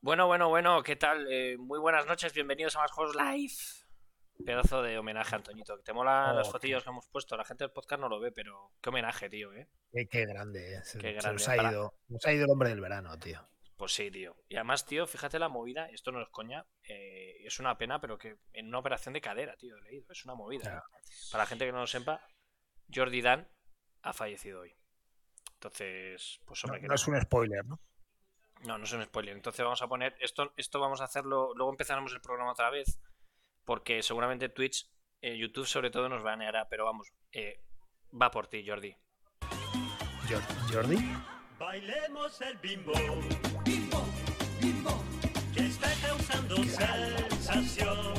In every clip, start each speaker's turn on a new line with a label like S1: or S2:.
S1: Bueno, bueno, bueno, ¿qué tal? Eh, muy buenas noches, bienvenidos a Más Juegos Live. Pedazo de homenaje, Antoñito. Te mola
S2: Oh,
S1: las fotillos que hemos puesto. La gente del podcast no lo ve, pero qué homenaje, tío, ¿eh?
S2: Qué, qué grande, eh. Se,
S1: Qué
S2: se
S1: grande,
S2: nos ha
S1: para-
S2: ido. Nos ha ido el hombre del verano, tío.
S1: Pues sí, tío. Y además, tío, fíjate la movida, esto no es coña, eh, es una pena, pero que en una operación de cadera, tío, he leído. Es una movida.
S2: Claro.
S1: Para la gente que no lo sepa, Jordi Dan ha fallecido hoy. Entonces, pues
S2: No,
S1: hombre, que
S2: no es un spoiler, ¿no?
S1: No, no es un spoiler. Entonces vamos a poner. Esto, esto vamos a hacerlo. Luego empezaremos el programa otra vez. Porque seguramente Twitch, eh, YouTube sobre todo nos baneará. Pero vamos, eh, va por ti, Jordi.
S2: Jor- Jordi.
S3: Bailemos el bimbo. Bimbo, bimbo. Que está causando sensación.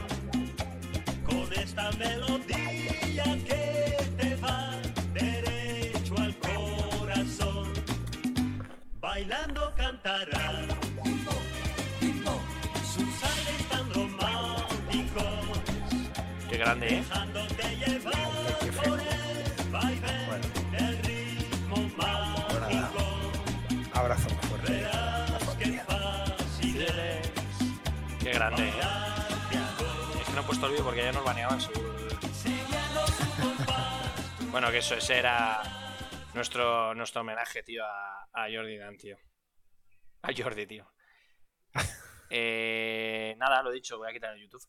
S3: Con esta melodía que cantará. Bimbo, bimbo. Sus aires tan románticos.
S1: Qué grande, ¿eh?
S3: Dejándote llevar
S2: Qué
S3: por el baile.
S2: Bueno.
S3: El ritmo mágico.
S2: Abrazo muy fuerte.
S3: Verás qué
S2: familia.
S3: fácil es
S1: Qué grande, ¿eh? Es que no he puesto el vídeo porque ya nos baneaban seguro. Bueno, que eso, ese era nuestro, nuestro homenaje, tío, a, a Jordi Dan, tío. A Jordi, tío. Eh, nada, lo dicho, voy a quitar el YouTube.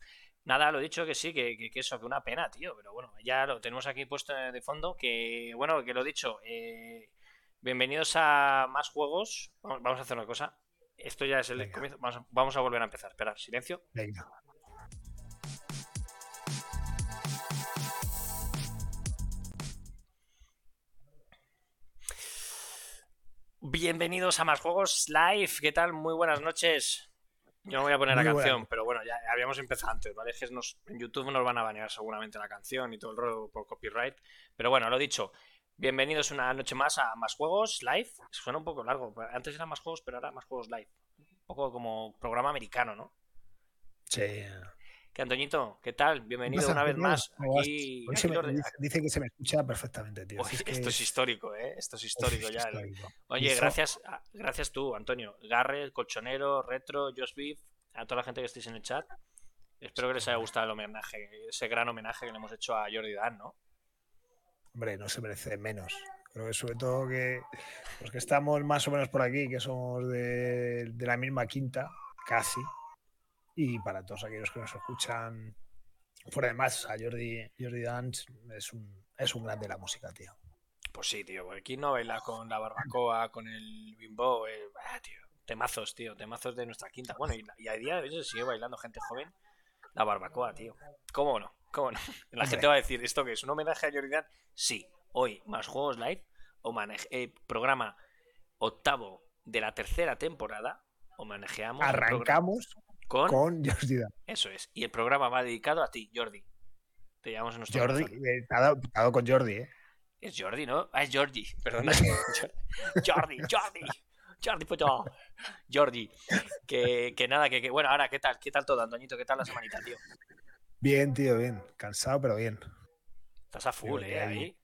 S1: Nada, lo dicho que sí, que, que- que eso, que una pena, tío. Pero bueno, ya lo tenemos aquí puesto de fondo. Que bueno, que lo dicho. eh, bienvenidos a más juegos. Vamos, vamos a hacer una cosa. Esto ya es el
S2: Venga.
S1: comienzo. Vamos a, vamos a volver a empezar. Espera, silencio.
S2: Venga.
S1: Bienvenidos a más juegos live. ¿Qué tal? Muy buenas noches. Yo no voy a poner la canción, pero bueno, ya habíamos empezado antes, ¿vale? Es que nos- en YouTube nos van a banear seguramente la canción y todo el rollo por copyright. Pero bueno, lo dicho. Bienvenidos una noche más a Más Juegos Live. Suena un poco largo. Antes era Más Juegos, pero ahora Más Juegos Live. Un poco como programa americano, ¿no?
S2: Sí.
S1: Antoñito, ¿qué tal? Bienvenido una vez más. Aquí,
S2: Hoy
S1: aquí
S2: se me-
S1: Jordi-
S2: dice, dice que se me escucha perfectamente, tío. Es que
S1: esto es histórico, ¿eh? Esto es histórico ya.
S2: histórico.
S1: Oye,
S2: Eso-
S1: gracias, gracias tú, Antonio. Garre, Colchonero, Retro, Just Beef, a toda la gente que estéis en el chat. Espero que les haya gustado el homenaje, ese gran homenaje que le hemos hecho a Jordi Dan, ¿no?
S2: Hombre, no se merece menos. Creo que sobre todo que los que estamos más o menos por aquí, que somos de, de la misma quinta, casi, y para todos aquellos que nos escuchan, por además, a Jordi, Jordi Dance es un, es un grande de la música, tío.
S1: Pues sí, tío, porque aquí no baila con la barbacoa, con el bimbo, eh, ah, tío. Temazos, tío, temazos de nuestra quinta. Bueno, y, y a día de hoy sigue bailando gente joven la barbacoa, tío. ¿Cómo no? ¿Cómo no? La gente va a decir, ¿esto qué es? ¿Un homenaje a Jordi Dan? Sí, hoy, más juegos live, homenaje- eh, programa octavo de la tercera temporada, homenajeamos
S2: Arrancamos
S1: con,
S2: con Jordi Dance.
S1: Eso es. Y el programa va dedicado a ti, Jordi. Te llamamos en nuestro
S2: Jordi, eh, te ha dado- te ha dado con Jordi, ¿eh?
S1: Es Jordi, ¿no? Ah, es Jordi. Perdona. Jordi, Jordi. Jordi, puto. Jordi. Que, que nada, que, que- bueno, ahora, ¿qué tal? ¿Qué tal todo, Antoñito? ¿Qué tal la semanita, tío?
S2: Bien, tío, bien. Cansado, pero bien.
S1: Estás a full,
S2: que
S1: eh,
S2: ahí-
S1: ahí.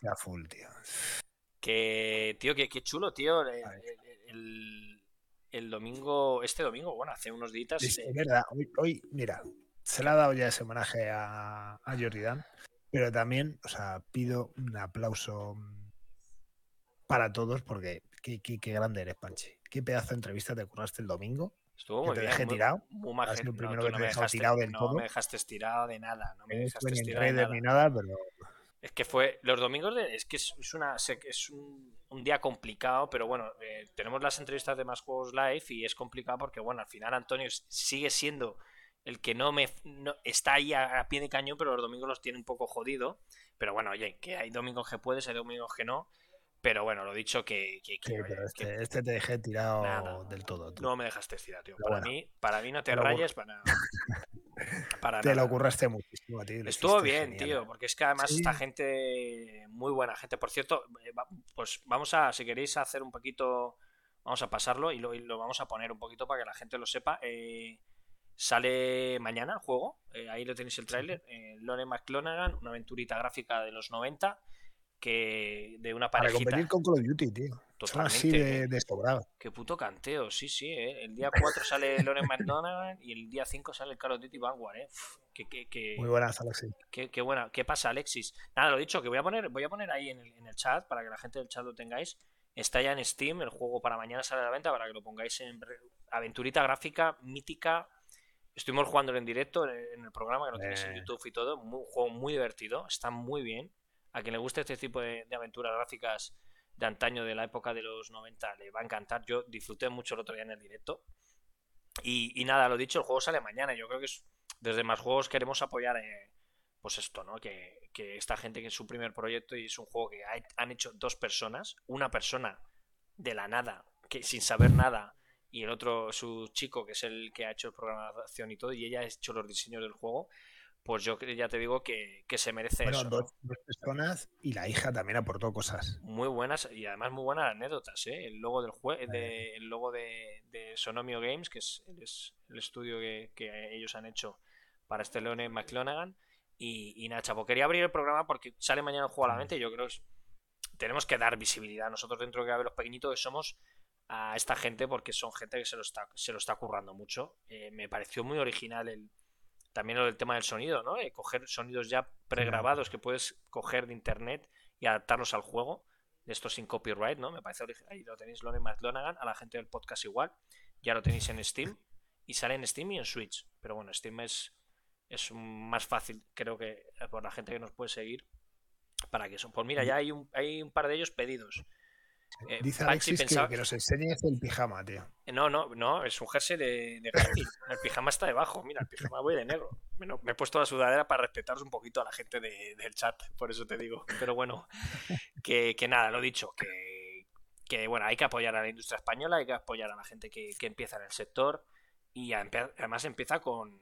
S2: Ya full, tío.
S1: Que, tío, que, qué chulo, tío. El- el domingo, este domingo, bueno, hace unos días.
S2: Es,
S1: eh,
S2: verdad, hoy, hoy, mira, se le ha dado ya ese homenaje a, a Jordi Dan, pero también, o sea, pido un aplauso mm, para todos porque qué, qué- qué grande eres, Panchi. Qué pedazo de entrevista te curraste el domingo.
S1: estuvo muy
S2: te
S1: bien.
S2: dejé
S1: muy-
S2: tirado.
S1: Muy no,
S2: que
S1: no
S2: te
S1: me dejaste-
S2: tirado del
S1: no
S2: todo.
S1: me dejaste tirado de nada. No me dejaste
S2: estoy ni en
S1: tirado de nada.
S2: ni nada, pero
S1: Es que fue los domingos de, es que es, es una es un, un día complicado, pero bueno, eh, tenemos las entrevistas de más juegos live y es complicado porque bueno, al final Antonio sigue siendo el que no me no- está ahí a, a pie de cañón, pero los domingos los tiene un poco jodido. Pero bueno, oye, que hay domingos que puedes, hay domingos que no. Pero bueno, lo dicho que, que- que,
S2: sí, pero
S1: que
S2: este, este te dejé tirado
S1: Nada.
S2: del todo. tú.
S1: no me dejaste tirar, tío.
S2: Pero
S1: Para
S2: bueno.
S1: mí, para mí no te rayes para, para
S2: te
S1: nada.
S2: lo curraste muchísimo a ti.
S1: Estuvo bien,
S2: genial.
S1: tío, porque es que además
S2: Sí.
S1: esta gente, muy buena gente. Por cierto, eh, pues vamos a, si queréis hacer un poquito, vamos a pasarlo y lo, y lo vamos a poner un poquito para que la gente lo sepa. Eh, sale mañana el juego, eh, ahí lo tenéis el tráiler. Eh, Lore McClanagan, una aventurita gráfica de los 90, que de una
S2: Para
S1: parejita.
S2: competir con Call of Duty, tío. Son así
S1: totalmente.
S2: de, de sobrado.
S1: Qué puto canteo, sí, sí, ¿eh? El día 4 sale Loren McDonald y el día 5 sale el Call of Duty Vanguard, ¿eh? Uf, qué, qué- qué-
S2: Muy buenas, Alexis.
S1: qué- qué buena. ¿Qué pasa, Alexis? Nada, lo dicho, que voy a poner, voy a poner ahí en el, en el chat para que la gente del chat lo tengáis. Está ya en Steam, el juego para mañana sale a la venta para que lo pongáis en aventurita gráfica, mítica. Estuvimos jugándolo en directo en el programa, que lo tenéis en
S2: Eh.
S1: YouTube y todo. Un juego muy divertido, está muy bien. A quien le guste este tipo de, de aventuras gráficas de antaño, de la época de los 90, le va a encantar. Yo disfruté mucho el otro día en el directo. Y, y nada, lo dicho, el juego sale mañana. Yo creo que es- desde más juegos queremos apoyar, eh, pues esto, ¿no? Que, que esta gente que es su primer proyecto y es un juego que hay- han hecho dos personas, una persona de la nada, que sin saber nada, y el otro, su chico, que es el que ha hecho programación y todo, y ella ha hecho los diseños del juego, pues yo ya te digo que, que se merece
S2: Bueno,
S1: eso.
S2: dos, dos personas y la hija también aportó cosas.
S1: Muy buenas y además muy buenas anécdotas, ¿eh? El logo del jue de, el logo de, de Sonomio Games, que es, es el estudio que, que ellos han hecho para este Leone McClanagan. Y, y nada, chapo, quería abrir el programa porque sale mañana el juego a la mente y yo creo que tenemos que dar visibilidad nosotros dentro de los pequeñitos que somos a esta gente porque son gente que se lo está, se lo está currando mucho. Eh, me pareció muy original el, también lo del tema del sonido, ¿no? Eh, coger sonidos ya pregrabados que puedes coger de internet y adaptarlos al juego, de estos sin copyright, ¿no? Me parece original. Ahí lo tenéis, Lone McLonagan, a la gente del podcast igual. Ya lo tenéis en Steam. Y sale en Steam y en Switch. Pero bueno, Steam es, es más fácil, creo que eh, por la gente que nos puede seguir. Para que eso. Pues mira, ya hay un, hay un par de ellos pedidos. Eh,
S2: Dice Alexis que-
S1: pensaba-
S2: que, nos enseñes el pijama, tío.
S1: no, no, no, es un jersey de, de. El pijama está debajo. Mira, el pijama voy de negro. Bueno, me he puesto la sudadera para respetaros un poquito a la gente de- del chat, por eso te digo. Pero bueno, que, que nada, lo dicho, que, que bueno, hay que apoyar a la industria española, hay que apoyar a la gente que, que empieza en el sector y además empieza con,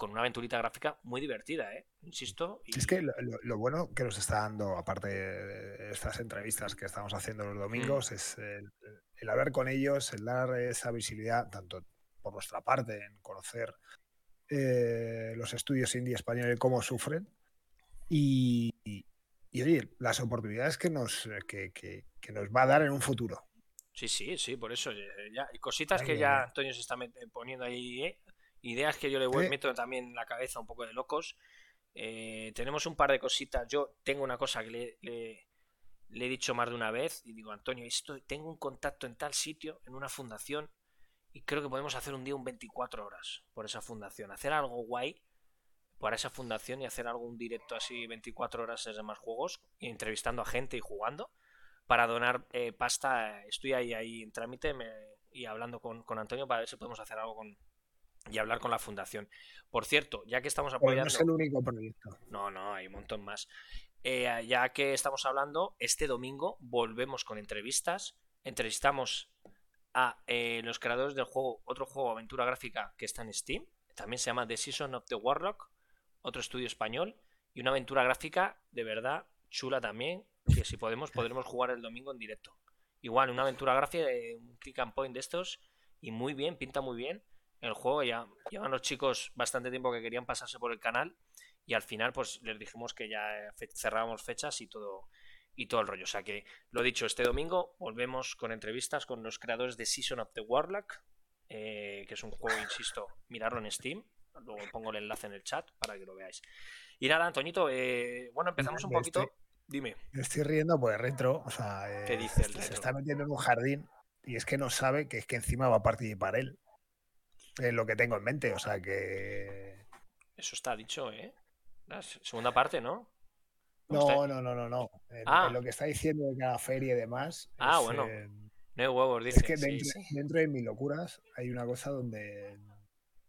S1: con una aventurita gráfica muy divertida, ¿eh? Insisto. y-
S2: Es que lo, lo- lo bueno que nos está dando, aparte de estas entrevistas que estamos haciendo los domingos, es el, el hablar con ellos, el dar esa visibilidad, tanto por nuestra parte, en conocer eh, los estudios indie españoles cómo sufren, y, y- y, oye, las oportunidades que nos, que, que- que nos va a dar en un futuro.
S1: Sí, sí, sí, por eso. eh, Ya, cositas
S2: Ay,
S1: que ya. Antonio se está met- poniendo ahí, ¿eh? Ideas que yo le voy
S2: Sí.
S1: meto también en la cabeza un poco de locos. Eh, tenemos un par de cositas. Yo tengo una cosa que le, le- le he dicho más de una vez y digo, Antonio, esto, tengo un contacto en tal sitio, en una fundación, y creo que podemos hacer un día un 24 horas por esa fundación. Hacer algo guay para esa fundación y hacer algún directo así 24 horas desde más juegos, entrevistando a gente y jugando para donar eh, pasta. Estoy ahí, ahí en trámite me- y hablando con, con Antonio para ver si podemos hacer algo con y hablar con la fundación. Por cierto, ya que estamos
S2: Pero no
S1: apoyando...
S2: es el único proyecto.
S1: No, no, hay un montón más. Eh, ya que estamos hablando, este domingo volvemos con entrevistas. Entrevistamos a eh, los creadores del juego, otro juego aventura gráfica que está en Steam. También se llama The Season of the Warlock, otro estudio español. Y una aventura gráfica de verdad chula también, que si podemos, podremos jugar el domingo en directo. Igual, una aventura gráfica, de un click and point de estos, y muy bien, pinta muy bien. El juego ya llevan los chicos bastante tiempo que querían pasarse por el canal y al final pues les dijimos que ya eh, fe- cerrábamos fechas y todo y todo el rollo. O sea que lo dicho, este domingo volvemos con entrevistas con los creadores de Season of the Warlock, eh, que es un juego, insisto, mirarlo en Steam. Luego pongo el enlace en el chat para que lo veáis. Y nada, Antoñito, eh, bueno, empezamos un poquito.
S2: estoy-
S1: Dime,
S2: Me estoy riendo pues retro, o sea,
S1: ¿Qué
S2: eh,
S1: dice el
S2: se está metiendo en un jardín y es que no sabe que es que encima va a participar él. Es lo que tengo en mente, o sea que
S1: eso está dicho, ¿eh? La segunda parte, ¿no?
S2: no, no, no, no, no.
S1: Ah.
S2: lo que está diciendo de cada feria y demás.
S1: Ah,
S2: es,
S1: bueno,
S2: eh,
S1: No hay huevos, dice.
S2: es que dentro,
S1: sí.
S2: dentro de mis locuras hay una cosa donde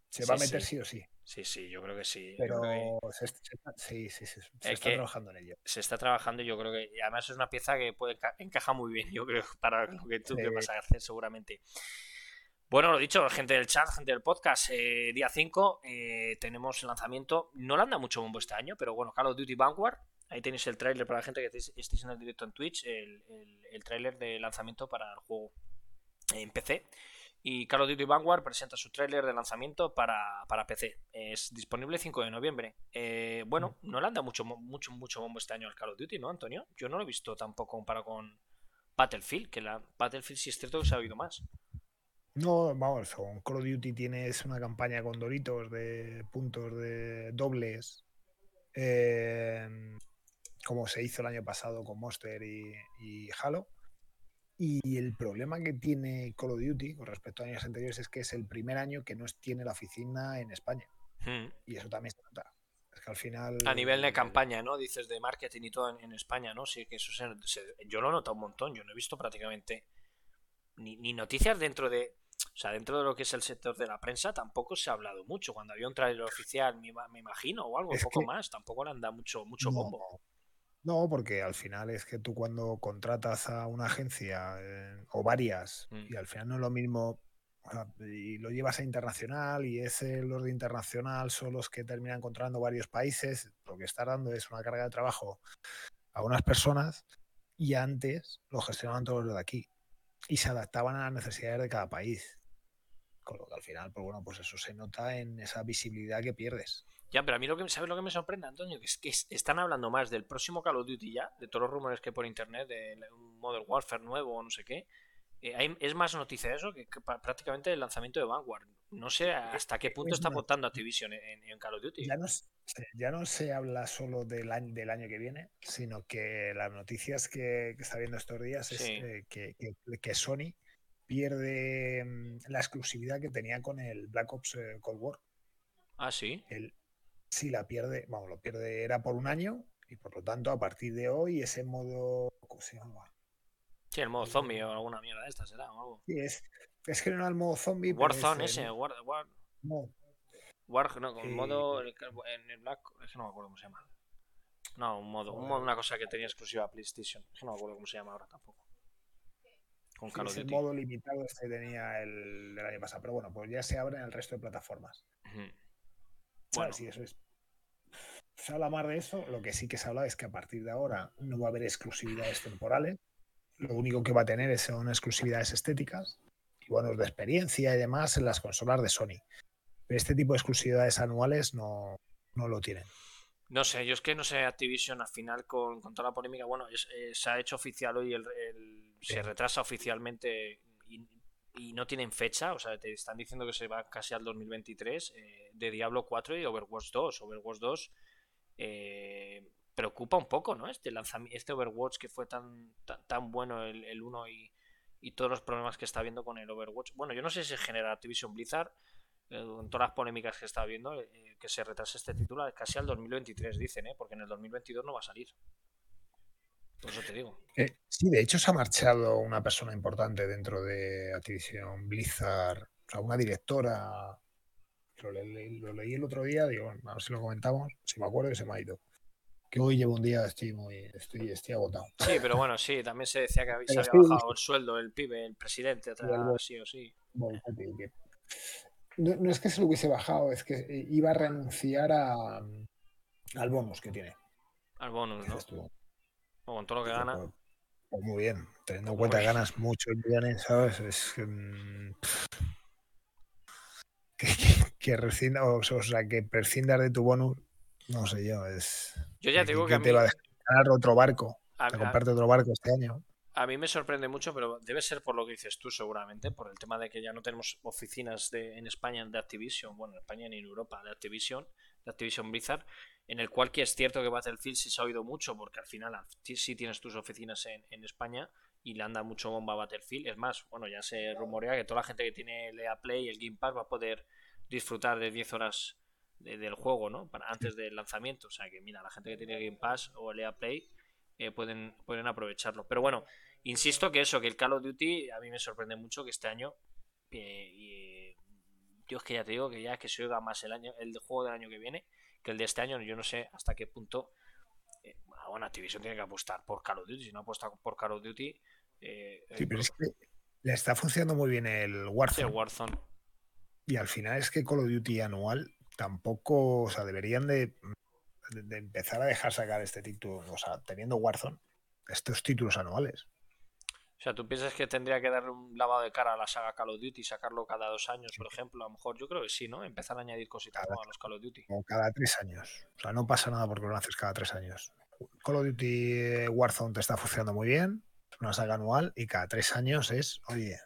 S2: se va a meter
S1: sí.
S2: o sí.
S1: Sí, sí, yo creo que sí.
S2: Pero
S1: que-
S2: se, está- sí, sí, sí, se
S1: Es
S2: está
S1: que-
S2: trabajando en ello.
S1: se está trabajando y yo creo que además es una pieza que puede enca- encaja muy bien, yo creo, para lo que tú
S2: Sí.
S1: te vas a hacer seguramente. Bueno, lo dicho, gente del chat, gente del podcast, eh, día 5 eh, tenemos el lanzamiento, no le anda mucho bombo este año, pero bueno, Call of Duty Vanguard, ahí tenéis el tráiler para la gente que estéis, estéis en el directo en Twitch, el, el, el tráiler de lanzamiento para el juego en PC. Y Call of Duty Vanguard presenta su tráiler de lanzamiento para, para PC. Es disponible el 5 de noviembre. Eh, bueno, no le anda mucho, mucho, mucho bombo este año al Call of Duty, ¿no, Antonio? Yo no lo he visto tampoco comparado con, Battlefield, que la Battlefield sí es cierto que se ha oído más.
S2: No, vamos, con Call of Duty tienes una campaña con Doritos de puntos de dobles, eh, como se hizo el año pasado con Monster y, y Halo. Y el problema que tiene Call of Duty con respecto a años anteriores es que es el primer año que no tiene la oficina en España.
S1: Hmm.
S2: Y eso también se nota. Es que al final.
S1: A nivel de campaña, ¿no? Dices de marketing y todo en, en España, ¿no? Sí, que eso se, se- yo lo he notado un montón. Yo no he visto prácticamente ni, ni noticias dentro de. O sea, dentro de lo que es el sector de la prensa tampoco se ha hablado mucho. Cuando había un trailer oficial, me, ima- me imagino, o algo,
S2: Es
S1: poco
S2: que-
S1: más. Tampoco le han dado mucho, mucho
S2: No,
S1: bombo.
S2: No, porque al final es que tú cuando contratas a una agencia eh, o varias
S1: Mm.
S2: y al final no es lo mismo y lo llevas a internacional y ese los de internacional son los que terminan controlando varios países, lo que está dando es una carga de trabajo a unas personas y antes lo gestionaban todos los de aquí y se adaptaban a las necesidades de cada país. Con lo que al final, pues bueno, pues eso se nota en esa visibilidad que pierdes.
S1: Ya, pero a mí lo que, ¿sabes lo que me sorprende, Antonio? Que es que es- están hablando más del próximo Call of Duty ya, de todos los rumores que hay por internet, de un Modern Warfare nuevo o no sé qué. Eh, hay- es más noticia eso que, prácticamente el lanzamiento de Vanguard. No sé hasta qué punto
S2: Es
S1: está votando Activision en, en Call of Duty.
S2: Ya no, ya no se habla solo del año, del año que viene, sino que las noticias que, que está viendo estos días es eh, que- que Sony pierde mm, la exclusividad que tenía con el Black Ops eh, Cold War.
S1: Ah, sí.
S2: El, sí la pierde, vamos, lo pierde era por un año y por lo tanto a partir de hoy ese modo, ¿cómo se llama?
S1: Sí, el modo zombie o alguna mierda de esta será o algo.
S2: Sí, es, es que no era el modo zombie.
S1: Warzone
S2: es, eh,
S1: ese, War, War,
S2: no,
S1: War- no, con
S2: Eh,
S1: modo en el, Black, es que no me acuerdo cómo se llama. No, un modo, un modo, una cosa que tenía exclusiva a PlayStation. Es que no me acuerdo cómo se llama ahora tampoco. Con
S2: sí,
S1: Call of
S2: es el
S1: Duty.
S2: modo limitado este que tenía el del año pasado. Pero bueno, pues ya se abre en el resto de plataformas.
S1: Ujú.
S2: Bueno.
S1: Bueno.
S2: Sí, eso es. Se habla más de eso. Lo que sí que se habla es que a partir de ahora no va a haber exclusividades temporales. Lo único que va a tener son exclusividades estéticas y bueno, de experiencia y demás en las consolas de Sony. Pero este tipo de exclusividades anuales no, no lo tienen.
S1: No sé, yo es que no sé, Activision al final con, con toda la polémica, bueno, es- eh, se ha hecho oficial hoy, el, el- se retrasa oficialmente y, no tienen fecha, o sea, te están diciendo que se va casi al 2023 eh, de Diablo 4 y Overwatch 2. Overwatch 2 eh, preocupa un poco, ¿no? Este lanzamiento, este Overwatch que fue tan, tan, tan bueno el, el 1 y, y todos los problemas que está viendo con el Overwatch. Bueno, yo no sé si genera Activision Blizzard eh, con todas las polémicas que está viendo, eh, que se retrase este título casi al 2023, dicen, ¿eh? porque en el 2022 no va a salir. Por eso te digo.
S2: Eh, sí, de hecho se ha marchado una persona importante dentro de Activision Blizzard, o sea, una directora. Lo, le- lo leí el otro día, digo, a ver si lo comentamos, si me acuerdo que se me ha ido. Que hoy llevo un día, estoy muy, estoy, estoy agotado.
S1: Sí, pero bueno, sí, también se decía que se había bajado el sueldo el pibe, el presidente,
S2: Sí, el bo-
S1: sí o sí.
S2: Bueno, No, no es que se lo hubiese bajado, es que iba a renunciar a, al bonus que tiene.
S1: Al bonus, ¿no? O con todo lo que gana.
S2: Pues, pues muy bien, teniendo en cuenta que ganas muchos millones, ¿sabes? Es mm, que, que, que rescinda- o sea, que prescindas de tu bonus, no sé yo, es.
S1: Yo ya te digo que a
S2: te va a ganar otro barco,
S1: a-
S2: a
S1: a-
S2: comprarte otro barco este año.
S1: a mí me sorprende mucho, pero debe ser por lo que dices tú seguramente, por el tema de que ya no tenemos oficinas de, en España de Activision, bueno, en España ni en Europa de Activision, de Activision Blizzard, en el cual que es cierto que Battlefield sí se ha oído mucho, porque al final sí, tienes tus oficinas en, en España y le anda mucho bomba a Battlefield. Es más, bueno, ya se rumorea que toda la gente que tiene el EA Play y el Game Pass va a poder disfrutar de 10 horas de- del juego, ¿no? Antes del lanzamiento. O sea que, mira, la gente que tiene Game Pass o el EA Play eh, pueden, pueden aprovecharlo. Pero bueno, insisto que eso, que el Call of Duty a mí me sorprende mucho que este año. eh, y, yo es que ya te digo que ya que se oiga más el año, el juego del año que viene que el de este año. Yo no sé hasta qué punto. eh, bueno, Activision tiene que apostar por Call of Duty. Si no apuesta por Call of Duty. eh,
S2: Sí,
S1: eh,
S2: pero es que le está funcionando muy bien el. Warzone. Y al final es que Call of Duty anual tampoco, o sea, deberían de, de- de empezar a dejar sacar este título, o sea, teniendo Warzone, estos títulos anuales.
S1: O sea, ¿tú piensas que tendría que darle un lavado de cara a la saga Call of Duty y sacarlo cada dos años, por ejemplo? A lo mejor yo creo que sí, ¿no? Empezar a añadir cositas
S2: Cada-
S1: a los Call of Duty.
S2: Como cada tres años. O sea, no pasa nada porque lo haces cada tres años. Call of Duty eh, Warzone te está funcionando muy bien. una saga anual y cada tres años es, oye,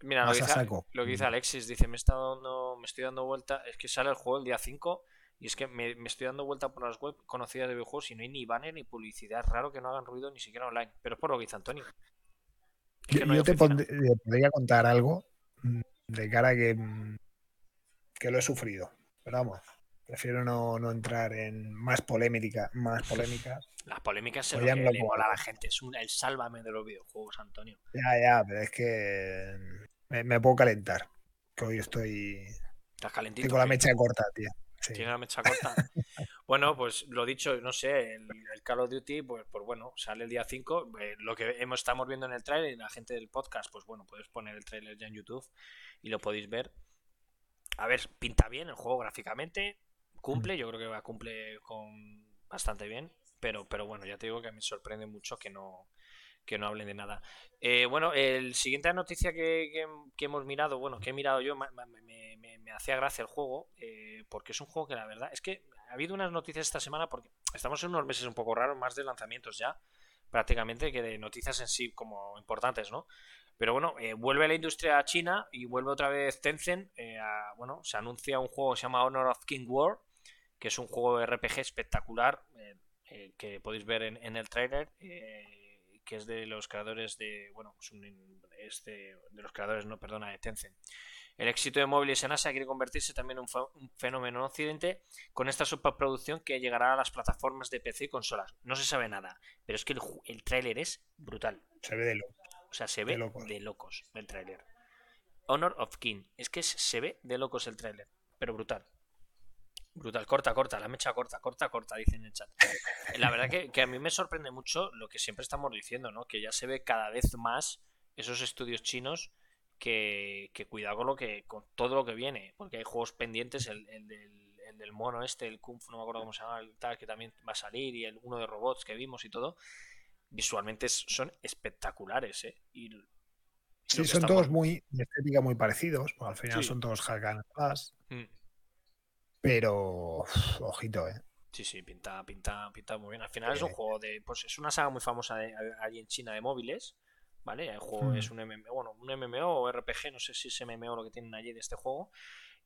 S1: Mira, lo que, dice, lo que dice
S2: Mm.
S1: Alexis, dice, me, está dando, me estoy dando vuelta, es que sale el juego el día 5 y es que me, me estoy dando vuelta por las web conocidas de videojuegos y no hay ni banner ni publicidad. Es raro que no hagan ruido ni siquiera online, pero es por lo que dice Antonio.
S2: Yo,
S1: no hay
S2: yo te podría contar algo mm, de cara a que, mm, que lo he sufrido. Pero vamos, prefiero no, no entrar en más polémica, más polémicas.
S1: Las polémicas es
S2: Pues
S1: lo que le mola a la gente, es un- el sálvame de los videojuegos, Antonio.
S2: Ya, ya, pero es que me, me puedo calentar. Que hoy estoy.
S1: Estás calentito.
S2: Tengo la mecha corta, tío. Sí.
S1: Tiene la mecha corta. bueno, pues lo dicho, no sé, el, el Call of Duty, pues, pues bueno, sale el día 5. eh, lo que hemos, estamos viendo en el trailer y la gente del podcast, pues bueno, podéis poner el trailer ya en YouTube y lo podéis ver. A ver, pinta bien el juego gráficamente, cumple, yo creo que va cumple con bastante bien, pero, pero bueno, ya te digo que me sorprende mucho que no que no hablen de nada. Eh, bueno, el siguiente noticia que, que- que hemos mirado, bueno, que he mirado yo, me, me- me- me- me hacía gracia el juego, eh, porque es un juego que la verdad es que ha habido unas noticias esta semana, porque estamos en unos meses un poco raros, más de lanzamientos ya, prácticamente, que de noticias en sí como importantes, ¿no? Pero bueno, eh, vuelve la industria a China y vuelve otra vez Tencent. eh, a- bueno, se anuncia un juego que se llama Honor of King War, que es un juego de RPG espectacular eh, eh, que podéis ver en, el trailer, eh, que es de los creadores de, bueno, es, un- es de, de los creadores, no, perdona, de Tencent. El éxito de móviles en Asia quiere convertirse también en un, fenómeno en Occidente con esta superproducción que llegará a las plataformas de PC y consolas. No se sabe nada, pero es que el, el tráiler es brutal.
S2: Se ve de lo.
S1: O sea, se ve
S2: De locos.
S1: de locos el tráiler. Honor of King. Es que se ve de locos el tráiler, pero brutal. Brutal, corta, corta, la mecha corta, corta, corta, dicen en el chat. La verdad que, que a mí me sorprende mucho lo que siempre estamos diciendo, ¿no? Que ya se ve cada vez más esos estudios chinos que, que cuidado con lo que con todo lo que viene, porque hay juegos pendientes, el, el del, el del mono este, el Kung Fu, no me acuerdo cómo se llama, el tal, que también va a salir, y el uno de robots que vimos y todo, visualmente son espectaculares, ¿eh? Y
S2: Sí, son todos muy de estética muy parecidos. porque al final
S1: Sí.
S2: son todos hack and slash,
S1: Mm.
S2: Pero, uf, ojito, ¿eh?
S1: Sí, sí, pinta, pinta, pinta muy bien. Al final es un
S2: Eh.
S1: juego de. Pues es una saga muy famosa de, allí en China de móviles. ¿Vale? El juego
S2: Mm.
S1: es un MMO, bueno, un MMO o RPG, no sé si es MMO lo que tienen allí de este juego.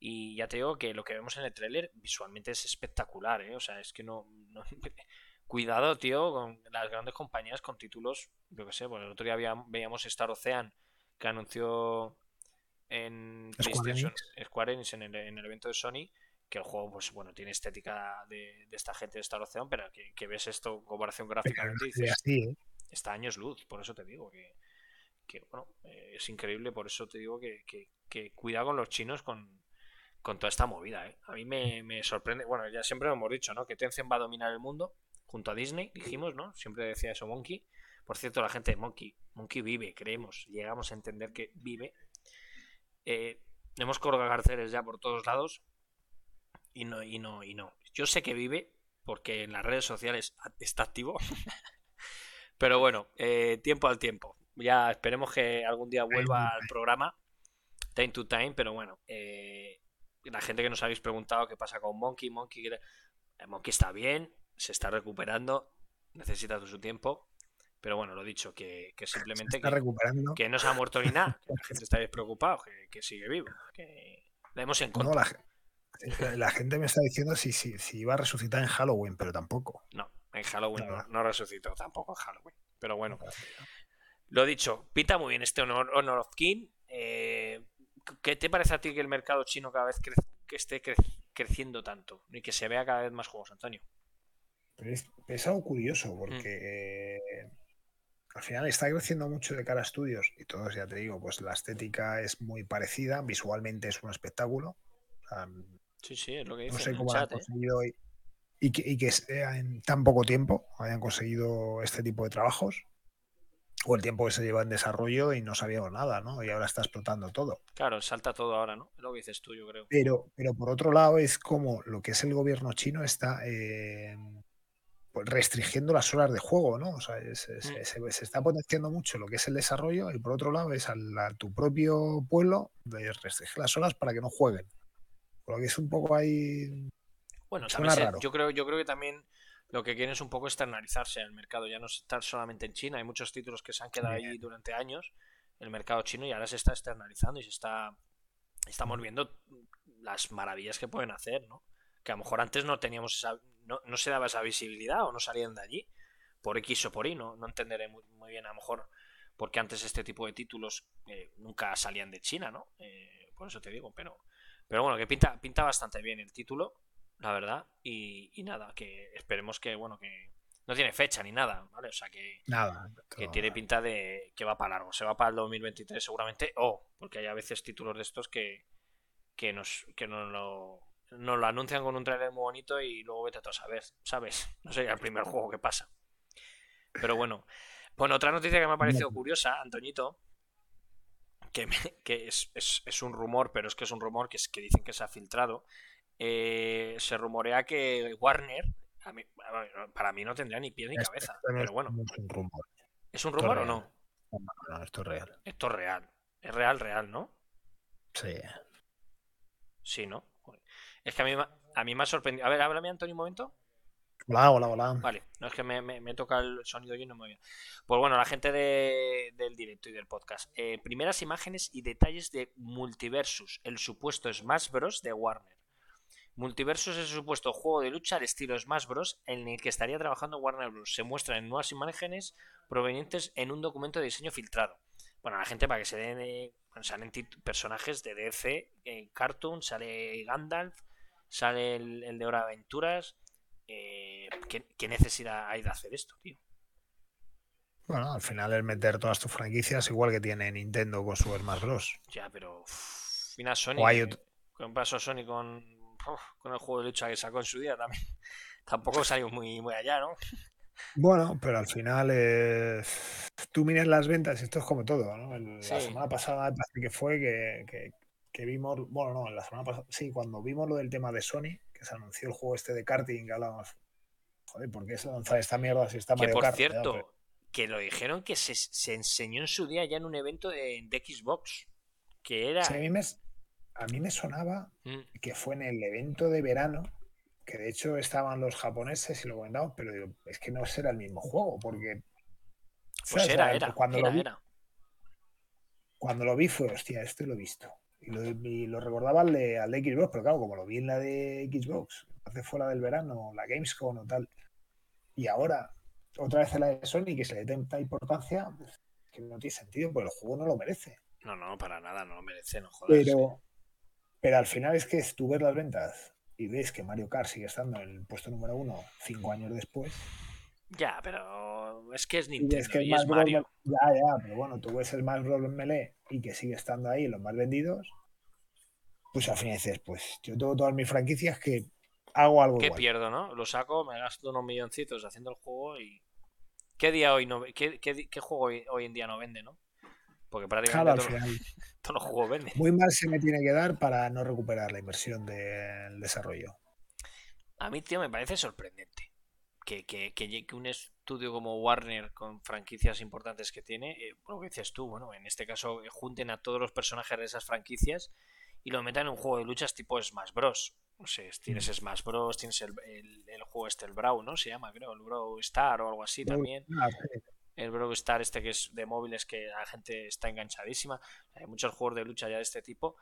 S1: Y ya te digo que lo que vemos en el tráiler visualmente es espectacular, ¿eh? O sea, es que no, no- Cuidado, tío, con las grandes compañías con títulos, yo qué sé, pues el otro día había- veíamos Star Ocean que anunció en
S2: Square Enix.
S1: Square Enix en el, en el evento de Sony, que el juego, pues bueno, tiene estética de, de esta gente de Star Ocean, pero que, que ves esto en comparación gráficamente y dices,
S2: así, ¿eh?
S1: está años luz, por eso te digo que, bueno, eh, es increíble, por eso te digo que, que- cuidado con los chinos con, toda esta movida, ¿eh? A mí me, sorprende, bueno, ya siempre lo hemos dicho, ¿no? Que Tencent va a dominar el mundo junto a Disney, dijimos, ¿no? Siempre decía eso Monkey. Por cierto, la gente de Monkey, Monkey vive, creemos, llegamos a entender que vive. Eh, hemos colgado carteles ya por todos lados y no, y no, y no. Yo sé que vive porque en las redes sociales está activo. Pero bueno, eh, tiempo al tiempo. Ya esperemos que algún día vuelva al programa, time to time, pero bueno, eh, la gente que nos habéis preguntado qué pasa con Monkey, Monkey, eh, Monkey está bien, se está recuperando, necesita su tiempo, pero bueno, lo dicho, que, que simplemente
S2: está
S1: que,
S2: recuperando.
S1: que no se ha muerto ni nada, que la gente está despreocupada, que, que sigue vivo, que le hemos
S2: No,
S1: encontrado.
S2: la, ge- la gente me está diciendo si, si, si iba a resucitar en Halloween, pero tampoco.
S1: No, en Halloween no,
S2: Nada.
S1: no resucitó tampoco en Halloween. Pero bueno, lo dicho, pinta muy bien este Honor, Honor of King. Eh, ¿Qué te parece a ti que el mercado chino cada vez que esté cre- creciendo tanto y que se vea cada vez más juegos, Antonio?
S2: Pero es, es algo curioso porque eh, al final está creciendo mucho de cara a estudios y todos, ya te digo, pues la estética es muy parecida, visualmente es un espectáculo. O sea,
S1: Sí, sí, es lo que
S2: no
S1: dice
S2: sé
S1: en el
S2: cómo han.
S1: ¿eh?
S2: conseguido y, y que, y que sea en tan poco tiempo hayan conseguido este tipo de trabajos o el tiempo que se lleva en desarrollo y no sabíamos nada, ¿no? Y ahora está explotando todo.
S1: Claro, salta todo ahora, ¿no? Es lo que dices tú, yo creo.
S2: Pero, pero por otro lado es como lo que es el gobierno chino está eh, pues restringiendo las horas de juego, ¿no? O sea, es- es-
S1: Mm.
S2: se, se está potenciando mucho lo que es el desarrollo y por otro lado es a, tu propio pueblo de restringir las horas para que no jueguen. Por lo que es un poco ahí...
S1: Bueno, también se- yo creo, yo creo que también lo que quieren es un poco externalizarse el mercado, ya no estar solamente en China. Hay muchos títulos que se han quedado ahí durante años, el mercado chino, y ahora se está externalizando y se está. Estamos viendo las maravillas que pueden hacer, ¿no? Que a lo mejor antes no teníamos esa. No, no se daba esa visibilidad o no salían de allí, por X o por Y, no, no entenderé muy, muy bien a lo mejor porque antes este tipo de títulos eh, nunca salían de China, ¿no? Eh, por eso te digo, pero. Pero bueno, que pinta, pinta bastante bien el título, la verdad. Y, y nada, que esperemos que, bueno, que. No tiene fecha ni nada, ¿vale? O sea que
S2: Nada.
S1: que tiene pinta de que va para largo. Se va para el 2023 seguramente. O, porque hay a veces títulos de estos que, que, nos, que nos, lo, nos lo anuncian con un trailer muy bonito y luego vete a todo a saber, ¿sabes? No sería el primer juego que pasa. Pero bueno. Bueno, otra noticia que me ha parecido curiosa, Antoñito, que, me- que es, es- es un rumor, pero es que es un rumor que, es, que dicen que se ha filtrado. Eh, se rumorea que Warner, a mí- para mí no tendría ni pie ni
S2: Esto-
S1: cabeza,
S2: esto no es-
S1: pero bueno,
S2: no es un rumor.
S1: ¿es un
S2: esto es
S1: rumor o no?
S2: No, no, esto es real.
S1: Esto es real. Es real, real, ¿no?
S2: Sí.
S1: Sí, ¿no? Es que a mí, me- a mí me ha sorprendido. A ver, háblame, Antonio, un momento.
S2: Hola, hola, hola.
S1: Vale, no es que me, me- me toca el sonido y no me oye. Pues bueno, la gente de- del directo y del podcast. Eh, primeras imágenes y detalles de Multiversus, el supuesto Smash Bros. de Warner. Multiversus es el supuesto juego de lucha al estilo Smash Bros. en el que estaría trabajando Warner Bros. Se muestran en nuevas imágenes provenientes en un documento de diseño filtrado. Bueno, la gente para que se den. eh, salen personajes de DC, eh, Cartoon, sale Gandalf, sale el, el de Hora de Aventuras. Eh, ¿qué, qué necesidad hay de hacer esto, tío?
S2: Bueno, al final es meter todas tus franquicias igual que tiene Nintendo con su Smash Bros.
S1: Ya, pero. uff, mira Sony.
S2: O hay
S1: que-
S2: otro-
S1: ¿Qué pasó Sony con, con el juego de lucha que sacó en su día también? Tampoco salió muy, muy allá, ¿no?
S2: Bueno, pero al final eh, tú miras las ventas esto es como todo, ¿no? El- La semana pasada parece que fue que, que- que vimos, bueno, no, la semana pasada, sí, cuando vimos lo del tema de Sony, que se anunció el juego este de karting, que hablábamos, joder, ¿por qué se lanza esta mierda si está
S1: Que
S2: Mario
S1: por
S2: Kart? Ya,
S1: cierto,
S2: pero-
S1: que lo dijeron que se, se enseñó en su día ya en un evento de, de Xbox. Que era.
S2: sí, a, mí me, a mí me sonaba
S1: Mm,
S2: que fue en el evento de verano, que de hecho estaban los japoneses y lo comentamos, pero digo, es que no será el mismo juego, porque...
S1: Pues era, era.
S2: cuando
S1: era,
S2: lo vi,
S1: era.
S2: cuando lo vi fue, hostia, esto lo he visto. Y lo, y lo recordaba al de, al de Xbox, pero claro, como lo vi en la de Xbox, hace fuera del verano, la Gamescom o tal, y ahora otra vez en la de Sony, que se le da tanta importancia, pues, que no tiene sentido, porque el juego no lo merece.
S1: No, no, para nada, no lo merece, no jodas.
S2: Pero, pero al final es que es tú ves las ventas y ves que Mario Kart sigue estando en el puesto número uno cinco años después.
S1: Ya, pero es que es
S2: Y
S1: Nintendo
S2: que
S1: y es
S2: Bros.
S1: Mario.
S2: Ya, ya, pero bueno, tú ves el Smash Bros. Melee y que sigue estando ahí los más vendidos. Pues al final dices, pues yo tengo todas mis franquicias que hago algo
S1: ¿Qué
S2: igual.
S1: pierdo, no? Lo saco, me gasto unos milloncitos haciendo el juego y. ¿Qué día hoy no qué, qué qué juego hoy, hoy en día no vende, no? Porque prácticamente todos, los juegos venden.
S2: Muy mal se me tiene que dar para no recuperar la inversión del desarrollo.
S1: A mí, tío, me parece sorprendente que, que, un estudio como Warner con franquicias importantes que tiene, eh, lo que dices tú, bueno, en este caso eh, junten a todos los personajes de esas franquicias y lo metan en un juego de luchas tipo Smash Bros. No sé, tienes Smash Bros, tienes el, el, el juego este, el Brawl, ¿no? Se llama, creo, el Brawl Star o algo así también.
S2: Ah, sí.
S1: El Brawl Star este que es de móviles que la gente está enganchadísima. Hay muchos juegos de lucha ya de este tipo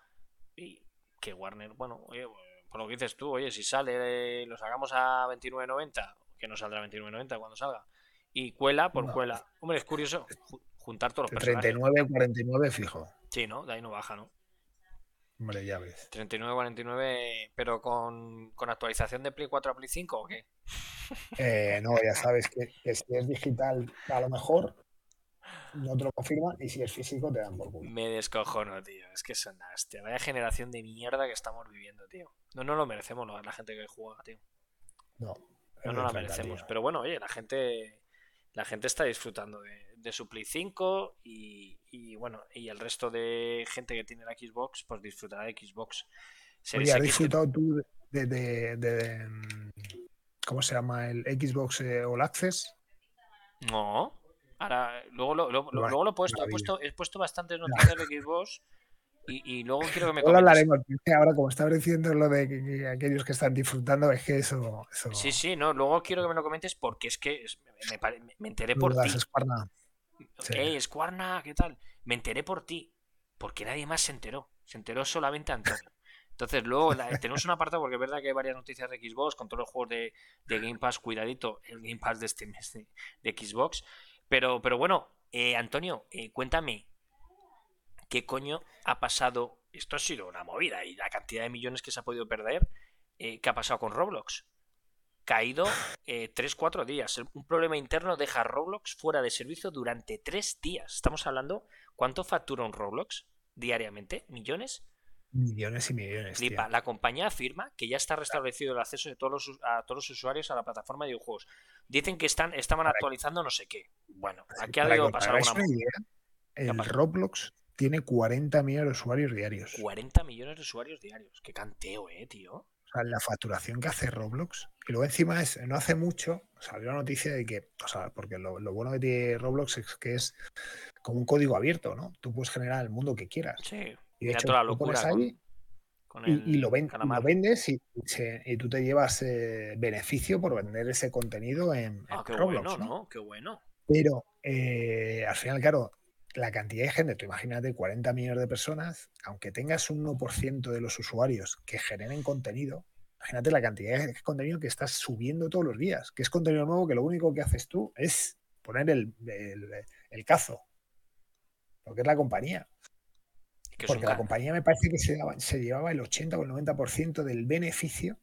S1: y que Warner, bueno, oye, por lo que dices tú, oye, si sale, eh, lo sacamos a 29.90, que no saldrá a 29.90 cuando salga, y cuela por
S2: No.
S1: cuela. Hombre, es curioso ju- juntar todos los personajes.
S2: 39 49 fijo.
S1: Sí, ¿no? De ahí no baja, ¿no?
S2: Hombre, ya ves.
S1: 39.49, pero con, con actualización de Play 4 a Play 5 o qué?
S2: Eh, no, ya sabes que, que si es digital, a lo mejor no te lo confirman y si es físico, te dan por culo.
S1: Me descojono, tío. Es que son hostia, Vaya generación de mierda que estamos viviendo, tío. No nos lo merecemos la gente que juega, tío.
S2: No,
S1: No nos la merecemos.
S2: tío.
S1: Pero bueno, oye, la gente la gente está disfrutando de, de su Play 5 y, y, bueno, y el resto de gente que tiene la Xbox, pues disfrutará de Xbox. Series
S2: Oye, ¿has
S1: X
S2: disfrutado tú de, de- de- ¿cómo se llama? El Xbox eh, All Access?
S1: No. Ahora, luego lo, lo- lo-
S2: Vale,
S1: luego lo he puesto, he puesto, he puesto bastantes noticias de Xbox Y, y luego quiero que me comentes.
S2: hablaremos. ahora, como estaba diciendo lo de que, que aquellos que están disfrutando, es que eso. eso
S1: Sí, sí, no, luego quiero que me lo comentes porque es que me, enteré por ti.
S2: Escuarna. sí.
S1: Escuarna, ¿qué tal? Me enteré por ti, porque nadie más se enteró. Se enteró solamente Antonio. Entonces, luego tenemos un apartado porque es verdad que hay varias noticias de Xbox con todos los juegos de, Game Pass, cuidadito, el Game Pass de este mes de, de Xbox. Pero, pero bueno, eh, Antonio, eh, cuéntame, ¿qué coño ha pasado? Esto ha sido una movida y la cantidad de millones que se ha podido perder, eh, ¿qué ha pasado con Roblox? Caído 3-4 días. Un problema interno deja a Roblox fuera de servicio durante 3 días. Estamos hablando, ¿cuánto factura un Roblox diariamente? ¿Millones?
S2: Millones y millones.
S1: La compañía afirma que ya está restablecido el acceso de todos los, a todos los usuarios a la plataforma de videojuegos. Dicen que están, estaban actualizando no sé qué. Bueno, aquí ha debido pasar alguna
S2: una idea, el? Roblox tiene 40 millones de usuarios diarios.
S1: 40 millones de usuarios diarios. Qué canteo, eh, tío.
S2: O sea, la facturación que hace Roblox. Y luego encima es, no hace mucho, salió la noticia de que, o sea, porque lo, lo bueno que tiene Roblox es que es como un código abierto, ¿no? Tú puedes generar el mundo que quieras.
S1: Sí.
S2: Y de hecho,
S1: toda la locura con-
S2: ahí
S1: con
S2: y,
S1: el
S2: y lo, ven- lo vendes y, se- y tú te llevas eh, beneficio por vender ese contenido en, en
S1: Ah, qué
S2: Roblox,
S1: bueno,
S2: ¿no?
S1: ¿no? Qué bueno.
S2: Pero eh, al final, claro, la cantidad de gente, tú imagínate 40 millones de personas, aunque tengas un 1% de los usuarios que generen contenido, imagínate la cantidad de contenido que estás subiendo todos los días, que es contenido nuevo que lo único que haces tú es poner el, el- el cazo, lo que es la compañía.
S1: Que
S2: Porque la compañía me parece que se, daba- se llevaba el 80 o el 90% del beneficio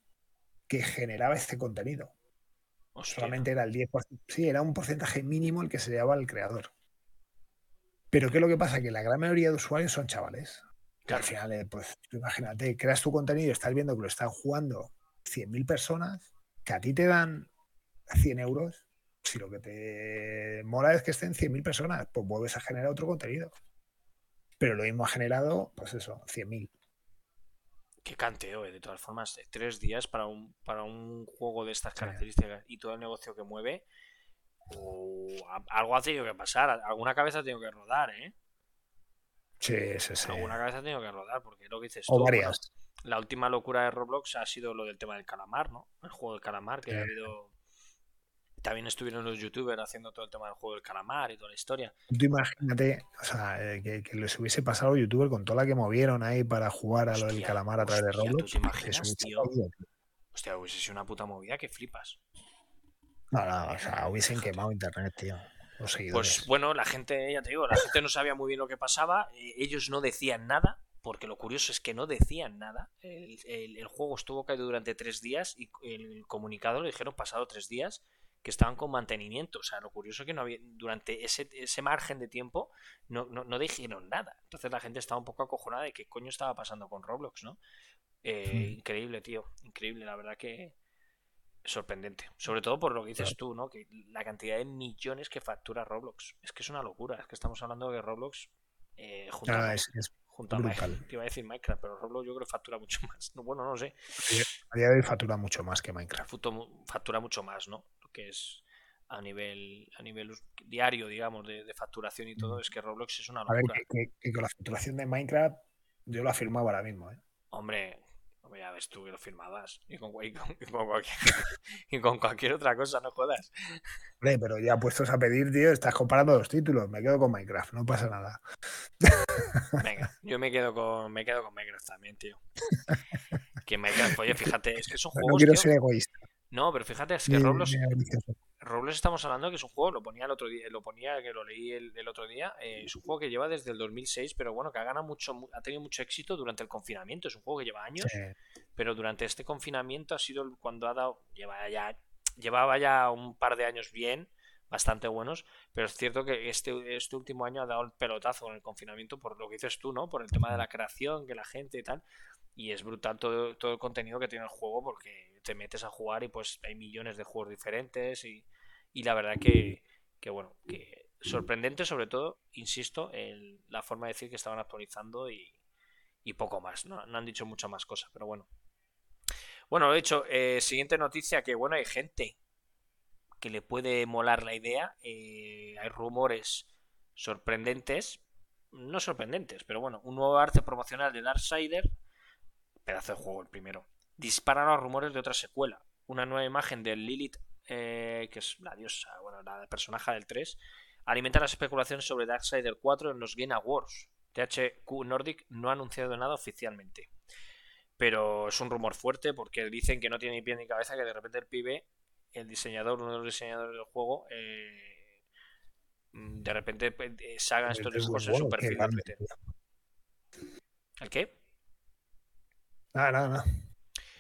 S2: que generaba este contenido.
S1: Hostia.
S2: Solamente era el 10%. Sí, era un porcentaje mínimo el que se llevaba el creador. Pero ¿qué es lo que pasa? Que la gran mayoría de usuarios son chavales. Que al final, eh, pues imagínate, creas tu contenido y estás viendo que lo están jugando 100.000 personas, que a ti te dan 100 euros. Si lo que te mola es que estén 100.000 personas, pues vuelves a generar otro contenido. Pero lo mismo ha generado, pues eso, 100.000.
S1: Qué canteo, eh, de todas formas. eh, Tres días para un, para un juego de estas características y todo el negocio que mueve. o a- algo ha tenido que pasar. Alguna cabeza ha tenido que rodar, ¿eh?
S2: Sí, sí, sí.
S1: Alguna cabeza ha tenido que rodar, porque es lo que dices
S2: O
S1: tú.
S2: varias.
S1: la última locura de Roblox ha sido lo del tema del calamar, ¿no? El juego del calamar, que
S2: Sí.
S1: ha habido. También estuvieron los youtubers haciendo todo el tema del juego del calamar y toda la historia.
S2: Tú imagínate, o sea, eh, que, que les hubiese pasado a los youtubers con toda la que movieron ahí para jugar a lo del calamar a través de
S1: hostia, ¿tú
S2: Roblox.
S1: te imaginas,
S2: hubiese
S1: tío?
S2: caído.
S1: Hostia, hubiese sido una puta movida que flipas.
S2: No, no, o sea, hubiesen quemado internet, tío. Los seguidores.
S1: Pues bueno, la gente, ya te digo, la gente no sabía muy bien lo que pasaba. eh, ellos no decían nada, porque lo curioso es que no decían nada. El, el- el juego estuvo caído durante tres días y el comunicado le dijeron pasado tres días que estaban con mantenimiento. O sea, lo curioso es que no había, durante ese, ese margen de tiempo no, no, no dijeron nada. Entonces la gente estaba un poco acojonada de qué coño estaba pasando con Roblox, ¿no? Eh,
S2: Hmm.
S1: Increíble, tío. Increíble, la verdad que sorprendente. Sobre todo por lo que dices tú, ¿no? Que la cantidad de millones que factura Roblox. Es que es una locura. Es que estamos hablando de Roblox eh, junto,
S2: No,
S1: a,
S2: es, es-
S1: junto a
S2: brutal.
S1: Minecraft. Te iba a decir Minecraft, pero Roblox yo creo que factura mucho más. No, bueno, no sé.
S2: a día de hoy factura mucho más que Minecraft.
S1: Factura mucho más, ¿no? Lo que es a nivel a nivel diario, digamos, de, de facturación y todo, es que Roblox es una
S2: Mm. A ver,
S1: locura.
S2: que, que- que con la facturación de Minecraft yo lo afirmaba ahora mismo, ¿eh?
S1: Hombre, hombre, ya ves tú que lo firmabas. Y con, y con- y con cualquier, y con cualquier otra cosa, no jodas.
S2: Hombre, pero ya puestos a pedir, tío, estás comparando los títulos. Me quedo con Minecraft, no pasa nada.
S1: Venga, yo me quedo con me quedo con Minecraft también, tío. Que Minecraft, oye, fíjate, es que son
S2: No
S1: juegos.
S2: quiero
S1: tío-
S2: ser egoísta.
S1: No, pero fíjate, es que
S2: ni-
S1: Roblox,
S2: ni.
S1: Roblox estamos hablando que es un juego, lo ponía el otro día, lo ponía que lo leí el, el otro día, eh, es un juego que lleva desde el 2006, pero bueno, que ha ganado mucho, mu- ha tenido mucho éxito durante el confinamiento, es un juego que lleva años,
S2: Sí.
S1: pero durante este confinamiento ha sido cuando ha dado, lleva ya, llevaba ya un par de años bien, bastante buenos, pero es cierto que este, este último año ha dado el pelotazo con el confinamiento por lo que dices tú, ¿no? Por el tema de la creación, que la gente y tal, y es brutal todo, todo el contenido que tiene el juego porque te metes a jugar y pues hay millones de juegos diferentes y, y la verdad que, que bueno, que sorprendente sobre todo, insisto, el- la forma de decir que estaban actualizando y, poco más, ¿no? no han dicho mucha más cosas, pero bueno. Bueno, de hecho, eh, siguiente noticia, que bueno, hay gente que le puede molar la idea, eh, hay rumores sorprendentes, no sorprendentes, pero bueno, un nuevo arte promocional de Darksider, pedazo de juego el primero, dispara los rumores de otra secuela. Una nueva imagen de Lilith, eh, que es la diosa, bueno, la personaje del 3, alimenta las especulaciones sobre Darksider 4 en los Game Awards. THQ Nordic no ha anunciado nada oficialmente. Pero es un rumor fuerte porque dicen que no tiene ni pie ni cabeza que de repente el pibe, el diseñador, uno de los diseñadores del juego, eh, de repente eh, se hagan estos
S2: Es
S1: dibujos en su perfil. ¿El qué?
S2: Nada, nada, nada.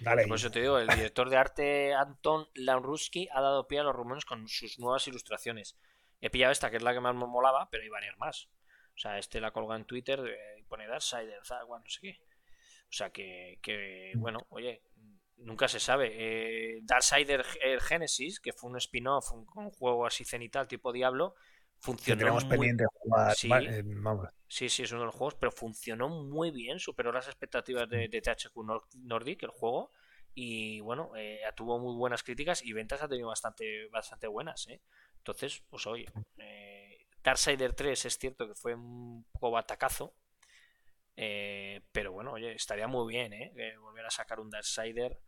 S1: Por eso te digo, el director de arte Anton Laurusky ha dado pie a los rumores con sus nuevas ilustraciones. He pillado esta, que es la que más me molaba, pero hay varias más. O sea, este la colga en Twitter eh, pone Darksider, Zagua, no sé qué. O sea, que, que, bueno, oye, nunca se sabe. Eh, Darksider Genesis, que fue un spin-off, un, un juego así cenital tipo Diablo, funcionó muy
S2: pendiente de jugar.
S1: Sí.
S2: eh, vamos,
S1: Sí, sí, es uno de los juegos, pero funcionó muy bien, superó las expectativas de, de THQ Nor- Nordic, el juego, y bueno, eh, tuvo muy buenas críticas y ventas ha tenido bastante, bastante buenas, ¿eh? Entonces, pues oye, eh, Darksider 3 es cierto que fue un poco batacazo, eh, pero bueno, oye, estaría muy bien, ¿eh? volver a sacar un Darksider.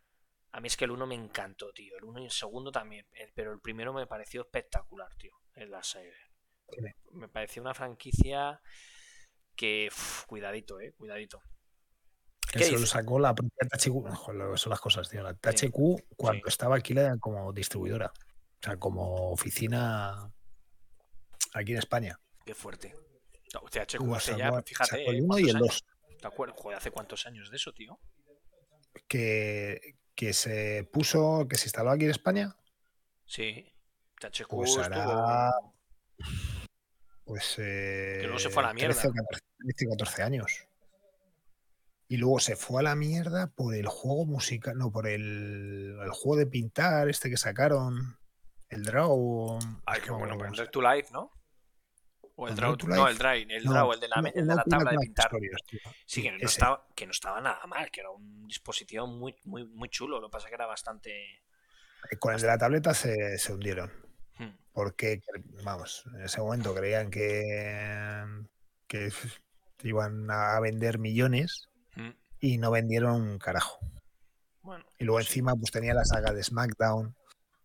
S1: A mí es que el 1 me encantó, tío, el 1 y el segundo también, eh, pero el primero me pareció espectacular, tío, el Darksider. Me pareció una franquicia que, uf, cuidadito, eh, cuidadito.
S2: que
S1: ¿Qué
S2: se lo
S1: dices?
S2: sacó la propia THQ. Joder, lo son las cosas, tío. La
S1: Sí.
S2: THQ, cuando
S1: Sí.
S2: estaba aquí, la como distribuidora. O sea, como oficina aquí en España.
S1: Qué fuerte. No, THQ
S2: Lo
S1: hace
S2: sacó-
S1: ya, fíjate,
S2: sacó el
S1: eh,
S2: 1 y el
S1: ¿cuántos
S2: 2.
S1: años? ¿Te acuerdas? Joder, ¿hace cuántos años de eso, tío?
S2: Que, que se puso, que se instaló aquí en España.
S1: Sí. THQ
S2: Pues
S1: estuvo-
S2: hará. Pues. Eh,
S1: Que luego se fue a la
S2: 13 o
S1: mierda.
S2: 14, 13 o 14 años. Y luego se fue a la mierda por el juego musical. No, por el, el juego de pintar, este que sacaron. El Draw.
S1: Ay, qué bueno,
S2: se
S1: el to Life, ¿no? O el
S2: ¿El
S1: Draw,
S2: Draw
S1: no, el Drain, el
S2: No,
S1: Draw, el de la, el de la tabla de pintar. Sí, que no, estaba, que no estaba nada mal, que era un dispositivo muy, muy, muy chulo. Lo que pasa es que era bastante.
S2: Eh, Con el de la tableta se, se hundieron. Porque, vamos, en ese momento creían que, que iban a vender millones
S1: Hmm.
S2: y no vendieron un carajo.
S1: Bueno,
S2: Y luego
S1: pues sí,
S2: encima pues tenía la saga de SmackDown,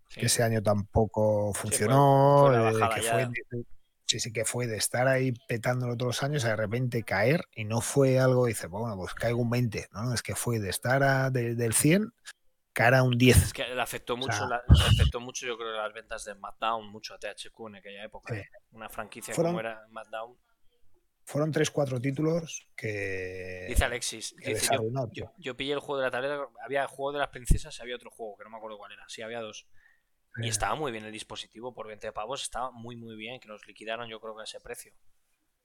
S1: sí.
S2: que ese año tampoco funcionó,
S1: fue la
S2: eh, que fue de- sí, sí que fue de estar ahí petándolo todos los años a de repente caer y no fue algo, dice, bueno, pues caigo un 20, no, no, es que fue de estar a- de- del 100 caer a un 10.
S1: Es que le afectó mucho,
S2: sea-
S1: la- le afectó mucho, yo creo, las ventas de SmackDown, mucho a THQ en aquella época.
S2: Sí.
S1: ¿eh? Una franquicia
S2: Fueron-
S1: como era SmackDown.
S2: Fueron 3-4 títulos que...
S1: Dice Alexis,
S2: que
S1: dice, yo, yo, yo pillé el juego de la tableta, había el juego de las princesas y había otro juego, que no me acuerdo cuál era. Sí, había dos. Y
S2: Eh,
S1: estaba muy bien el dispositivo, por 20 pavos, estaba muy, muy bien, que nos liquidaron yo creo que a ese precio.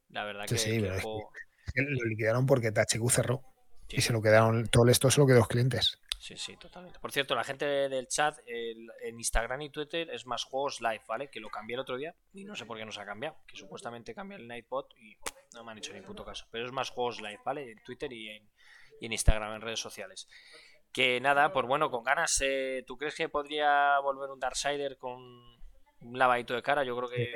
S1: La verdad
S2: Sí,
S1: que,
S2: sí,
S1: que juego...
S2: Lo liquidaron porque THQ cerró
S1: Sí,
S2: y se lo quedaron, todo esto se lo quedó los clientes.
S1: Sí, sí, totalmente. Por cierto, la gente del chat en Instagram y Twitter es más juegos live, ¿vale? Que lo cambié el otro día y no sé por qué no se ha cambiado. Que supuestamente cambia el Nightbot y no me han hecho ni puto caso. Pero es más juegos live, ¿vale? En Twitter y en, Instagram, en redes sociales. Que nada, pues bueno, con ganas. eh, ¿Tú crees que podría volver un Darksider con un lavadito de cara? Yo creo que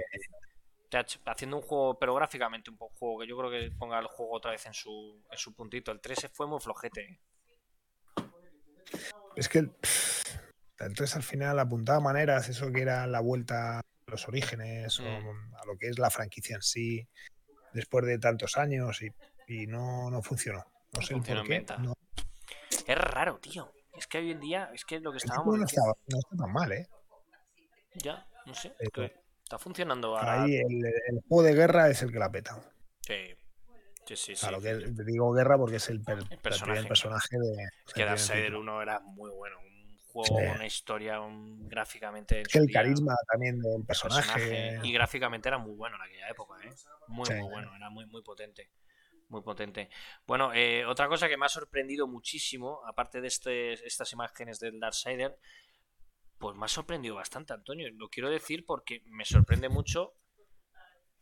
S1: haciendo un juego, pero gráficamente un poco juego, que yo creo que ponga el juego otra vez en su, en su puntito. El 3 fue muy flojete. ¿Eh?
S2: Es que entonces al final apuntaba maneras, eso que era la vuelta a los orígenes o
S1: Mm.
S2: a lo que es la franquicia en sí, después de tantos años y, y no, no funcionó. No sé el
S1: funcionó
S2: por qué. No,
S1: Es raro, tío. Es que hoy en día, es que lo que
S2: el
S1: estábamos
S2: no está, no está tan mal, ¿eh?
S1: Ya, no sé. Que está funcionando ahora.
S2: Ahí el, el juego de guerra es el que la peta.
S1: Sí, sí, sí.
S2: O sea,
S1: sí.
S2: lo que digo guerra porque es el, per- el
S1: personaje.
S2: de.
S1: Es que
S2: título.
S1: 1 era muy bueno. Un juego,
S2: Sí.
S1: una historia, un, gráficamente. en
S2: Es que el
S1: día,
S2: carisma también del
S1: el
S2: personaje.
S1: Y gráficamente era muy bueno en aquella época, ¿eh? Muy,
S2: Sí.
S1: muy bueno. Era muy, muy potente. Muy potente. Bueno, eh, otra cosa que me ha sorprendido muchísimo, aparte de este, estas imágenes del Darksider, pues me ha sorprendido bastante, Antonio. Lo quiero decir porque me sorprende mucho.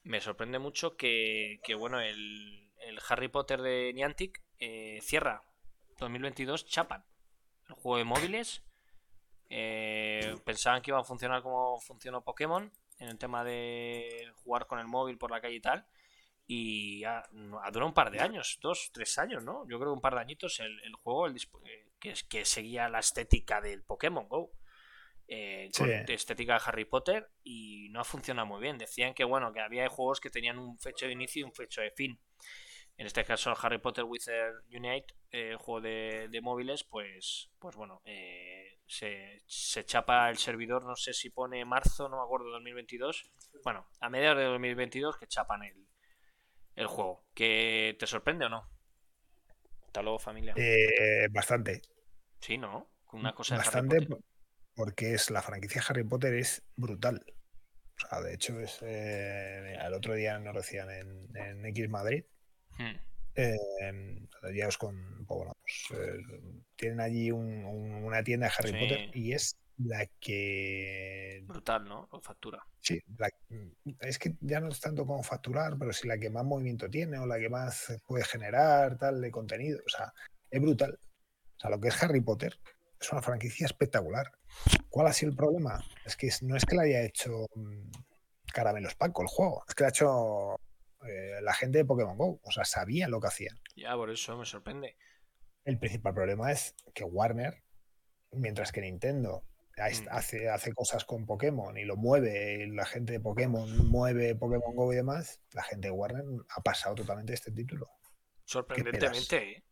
S1: Me sorprende mucho que, que, bueno, el, el Harry Potter de Niantic eh, cierra 2022 Chapan. El juego de móviles. Eh, pensaban que iba a funcionar como funcionó Pokémon en el tema de jugar con el móvil por la calle y tal. y ha, durado un par de años, dos, tres años, ¿no? Yo creo que un par de añitos el, el juego el eh, que, es- que seguía la estética del Pokémon Go. eh, con
S2: Sí.
S1: estética de Harry Potter y no ha funcionado muy bien. Decían que bueno, que había juegos que tenían un fecho de inicio y un fecho de fin. En este caso, Harry Potter Wizard Unite, eh, juego de, de móviles, pues, pues bueno, eh, se, se chapa el servidor, no sé si pone marzo, no me acuerdo, 2022. Bueno, a mediados de 2022 que chapan el, el juego. ¿Que te sorprende o no? Hasta luego, familia.
S2: Eh, bastante.
S1: Sí, ¿no? Una cosa de Harry
S2: Bastante
S1: Potter.
S2: porque es la franquicia Harry Potter es brutal. O sea, de hecho, es el otro día nos decían en, en X Madrid. Eh, con pues bueno, pues, eh, tienen allí un- un- una tienda de Harry
S1: Sí.
S2: Potter y es la que
S1: Brutal, ¿no? Con factura.
S2: sí, la- es que ya no es tanto como facturar, pero sí la que más movimiento tiene o la que más puede generar tal de contenido. O sea, es brutal. O sea, lo que es Harry Potter es una franquicia espectacular. ¿Cuál ha sido el problema? Es que no es que la haya hecho mm, Caramelos Paco el juego, es que la ha hecho eh, la gente de Pokémon Go. O sea, sabían lo que hacían.
S1: Ya, por eso me sorprende.
S2: El principal problema es que Warner, mientras que Nintendo
S1: Mm.
S2: hace, hace cosas con Pokémon y lo mueve, y la gente de Pokémon mueve Pokémon Go y demás, la gente de Warner ha pasado totalmente este título.
S1: Sorprendentemente, ¿eh?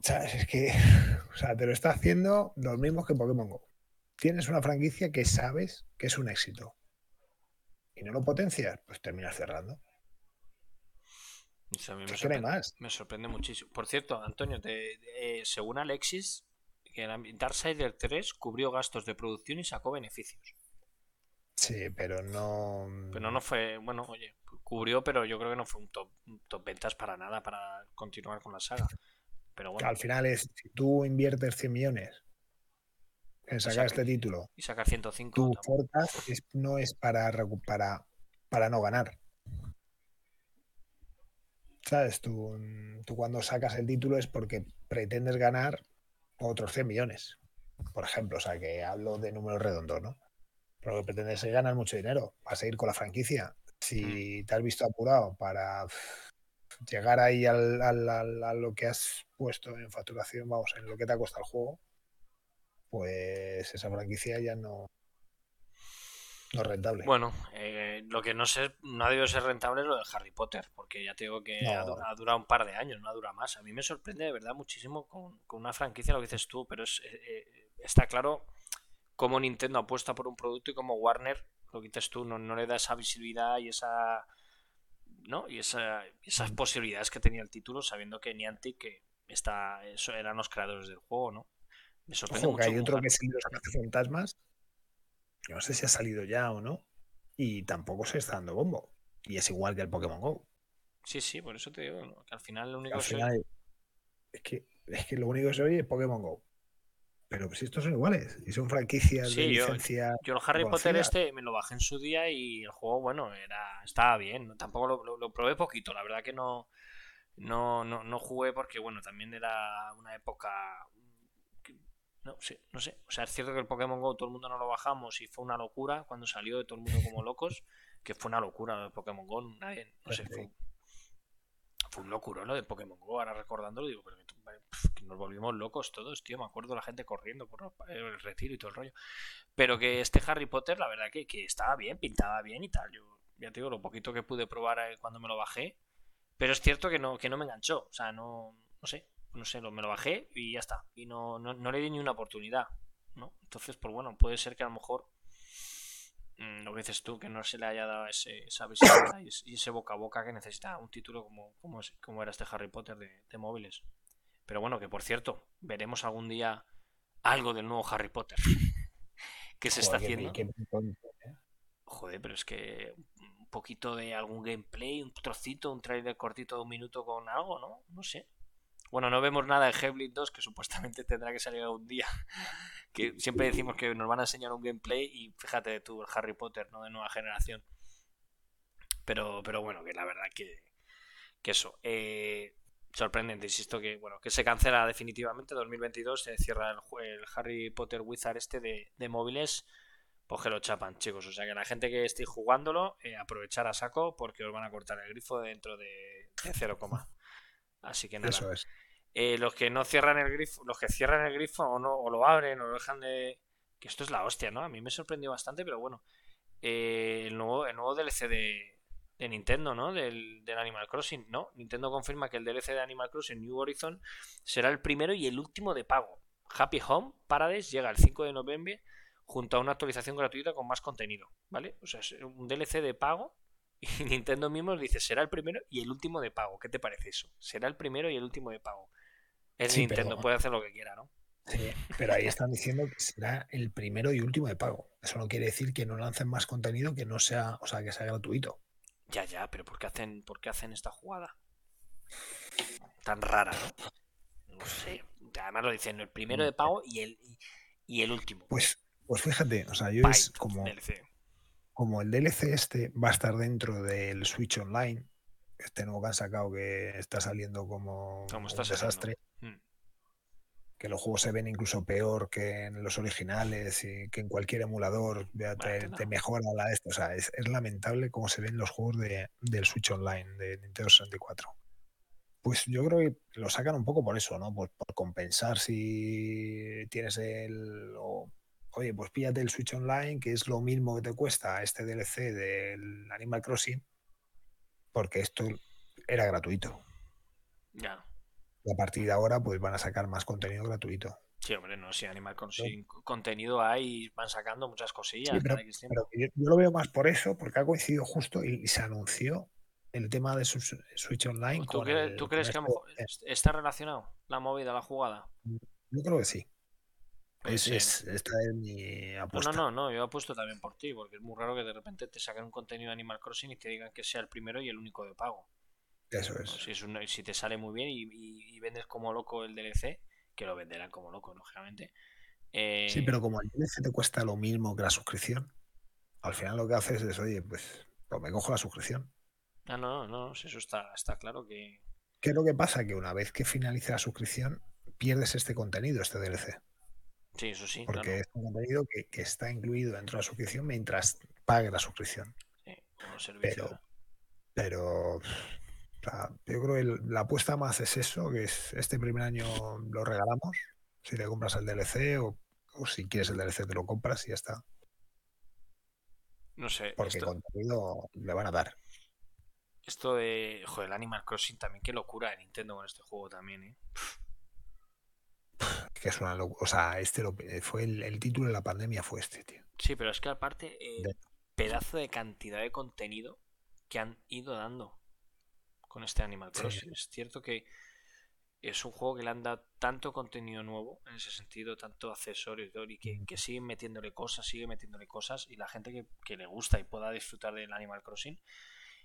S2: ¿Sabes? Es que, o sea, te lo está haciendo los mismos que Pokémon Go. Tienes una franquicia que sabes que es un éxito y no lo potencias, pues terminas cerrando.
S1: A mí me sorprende,
S2: más.
S1: me sorprende muchísimo. Por cierto, Antonio, te- eh, según Alexis, Darksider 3 cubrió gastos de producción y sacó beneficios.
S2: Sí, pero no.
S1: Pero no fue, bueno, oye, cubrió, pero yo creo que no fue un top, un top ventas para nada para continuar con la saga. Pero bueno,
S2: Al final es, si tú inviertes 100 millones en sacar este título
S1: y sacar 105.
S2: tu forecast es- no es para, para, para no ganar. ¿Sabes? Tú, tú cuando sacas el título es porque pretendes ganar otros 100 millones. Por ejemplo, o sea, que hablo de números redondos, ¿no? Pero lo que pretendes es ganar mucho dinero. Vas a ir con la franquicia. Si te has visto apurado para llegar ahí al, al- al- a lo que has puesto en facturación, vamos, en lo que te ha costado el juego, pues esa franquicia ya no, no es rentable.
S1: Bueno, eh, lo que no sé, no ha debido ser rentable es lo de Harry Potter, porque ya te digo que ha,
S2: No.
S1: du- ha durado un par de años, no ha durado más. A mí me sorprende de verdad muchísimo con, con una franquicia lo que dices tú, pero es, eh, eh, está claro cómo Nintendo apuesta por un producto y cómo Warner, lo que dices tú, no, no le da esa visibilidad y esa. ¿no? Y esa, esas posibilidades que tenía el título, sabiendo que Niantic que está, eso eran los creadores del juego, ¿no? Me sorprende
S2: Ojo, que hay otro que es el de los fantasmas. No sé si ha salido ya o no. Y tampoco se está dando bombo. Y es igual que el Pokémon Go.
S1: Sí, sí, por eso te digo, ¿no? que al final lo único
S2: Al
S1: que soy-
S2: final, es, que, es que lo único que se oye es Pokémon Go. Pero pues estos son iguales. Y son franquicias de
S1: yo-
S2: licencia.
S1: Yo el Harry Potter este me lo bajé en su día y el juego, bueno, era estaba bien. Tampoco lo, lo- lo probé poquito, la verdad que no, no, no, no jugué porque, bueno, también era una época... No sé, no sé. O sea, es cierto que el Pokémon GO todo el mundo no lo bajamos y fue una locura cuando salió de todo el mundo como locos, que fue una locura el Pokémon GO. Nadie, no sé, fue, fue un locuro lo del Pokémon GO. Ahora recordándolo digo, pero que, nos volvimos locos todos, tío. Me acuerdo la gente corriendo por el retiro y todo el rollo. Pero que este Harry Potter, la verdad que, que estaba bien, pintaba bien y tal. Yo ya te digo, lo poquito que pude probar eh, cuando me lo bajé. Pero es cierto que no, que no me enganchó. O sea, no, no sé, no sé, lo- me lo bajé y ya está. Y no, no, no le di ni una oportunidad. ¿no? Entonces, pues bueno, puede ser que a lo mejor mm, lo que dices tú, que no se le haya dado ese- esa visibilidad y ese, y ese boca a boca que necesita un título como, como, como era este Harry Potter de, de móviles. Pero bueno, que por cierto, veremos algún día algo del nuevo Harry Potter. que se está
S2: Joder,
S1: haciendo.
S2: pintón, ¿eh?
S1: Joder, pero es que un poquito de algún gameplay, un trocito, un trailer cortito de un minuto con algo, ¿no? No sé. Bueno, no vemos nada de Hellblade 2, que supuestamente tendrá que salir algún día. Que siempre decimos que nos van a enseñar un gameplay y fíjate tú, el Harry Potter, ¿no? De nueva generación. Pero, pero bueno, que la verdad que, que eso. eh, sorprendente, insisto que bueno, que se cancela definitivamente 2022, se cierra el, el Harry Potter Wizard este de, de móviles Pues que lo chapan, chicos. O sea que la gente que esté jugándolo, eh, aprovechar a saco porque os van a cortar el grifo dentro de, de 0, Así que nada.
S2: Eso es.
S1: Eh, los que no cierran el grifo, los que cierran el grifo o no, o lo abren o lo dejan de. Que esto es la hostia, ¿no? A mí me sorprendió bastante, pero bueno. Eh, el, nuevo, el nuevo DLC de, de Nintendo, ¿no? Del, del Animal Crossing, ¿no? Nintendo confirma que el DLC de Animal Crossing New Horizon será el primero y el último de pago. Happy Home Paradise llega el 5 de noviembre junto a una actualización gratuita con más contenido, ¿vale? O sea, es un DLC de pago y Nintendo mismo dice será el primero y el último de pago. ¿Qué te parece eso? Será el primero y el último de pago. Es
S2: Sí,
S1: Nintendo,
S2: pero-
S1: puede hacer lo que quiera, ¿no?
S2: Sí, pero ahí están diciendo que será el primero y último de pago. Eso no quiere decir que no lancen más contenido que no sea, o sea, que sea gratuito.
S1: Ya, ya, pero ¿por qué hacen, por qué hacen esta jugada? Tan rara, ¿no? No sé. Además lo dicen el primero de pago y el, y, y el último.
S2: Pues, pues fíjate, o sea, yo es como,
S1: DLC.
S2: Como el DLC este va a estar dentro del Switch Online, este nuevo que han sacado que está saliendo como
S1: está
S2: desastre,
S1: Mm.
S2: que los juegos se ven incluso peor que en los originales y que en cualquier emulador ya te, mejora la esto. O sea, es, es lamentable cómo se ven los juegos de, del Switch Online de Nintendo 64. Pues yo creo que lo sacan un poco por eso, ¿no? Por, por compensar si tienes el. o, oye, pues píllate el Switch Online, que es lo mismo que te cuesta este DLC del Animal Crossing, porque esto era gratuito.
S1: Ya.
S2: Y a partir de ahora, pues van a sacar más contenido gratuito.
S1: Sí, hombre, no, sí, Animal Crossing contenido hay, van sacando muchas cosillas
S2: Sí, pero, yo, yo lo veo más por eso, porque ha coincidido justo y, y se anunció el tema de su Switch Online.
S1: ¿Tú,
S2: con
S1: crees-
S2: el-
S1: tú
S2: con
S1: crees que a lo
S2: esto.
S1: mejor es- está relacionado la movida, la jugada?
S2: Yo creo que sí. Es- esta es mi
S1: No,
S2: apuesta.
S1: no, no, no, yo apuesto también por ti, porque es muy raro que de repente te saquen un contenido de Animal Crossing y te digan que sea el primero y el único de pago.
S2: Eso es.
S1: Si, es un- si te sale muy bien y, y- y vendes como loco el DLC, que lo venderán como loco, lógicamente. eh,
S2: Sí, pero como el DLC te cuesta lo mismo que la suscripción, al final lo que haces es, oye, pues, pues me cojo la suscripción.
S1: Ah, no, no, no, si eso está, está claro que.
S2: ¿Qué es lo que pasa? Que una vez que finalice la suscripción, pierdes este contenido, este DLC.
S1: Sí, eso sí,
S2: Porque
S1: claro.
S2: es un contenido que, que está incluido dentro de la suscripción mientras pague la suscripción.
S1: sí, como servicio.
S2: Pero, pero o sea, yo creo que la apuesta más es eso, que es este primer año lo regalamos, si te compras el DLC o, o si quieres el DLC te lo compras y ya está.
S1: No sé,
S2: Porque
S1: esto,
S2: contenido le van a dar.
S1: esto de. Joder, el Animal Crossing también, qué locura de Nintendo con este juego también, ¿eh?
S2: Que es una locu- O sea, este lo- fue el, el título de la pandemia fue este, tío.
S1: Sí, pero es que aparte, eh,
S2: De-
S1: pedazo de cantidad de contenido que han ido dando con este Animal
S2: Sí.
S1: Crossing. Es cierto que es un juego que le han dado tanto contenido nuevo, en ese sentido, tanto accesorios y que, que siguen metiéndole cosas, sigue metiéndole cosas, y la gente que, que le gusta y pueda disfrutar del Animal Crossing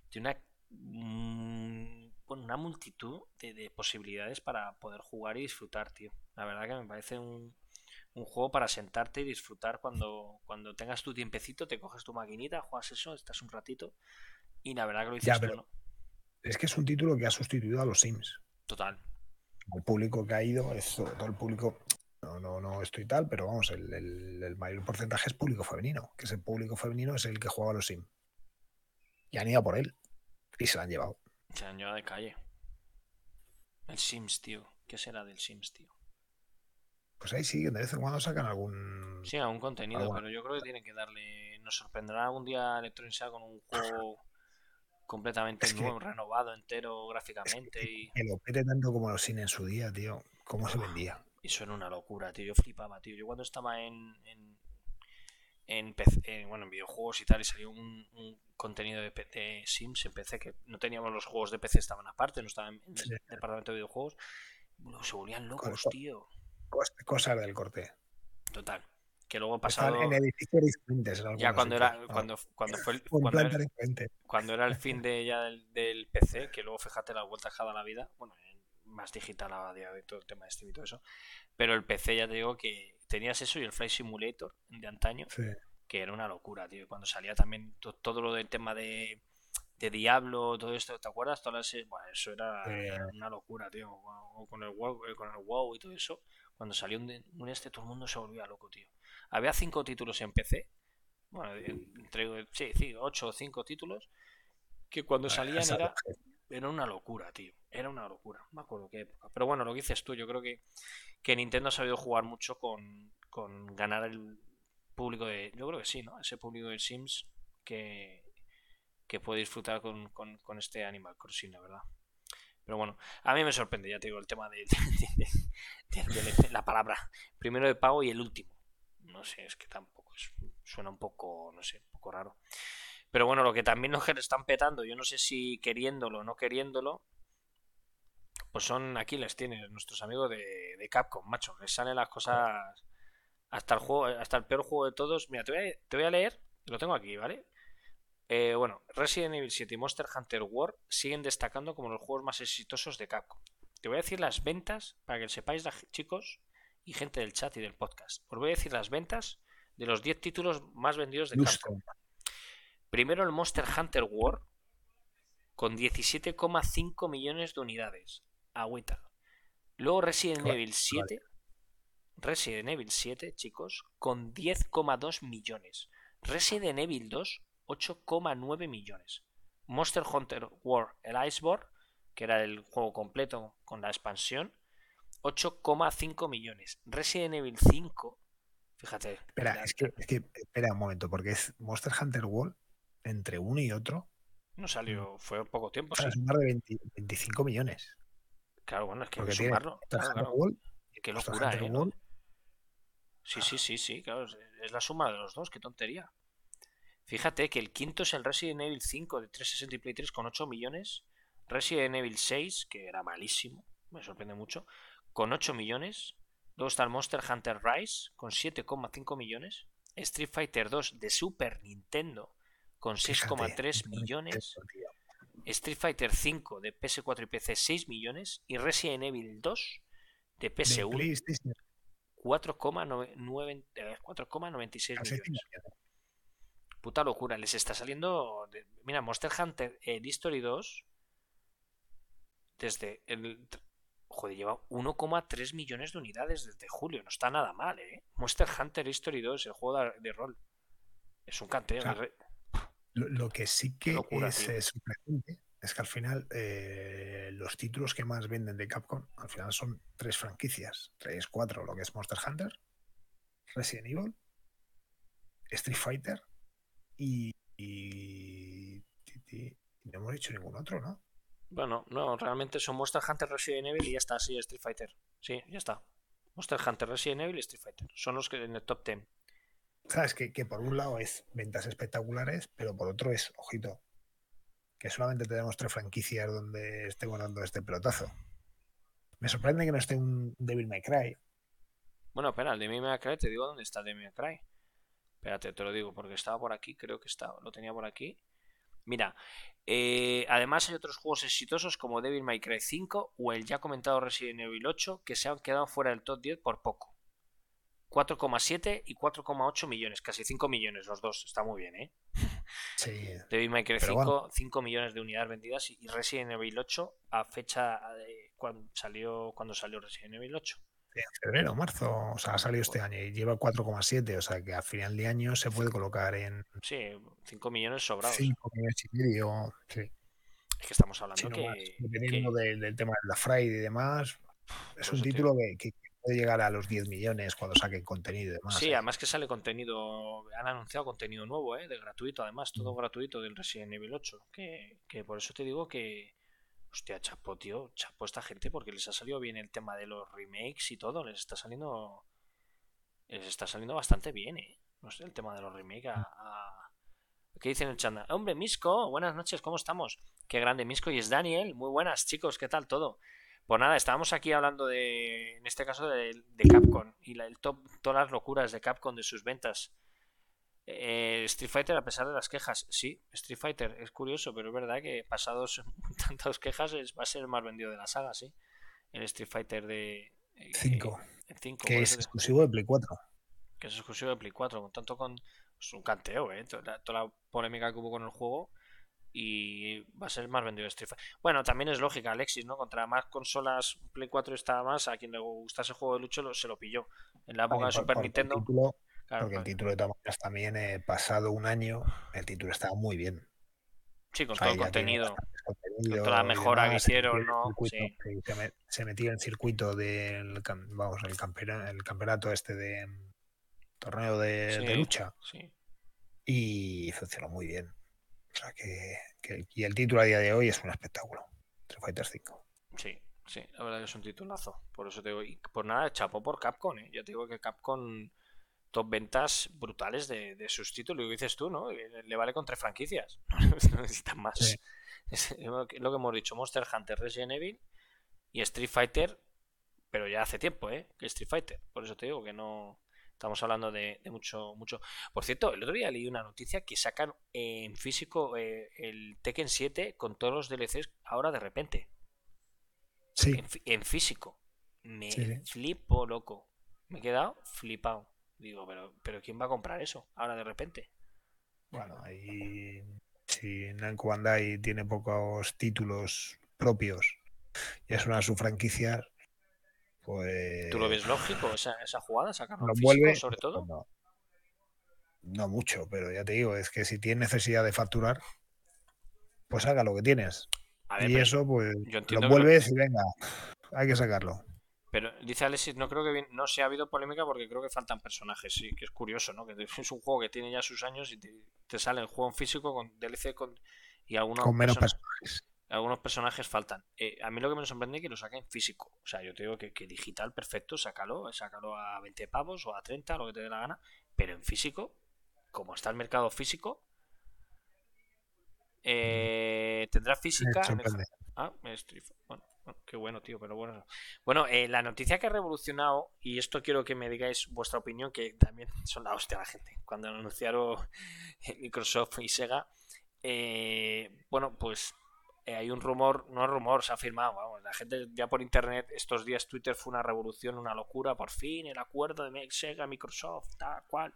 S1: tiene una, mm, bueno, una multitud de, de posibilidades para poder jugar y disfrutar, tío. La verdad que me parece un, un juego para sentarte y disfrutar cuando, cuando tengas tu tiempecito, te coges tu maquinita, juegas eso, estás un ratito y la verdad que lo dices
S2: Ya,
S1: tú, ¿no?
S2: Es que es un título que ha sustituido a los Sims.
S1: Total.
S2: El público que ha ido es todo el público. No, no, no estoy tal, pero vamos, el, el- el mayor porcentaje es público femenino, que ese público femenino es el que juega a los Sims. Y han ido por él. Y se lo han llevado.
S1: Se han llevado de calle. El Sims, tío. ¿Qué será del Sims, tío?
S2: Pues ahí sí, de vez en cuando sacan algún.
S1: Sí, algún contenido, pero yo creo que tienen que darle. Nos sorprenderá algún día Electronic con un juego completamente
S2: Es que-
S1: nuevo, renovado, entero gráficamente y,
S2: Que lo pete tanto como los Sims en su día, tío. ¿Cómo se vendía?
S1: eso era una locura, tío. Yo flipaba, tío. Yo cuando estaba en. en en, PC, en, bueno, en videojuegos y tal, y salió un, un contenido de, P- de Sims en PC que no teníamos los juegos de PC, estaban aparte, no estaban en el
S2: Sí.
S1: departamento de videojuegos. Se volvían locos,
S2: Correcto.
S1: tío.
S2: Cos- Cosas del corte.
S1: Total. Que luego ha pasado.
S2: en edificios diferentes. en
S1: Ya cuando
S2: sitios.
S1: era, cuando, cuando fue el, cuando era, cuando era el fin de ya del, del PC, que luego fíjate las vueltas que ha dado la vida, bueno, en- más digital a día de todo el tema de Steam y todo eso, pero el PC ya te digo que tenías eso y el Flight Simulator de antaño,
S2: Sí.
S1: que era una locura, tío. Cuando salía también to- todo lo del tema de, de Diablo, todo esto, ¿te acuerdas? Todas las- bueno, eso era
S2: Sí.
S1: una locura, tío. O con el WoW, eh, con el WoW y todo eso. Cuando salió un, un este, todo el mundo se volvía loco, tío. Había cinco títulos en PC bueno, entre sí, sí, 8 o 5 títulos, que cuando salían
S2: Esa-
S1: era, era una locura, tío. Era una locura. No me acuerdo qué época. Pero bueno, lo que dices tú, yo creo que, que Nintendo ha sabido jugar mucho con, con ganar el público de. Yo creo que sí, ¿no? Ese público de Sims que, que puede disfrutar con, con- con este Animal Crossing, la verdad. Pero bueno, a mí me sorprende, ya te digo, el tema de, de- de- de- de la palabra primero de pago y el último. No sé, es que tampoco es- suena un poco, no sé, un poco raro. Pero bueno, lo que también nos están petando, yo no sé si queriéndolo o no queriéndolo, pues son, aquí les tienes, nuestros amigos de, de Capcom, macho, les salen las cosas hasta el juego, hasta el peor juego de todos. Mira, te voy a, te voy a leer, lo tengo aquí, ¿vale? Eh, bueno, Resident Evil 7 y Monster Hunter World siguen destacando como los juegos más exitosos de Capcom. Te voy a decir las ventas para que sepáis, chicos y gente del chat y del podcast. Os voy a decir las ventas de los 10 títulos más vendidos de Capcom. Primero el Monster Hunter World con 17,5 millones de unidades. Agüita. Luego Resident
S2: Vale,
S1: Evil 7. Resident Evil 7, chicos, con 10,2 millones. Resident Evil 2, 8,9 millones. Monster Hunter World, el Iceborne, que era el juego completo con la expansión, 8,5 millones. Resident Evil 5, fíjate.
S2: Espera,
S1: la-
S2: es que, es que- espera un momento, porque es Monster Hunter World entre uno y otro.
S1: no salió, fue poco tiempo, sí.
S2: es más de 20 25 millones.
S1: Claro, bueno, es que
S2: Porque tiene
S1: sumarlo. Claro, claro.
S2: World,
S1: Qué locura, ¿eh?
S2: World,
S1: Sí, sí, sí, sí, claro. Es la suma de los dos, qué tontería. Fíjate que el quinto es el Resident Evil 5 de 360 y Play 3 con 8 millones. Resident Evil 6, que era malísimo, me sorprende mucho, con 8 millones. Luego está el Monster Hunter Rise con 7,5 millones. Street Fighter 2 de Super Nintendo con
S2: fíjate,
S1: 6,3
S2: Super
S1: millones. Street Fighter 5 de PS4 y PC 6 millones. Y Resident Evil 2 de
S2: De
S1: PS1
S2: PlayStation,
S1: 4,9 eh, 4,96
S2: casi
S1: millones. Puta locura, les está saliendo. de- Mira, Monster Hunter eh, History 2 desde el. Joder, lleva 1,3 millones de unidades desde julio. No está nada mal, ¿eh? Monster Hunter History 2, el juego de, de rol. Es un canteo. Re-
S2: Lo, lo que sí que
S1: locura,
S2: es eh, sorprendente es que al final eh, los títulos que más venden de Capcom al final son tres franquicias, tres, cuatro, lo que es Monster Hunter, Resident Evil, Street Fighter y, y, no hemos dicho ningún otro, ¿no?
S1: Bueno, no, realmente son Monster Hunter Resident Evil y ya está, sí, Street Fighter. Sí, ya está. Monster Hunter Resident Evil y Street Fighter. Son los que en el top 10.
S2: Sabes que, que por un lado es ventas espectaculares, pero por otro es, ojito, que solamente tenemos tres franquicias donde estemos dando este pelotazo. Me sorprende que no esté un Devil May Cry.
S1: Bueno, espera, el de Devil May Cry, te digo dónde está el Devil May Cry. Espérate, te lo digo, porque estaba por aquí, creo que estaba, lo tenía por aquí. Mira, eh, además hay otros juegos exitosos como Devil May Cry 5 o el ya comentado Resident Evil 8 que se han quedado fuera del top 10 por poco. 4,7 y 4,8 millones, casi 5 millones los dos, está muy bien, ¿eh?
S2: Sí,
S1: Devil May Cry
S2: Pero
S1: 5,
S2: bueno.
S1: 5 millones de unidades vendidas y Resident Evil 8 a fecha de cuando salió, cuando salió Resident Evil 8.
S2: En febrero, marzo, o sea, ha salido este año y lleva 4,7, o sea que a final de año se puede colocar en
S1: Sí, 5 millones sobrados.
S2: 5 millones y medio. Sí,
S1: Es que estamos hablando
S2: sí, no
S1: que,
S2: más. Dependiendo
S1: que-
S2: del, del tema de la Friday y demás, es un título que, que puede llegar a los 10 millones cuando saquen contenido y demás.
S1: Sí,
S2: ¿eh?
S1: además que sale contenido, han anunciado contenido nuevo, ¿eh? De gratuito, además, todo gratuito del Resident Evil 8. Que, que por eso te digo que, hostia, chapo, tío, chapo esta gente porque les ha salido bien el tema de los remakes y todo, les está saliendo, les está saliendo bastante bien, ¿eh? No sé, el tema de los remakes a... ¿Qué dicen en el chat? Hombre, Misco, buenas noches, ¿cómo estamos? Qué grande Misco y es Daniel, muy buenas chicos, ¿qué tal todo? Pues nada, estábamos aquí hablando de, en este caso, de, de Capcom y el top, todas las locuras de Capcom de sus ventas. Eh, Street Fighter, a pesar de las quejas, sí, Street Fighter es curioso, pero es verdad que pasados tantas quejas es, va a ser el más vendido de la saga, sí. El Street Fighter de eh,
S2: 5,
S1: el 5,
S2: que es exclusivo de Play 4.
S1: que es exclusivo de Play 4, con tanto con es un canteo, eh, toda, la- toda la polémica que hubo con el juego y va a ser el más vendido de Street Fighter. Bueno, también es lógica, Alexis, ¿no? Contra más consolas, Play 4 estaba más, a quien le gustase el juego de lucho se lo pilló. En la época de
S2: por-
S1: Super
S2: por-
S1: Nintendo,
S2: título,
S1: Claro,
S2: Porque el título de todas maneras también, eh, pasado un año, el título estaba muy bien.
S1: Sí, con
S2: O sea,
S1: todo el contenido.
S2: contenido
S1: toda la mejora que
S2: demás,
S1: hicieron, ¿no?
S2: circuito,
S1: Sí.
S2: sí, se, me- se metía en el circuito del vamos, el, campera- el campeonato este de mm, torneo de, lucha
S1: Sí.
S2: y funcionó muy bien. O sea que, que- y el título a día de hoy es un espectáculo. Street Fighter 5.
S1: Sí, sí, la verdad que es un titulazo. Por eso te digo, y por nada, chapó por Capcom, ¿eh? Ya te digo que Capcom top ventas brutales de, de sus títulos. Y lo dices tú, ¿no? Le le vale con tres franquicias. No necesitan más.
S2: Sí.
S1: Es lo que que hemos dicho, Monster Hunter, Resident Evil y Street Fighter, pero ya hace tiempo, ¿eh? Que Street Fighter. Por eso te digo que no... Estamos hablando de, de mucho, mucho. Por cierto, el otro día leí una noticia que sacan en físico eh, el Tekken 7 con todos los DLCs ahora de repente
S2: Sí,
S1: en, fí- en físico. Me
S2: sí.
S1: flipo, loco. Me he quedado flipado. Digo, pero, pero ¿quién va a comprar eso ahora de repente?
S2: bueno, ahí si Namco Bandai tiene pocos títulos propios y es una de sus franquicias, pues
S1: ¿Tú lo ves lógico esa, esa jugada? Sacarlo
S2: lo
S1: físico,
S2: vuelve
S1: sobre todo.
S2: No, no mucho, pero ya te digo, es que si tienes necesidad de facturar, pues haga lo que tienes.
S1: Ver,
S2: y eso, pues lo- vuelves y venga, hay que sacarlo.
S1: Pero dice Alexis, no creo que bien- no se ha habido polémica porque creo que faltan personajes. Sí, que es curioso, ¿no? Que es un juego que tiene ya sus años y te, te sale el juego en físico con DLC con, y algunos,
S2: Con menos
S1: persona-
S2: personajes.
S1: algunos personajes faltan. Eh, a mí lo que me sorprende es que lo saquen físico. O sea, yo te digo que, que digital, perfecto, sácalo, sácalo a 20 pavos o a 30, lo que te dé la gana. Pero en físico, como está el mercado físico, eh, tendrá física.
S2: Me.
S1: Ah. Bueno, bueno, qué bueno, tío, pero bueno. Bueno, eh, la noticia que ha revolucionado, y esto quiero que me digáis vuestra opinión, que también son la hostia la gente, cuando anunciaron Microsoft y Sega, eh, bueno, pues eh, hay un rumor, no es rumor, se ha firmado, vamos, la gente ya por internet, estos días Twitter fue una revolución, una locura, por fin, el acuerdo de Sega, Microsoft, tal cual.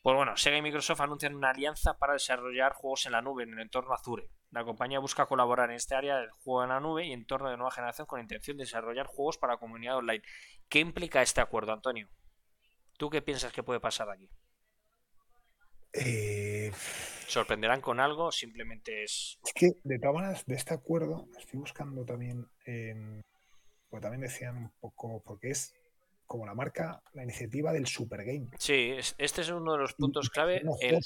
S1: Pues bueno, Sega y Microsoft anuncian una alianza para desarrollar juegos en la nube en el entorno Azure. La compañía busca colaborar en este área del juego en la nube y entorno de nueva generación con intención de desarrollar juegos para comunidad online. ¿Qué implica este acuerdo, Antonio? ¿Tú qué piensas que puede pasar aquí?
S2: Eh,
S1: ¿Sorprenderán con algo? Simplemente es.
S2: es que de todas maneras, de este acuerdo, estoy buscando también, en- pues también decían un poco, porque es como la marca, la iniciativa del Super Game.
S1: Sí, es- este es uno de los puntos
S2: Y-
S1: clave. el-.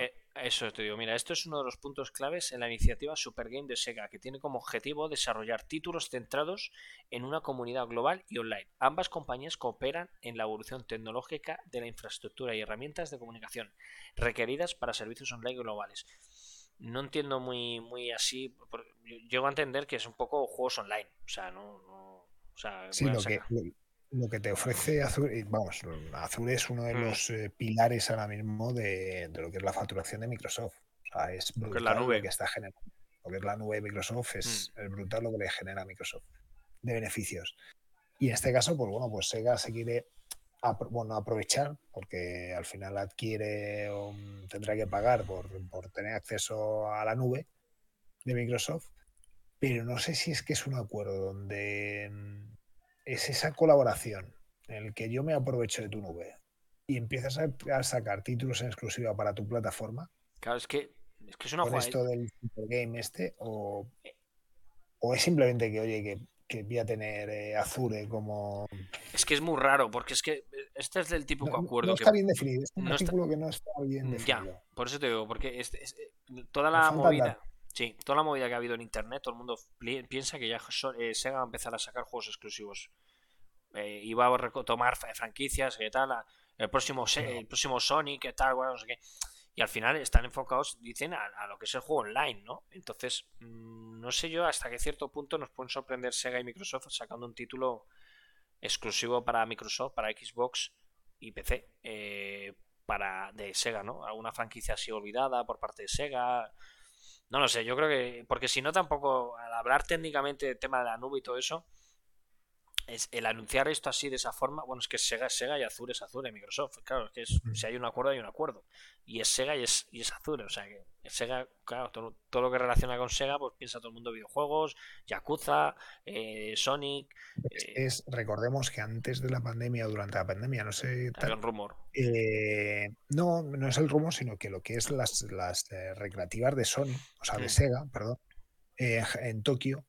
S1: Eh, eso te digo, mira, esto es uno de los puntos claves en la iniciativa Super Game de Sega, que tiene como objetivo desarrollar títulos centrados en una comunidad global y online. Ambas compañías cooperan en la evolución tecnológica de la infraestructura y herramientas de comunicación requeridas para servicios online globales. No entiendo muy, muy así, llego a entender que es un poco juegos online, o sea, no, no- o sea,
S2: Sí, lo que, lo, lo que te ofrece Azure, vamos, Azure es uno de
S1: Mm.
S2: los eh, pilares ahora mismo de, de lo que es la facturación de Microsoft. O sea, es
S1: Lo que
S2: brutal
S1: es la nube.
S2: que está generando. Lo que es la nube de Microsoft es,
S1: Mm.
S2: es brutal lo que le genera a Microsoft de beneficios. Y en este caso, pues bueno, pues Sega se quiere apro- bueno, aprovechar porque al final adquiere o tendrá que pagar por, por tener acceso a la nube de Microsoft, pero no sé si es que es un acuerdo donde mm, es esa colaboración en el que yo me aprovecho de tu nube y empiezas a, a sacar títulos en exclusiva para tu plataforma
S1: Claro, es que es, que es una
S2: con
S1: jugada-
S2: esto del Game este o, o es simplemente que oye que, que voy a tener eh, Azure como
S1: Es que es muy raro, porque es que este es del típico
S2: no, no
S1: acuerdo que
S2: está bien definido es un
S1: no está-
S2: artículo que no está bien
S1: Ya,
S2: definido
S1: por eso te digo, porque es- es- eh, toda la movida. Sí, toda la movida que ha habido en internet, todo el mundo piensa que ya eh, Sega va a empezar a sacar juegos exclusivos. Eh, y va a retomar fra- franquicias, que tal, a- el próximo, el próximo Sonic, que tal, bueno, no sé qué. Y al final están enfocados, dicen, a, a lo que es el juego online, ¿no? Entonces, mm, no sé yo hasta qué cierto punto nos pueden sorprender Sega y Microsoft sacando un título exclusivo para Microsoft, para Xbox y PC. eh, para de Sega, ¿no? Alguna franquicia así olvidada por parte de Sega. No lo sé, yo creo que. Porque si no, tampoco. Al hablar técnicamente del tema de la nube y todo eso. Es el anunciar esto así de esa forma, bueno, es que Sega es Sega y Azure es Azure, Microsoft, claro, es que es- si hay un acuerdo hay un acuerdo, y es Sega y es, y es Azure, o sea que Sega, claro, todo, todo lo que relaciona con Sega, pues piensa todo el mundo videojuegos, Yakuza, eh, Sonic, eh,
S2: es- recordemos que antes de la pandemia o durante la pandemia, no sé, tal,
S1: un rumor.
S2: eh, no, no es el rumor, sino que lo que es las, las recreativas de Sony, o sea, de
S1: Mm.
S2: Sega, perdón, en Tokio,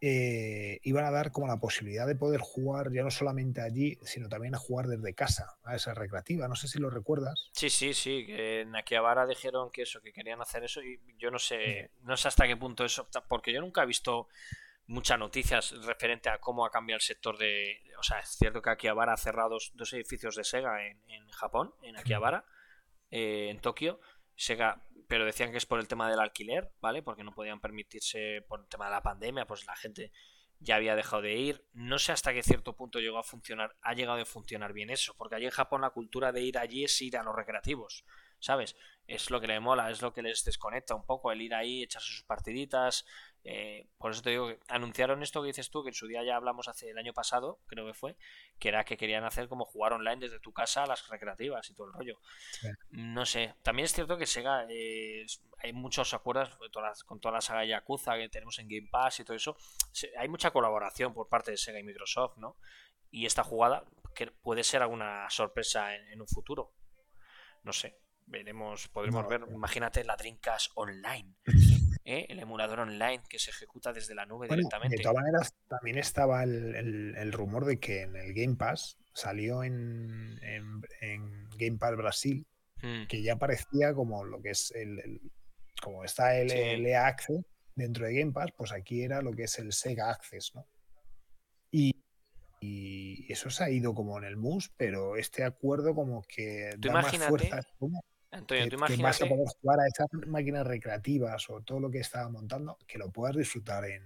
S2: eh, iban a dar como la posibilidad de poder jugar ya no solamente allí, sino también a jugar desde casa, a esa recreativa. No sé si lo recuerdas.
S1: Sí, sí, sí, en Akihabara dijeron que eso, que querían hacer eso y yo no sé, no sé hasta qué punto eso, porque yo nunca he visto muchas noticias referente a cómo ha cambiado el sector de, o sea, es cierto que Akihabara ha cerrado dos, dos edificios de Sega en, en Japón, en Akihabara, eh, en Tokio, Sega, pero decían que es por el tema del alquiler, ¿vale? Porque no podían permitirse por el tema de la pandemia, pues la gente ya había dejado de ir. No sé hasta qué cierto punto llegó a funcionar, ha llegado a funcionar bien eso, porque allí en Japón la cultura de ir allí es ir a los recreativos, ¿sabes? Es lo que le mola, es lo que les desconecta un poco, el ir ahí, echarse sus partiditas. Eh, por eso te digo que anunciaron esto que dices tú, que en su día ya hablamos hace el año pasado, creo que fue, que era que querían hacer como jugar online desde tu casa a las recreativas y todo el rollo.
S2: Sí.
S1: No sé, también es cierto que Sega, eh, hay muchos acuerdos con toda la- saga Yakuza que tenemos en Game Pass y todo eso. Hay mucha colaboración por parte de Sega y Microsoft, ¿no? Y esta jugada que puede ser alguna sorpresa en, en un futuro. No sé, veremos, podremos
S2: No,
S1: ver. Imagínate la Dreamcast Online, ¿eh? el emulador online que se ejecuta desde la nube
S2: Bueno,
S1: directamente.
S2: de todas maneras, también estaba el, el- el rumor de que en el Game Pass salió en, en- en Game Pass Brasil,
S1: Mm,
S2: que ya parecía como lo que es el, el- como está el,
S1: Sí.
S2: el EA Access dentro de Game Pass, pues aquí era lo que es el Sega Access, ¿no? Y, y eso se ha ido como en el MUS, pero este acuerdo como que da más fuerza, como
S1: Antonio,
S2: que,
S1: tú
S2: que vas a poder jugar a esas máquinas recreativas o todo lo que estaba montando, que lo puedas disfrutar en,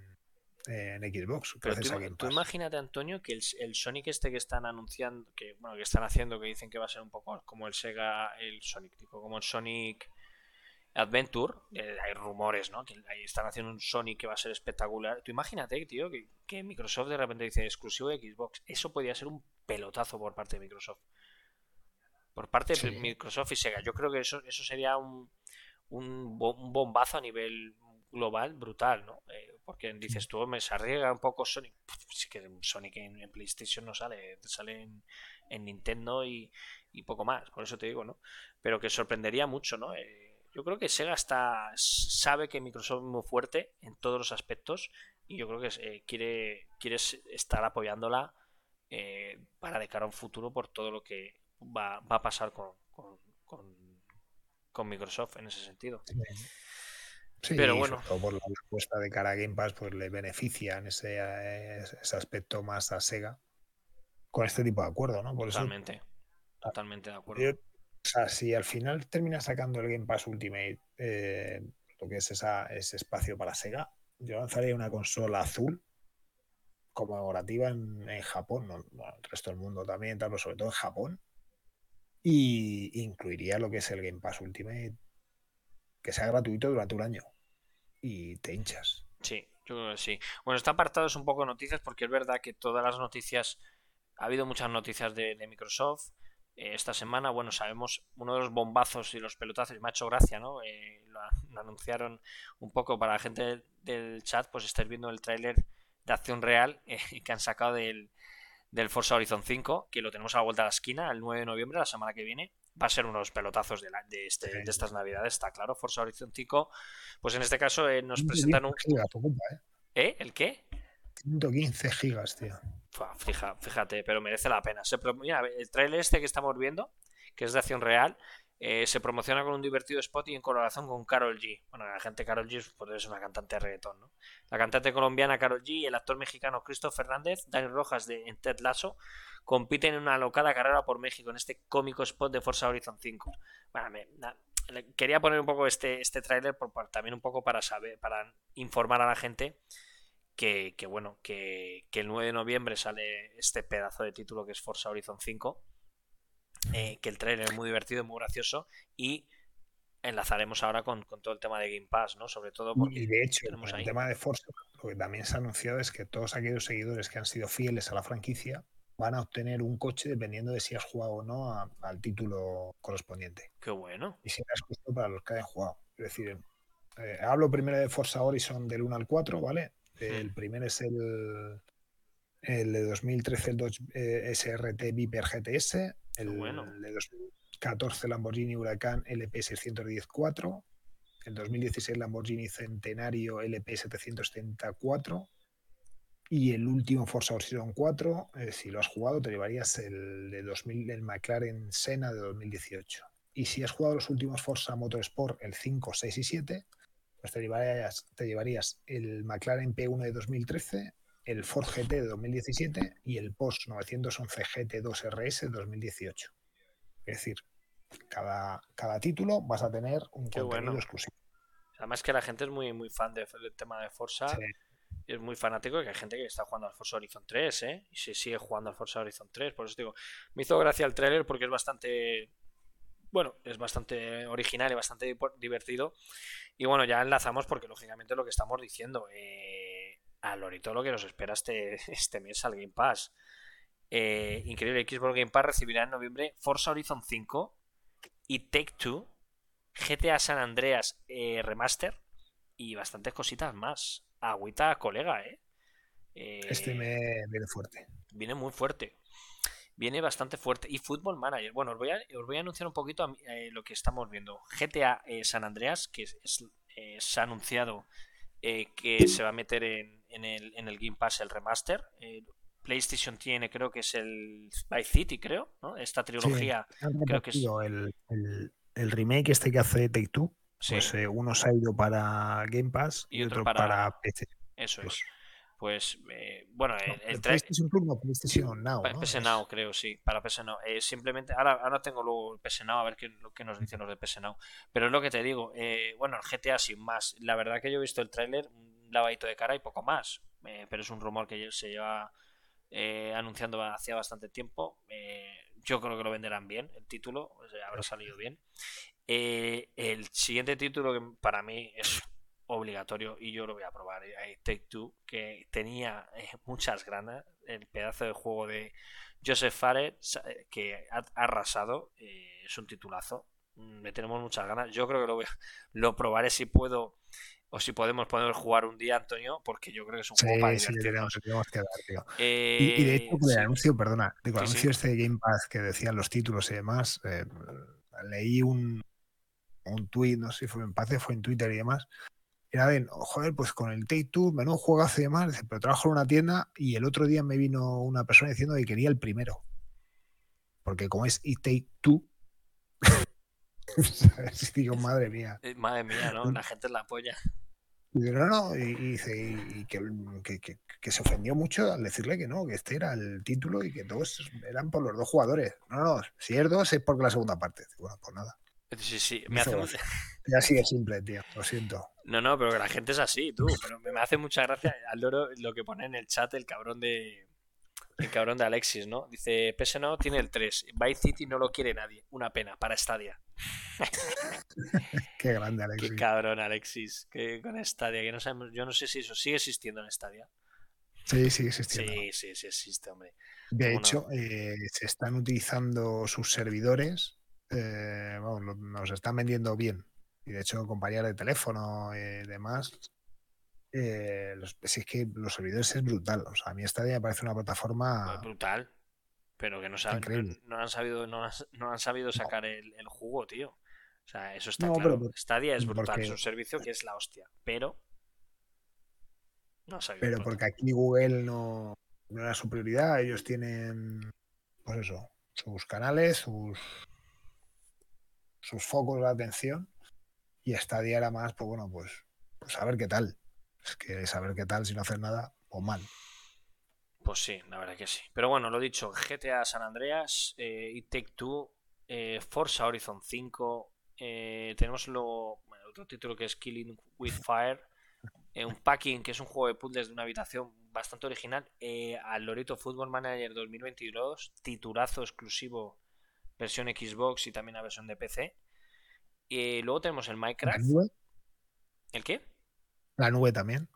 S2: en Xbox.
S1: Pero tú,
S2: a
S1: tú imagínate, Antonio, que el, el Sonic este que están anunciando, que bueno, que están haciendo, que dicen que va a ser un poco como el Sega, el Sonic, tipo, como el Sonic Adventure, eh, hay rumores, ¿no? Que ahí están haciendo un Sonic que va a ser espectacular. Tú imagínate, tío, que, que Microsoft de repente dice exclusivo de Xbox. Eso podría ser un pelotazo por parte de Microsoft. Por parte de. Microsoft y Sega. Yo creo que eso, eso sería un, un, bo- un bombazo a nivel global brutal, ¿no? Eh, porque dices tú, me se arriesga un poco Sonic. Sí que Sonic en, en PlayStation no sale, sale en, en Nintendo y, y poco más, por eso te digo, ¿no? Pero que sorprendería mucho, ¿no? Eh, yo creo que Sega está sabe que Microsoft es muy fuerte en todos los aspectos y yo creo que eh, quiere, quiere estar apoyándola para de cara a un futuro por todo lo que va, va a pasar con, con, con- con Microsoft en ese sentido.
S2: Sí,
S1: Pero bueno.
S2: sobre todo por la respuesta de cara a Game Pass, pues le beneficia en ese, ese aspecto más a Sega con este tipo de acuerdo, ¿no? Por eso,
S1: Totalmente, totalmente de acuerdo.
S2: yo- o sea, si al final termina sacando el Game Pass Ultimate, eh, lo que es esa, ese espacio para Sega, yo lanzaría una consola azul conmemorativa en, en Japón, no, el resto del mundo también, tal, pero sobre todo en Japón, y incluiría lo que es el Game Pass Ultimate, que sea gratuito durante un año, y te hinchas.
S1: Sí, yo creo que sí. Bueno, este apartado es un poco noticias porque es verdad que todas las noticias, ha habido muchas noticias de, Microsoft eh, esta semana. Bueno, sabemos uno de los bombazos y los pelotazos, me ha hecho gracia, ¿no? Eh, lo, anunciaron un poco para la gente del, del chat, pues estáis viendo el tráiler de acción real eh, que han sacado del, del Forza Horizon 5, que lo tenemos a la vuelta de la esquina el 9 de noviembre, la semana que viene. Va a ser unos pelotazos de, la- de, este, de estas navidades, está claro. Forza Horizon 5, pues en este caso eh, nos presentan un...
S2: 115 gigas, ocupa, ¿eh?
S1: ¿Eh? ¿El qué?
S2: 115 gigas, tío.
S1: Fua, fija- fíjate, pero merece la pena. Se mira, el trailer este que estamos viendo, que es de acción real, eh, se promociona con un divertido spot y en colaboración con Carol G. Bueno, la gente Carol G pues, es una cantante de reggaetón, ¿no? La cantante colombiana Carol G y el actor mexicano Christopher Fernández, Dani Rojas de en Ted Lasso, compiten en una alocada carrera por México en este cómico spot de Forza Horizon 5. Bueno, quería poner un poco este, este también un poco para saber, para informar a la gente que, que, bueno, que, que el 9 de noviembre sale este pedazo de título que es Forza Horizon 5, eh, que el trailer es muy divertido, muy gracioso y enlazaremos ahora con, con todo el tema de Game Pass, ¿no? Sobre todo porque
S2: Y de hecho, con el
S1: ahí.
S2: tema de Forza, lo que también se ha anunciado es que todos aquellos seguidores que han sido fieles a la franquicia van a obtener un coche dependiendo de si has jugado o no a- al título correspondiente.
S1: Qué bueno.
S2: Y será justo para los que hayan jugado. Es decir, eh, hablo primero de Forza Horizon del 1 al 4, ¿vale? El primero es el, el de 2013, el Dodge eh, SRT Viper GTS. El
S1: bueno.
S2: de 2014 Lamborghini Huracán LP 610 4. El 2016 Lamborghini Centenario LP 774. Y el último Forza Horizon 4, eh, si lo has jugado, te llevarías el de 2000, el McLaren Senna de 2018. Y si has jugado los últimos Forza Motorsport, el 5, 6 y 7, pues te llevarías, te llevarías el McLaren P1 de 2013, el Ford GT de 2017 y el Porsche 911 GT2 RS de 2018. Es decir, cada, cada título vas a tener un
S1: Qué
S2: contenido
S1: bueno.
S2: exclusivo.
S1: Además que la gente es muy, muy fan de- del tema de Forza.
S2: Sí.
S1: y es muy fanático y que hay gente que está jugando al Forza Horizon 3, ¿eh? Y se sigue jugando al Forza Horizon 3. Por eso digo, me hizo gracia el tráiler porque es bastante... Bueno, es bastante original y bastante divertido. Y bueno, ya enlazamos porque lógicamente lo que estamos diciendo. Eh, a Lorito lo que nos espera este, este mes al Game Pass. Eh, increíble, Xbox Game Pass recibirá en noviembre Forza Horizon 5 y Take Two, GTA San Andreas eh, Remaster y bastantes cositas más. Agüita colega, ¿eh? Eh,
S2: Este me viene fuerte.
S1: Viene muy fuerte. Viene bastante fuerte. Y Football Manager. Bueno, os voy a, os voy a anunciar un poquito a mí, lo que estamos viendo. GTA San Andreas, que es, es- se ha anunciado que se va a meter en, en el, en el Game Pass el remaster. Eh, PlayStation tiene, creo que es el Vice City, creo, ¿no? Esta trilogía. Creo que es-
S2: el, el- el remake este que hace Take Two.
S1: Sí,
S2: Pues eh, uno se ha ido para Game Pass
S1: Y
S2: y,
S1: otro
S2: otro
S1: para-
S2: para, PC.
S1: eso es.
S2: Pues,
S1: eh, bueno,
S2: no,
S1: el, el
S2: el PlayStation Plus no, PlayStation Now.
S1: Pa-
S2: ¿no?
S1: PS Now, creo, sí, para PS Now. Eh, simplemente, ahora, ahora tengo luego el PS Now, a ver qué, que nos dicen los de PS Now. Pero es lo que te digo, eh, bueno, el GTA sin más. La verdad que yo he visto el tráiler, un lavadito de cara y poco más. Eh, pero es un rumor que se lleva eh, anunciando hacía bastante tiempo. Eh, yo creo que lo venderán bien, el título, habrá salido bien. Eh, el siguiente título que para mí es obligatorio y yo lo voy a probar, eh, Take Two, que tenía eh, muchas ganas, el pedazo de juego de Joseph Fares eh, que ha arrasado, eh, es un titulazo, Mm, le tenemos muchas ganas, yo creo que lo, voy a- lo probaré si puedo o si podemos poder jugar un día, Antonio, porque yo creo que es un
S2: Sí,
S1: juego para
S2: sí,
S1: divertirnos.
S2: tenemos, tenemos que dar, tío.
S1: Eh,
S2: Y, y de hecho, con el
S1: sí.
S2: anuncio, perdona, digo, el anuncio este de Game Pass que decían los títulos y demás, eh, leí un, un tuit, no sé si fue en Paz, fue en Twitter y demás. Era de, "Oh, joder, pues con el Take Two, menudo juegazo y demás, pero trabajo en una tienda y el otro día me vino una persona diciendo que quería el primero. Porque como es It Take Two, digo, madre mía.
S1: Eh, Madre mía, ¿no? La gente la polla.
S2: Y no, no, y, que, que- que- que se ofendió mucho al decirle que no, que este era el título y que todos eran por los dos jugadores. No, no, si es dos es porque la segunda parte. Bueno, pues nada.
S1: Sí, sí,
S2: Me
S1: hace.
S2: Ya de simple, tío, lo siento.
S1: No, no, pero que la gente es así, tú. Pero me hace mucha gracia al loro lo que pone en el chat el cabrón de. El cabrón de Alexis, ¿no? Dice, PS no tiene el 3. Vice City no lo quiere nadie. Una pena, para Stadia.
S2: Qué grande,
S1: Qué
S2: Alexis.
S1: cabrón, Alexis. Que con Stadia, que no sabemos. Yo no sé si eso sigue existiendo en Stadia.
S2: Sí, sigue existiendo.
S1: Sí, sí, sí existe, hombre.
S2: De
S1: no.
S2: hecho, eh, se están utilizando sus servidores, eh, vamos, nos están vendiendo bien. Y de hecho, compañías de teléfono y demás, eh, los, si es que los servidores es brutal. O sea, a mí esta me parece una plataforma
S1: Brutal. Pero que no, saben, no, no han sabido, no, han- no han sabido sacar el, el jugo, tío. O sea, eso está claro.
S2: pero
S1: Stadia es brutal,
S2: porque-
S1: es un servicio que es la hostia. Pero. No ha sabido
S2: Pero porque aquí Google no, no era su prioridad, ellos tienen, pues eso, sus canales, sus, sus focos de atención, y Stadia era más, pues bueno, pues, pues saber qué tal. Es que saber qué tal si no hacer nada, o mal.
S1: Pues sí, la verdad que sí. Pero bueno, lo dicho, GTA San Andreas, eh, It Take Two, eh, Forza Horizon 5, eh, tenemos luego otro título que es Killing with Fire, eh, un packing que es un juego de puzzles de una habitación bastante original, al Lorito Football Manager 2022, titulazo exclusivo versión Xbox y también la versión de PC. Y luego tenemos el
S2: La
S1: Minecraft.
S2: nube,
S1: ¿El qué?
S2: la nube también.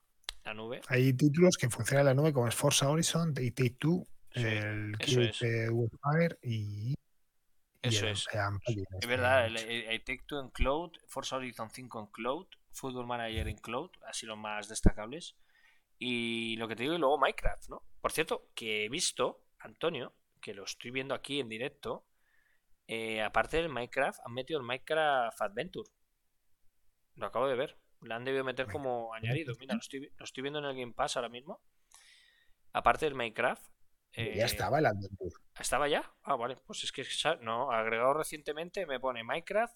S1: la nube.
S2: Hay títulos que funcionan en la nube como es Forza Horizon, y Take Two,
S1: Sí,
S2: el de Wildfire y,
S1: Eso
S2: el-
S1: es.
S2: el
S1: Es
S2: este,
S1: verdad, el- el Take Two en Cloud, Forza Horizon 5 en Cloud, Football Manager en Cloud, así los más destacables. Y lo que te digo, y luego Minecraft, ¿no? Por cierto, que he visto, Antonio, que lo estoy viendo aquí en directo, eh, aparte del Minecraft, han metido el Minecraft Adventure. Lo acabo de ver. Le han debido meter como añadido. Mira, lo estoy, lo estoy viendo en el Game Pass ahora mismo. Aparte del Minecraft. eh,
S2: Ya estaba el Adventure.
S1: ¿Estaba ya? Ah, vale. Pues es que no, agregado recientemente me pone Minecraft.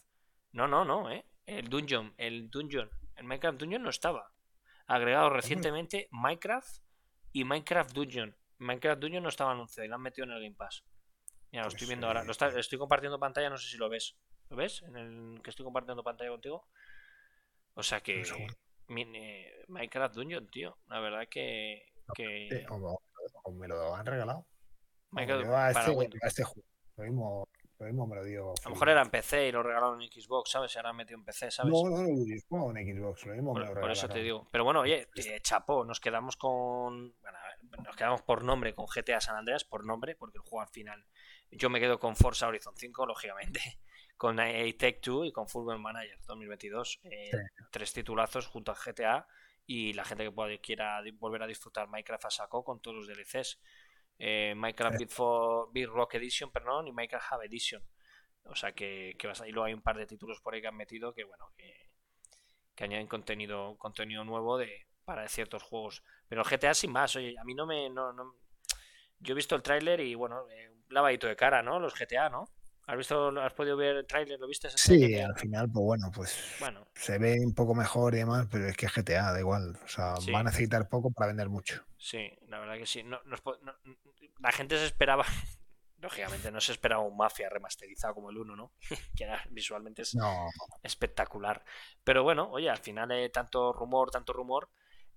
S1: No, no, no, ¿eh? El Dungeon, el Dungeon, el Minecraft Dungeon no estaba. Agregado recientemente Minecraft y Minecraft Dungeon. Minecraft Dungeon no estaba anunciado y lo han metido en el Game Pass. Mira, lo
S2: Pues,
S1: estoy viendo ahora. Lo, está- estoy compartiendo pantalla, no sé si lo ves. ¿Lo ves? En el que estoy compartiendo pantalla contigo. O sea que Minecraft Dungeon, tío. La verdad que, que
S2: o, o me lo han regalado.
S1: Minecraft
S2: a este, a este juego. Lo mismo, lo mismo me lo dio.
S1: A lo mejor era en PC y lo regalaron en Xbox, ¿sabes? Se habrán metido en PC, ¿sabes?
S2: No, no, no, juego en Xbox. Lo mismo me
S1: por,
S2: lo
S1: por eso te
S2: regalaron.
S1: digo. Pero bueno, oye, eh, chapó, nos quedamos con. Bueno, nos quedamos por nombre con GTA San Andreas, por nombre, porque el juego al final. Yo me quedo con Forza Horizon 5, lógicamente. Con A Take 2 y con Football Manager 2022. Eh,
S2: Sí.
S1: Tres titulazos junto a GTA y la gente que pueda, quiera volver a disfrutar Minecraft a saco con todos los DLCs. Eh, Minecraft
S2: Sí.
S1: Big, For- Big Rock Edition, perdón, y Minecraft Hub Edition. O sea que, que vas a- y luego hay un par de títulos por ahí que han metido que bueno, que, que añaden contenido, contenido nuevo de, para ciertos juegos. Pero el GTA sin más, oye, a mí no me. No, no- Yo he visto el tráiler y bueno, eh, lavadito de cara, ¿no? Los GTA, ¿no? ¿Has visto, has podido ver el tráiler? ¿Lo viste ese
S2: Sí, al final, pues bueno, pues
S1: Bueno,
S2: se ve un poco mejor y demás, pero es que GTA da igual. O sea,
S1: Sí.
S2: va a necesitar poco para vender mucho.
S1: sí, la verdad que sí. No, nos po- no- la gente se esperaba. Lógicamente no se esperaba un Mafia remasterizado como el 1, ¿no? que era, visualmente es
S2: No,
S1: espectacular. Pero bueno, oye, al final eh, tanto rumor, tanto rumor.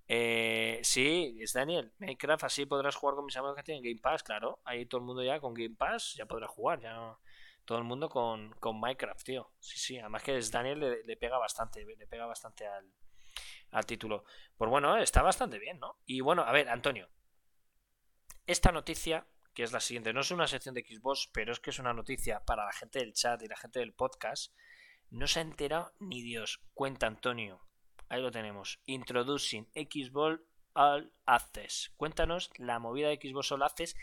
S1: Eh, sí, es Daniel. Minecraft así podrás jugar con mis amigos que tienen Game Pass, claro. Ahí todo el mundo ya con Game Pass ya podrá jugar, ya no- todo el mundo con, con Minecraft, tío. Sí, sí, además que es Daniel le, pega bastante, le pega bastante al, al título. Pues bueno, está bastante bien, ¿no? Y bueno, a ver, Antonio. Esta noticia, que es la siguiente, no es una sección de Xbox, pero es que es una noticia para la gente del chat y la gente del podcast. No se ha enterado ni Dios. Cuenta Antonio. Ahí lo tenemos. Introducing Xbox All Access. Cuéntanos la movida de Xbox All Access,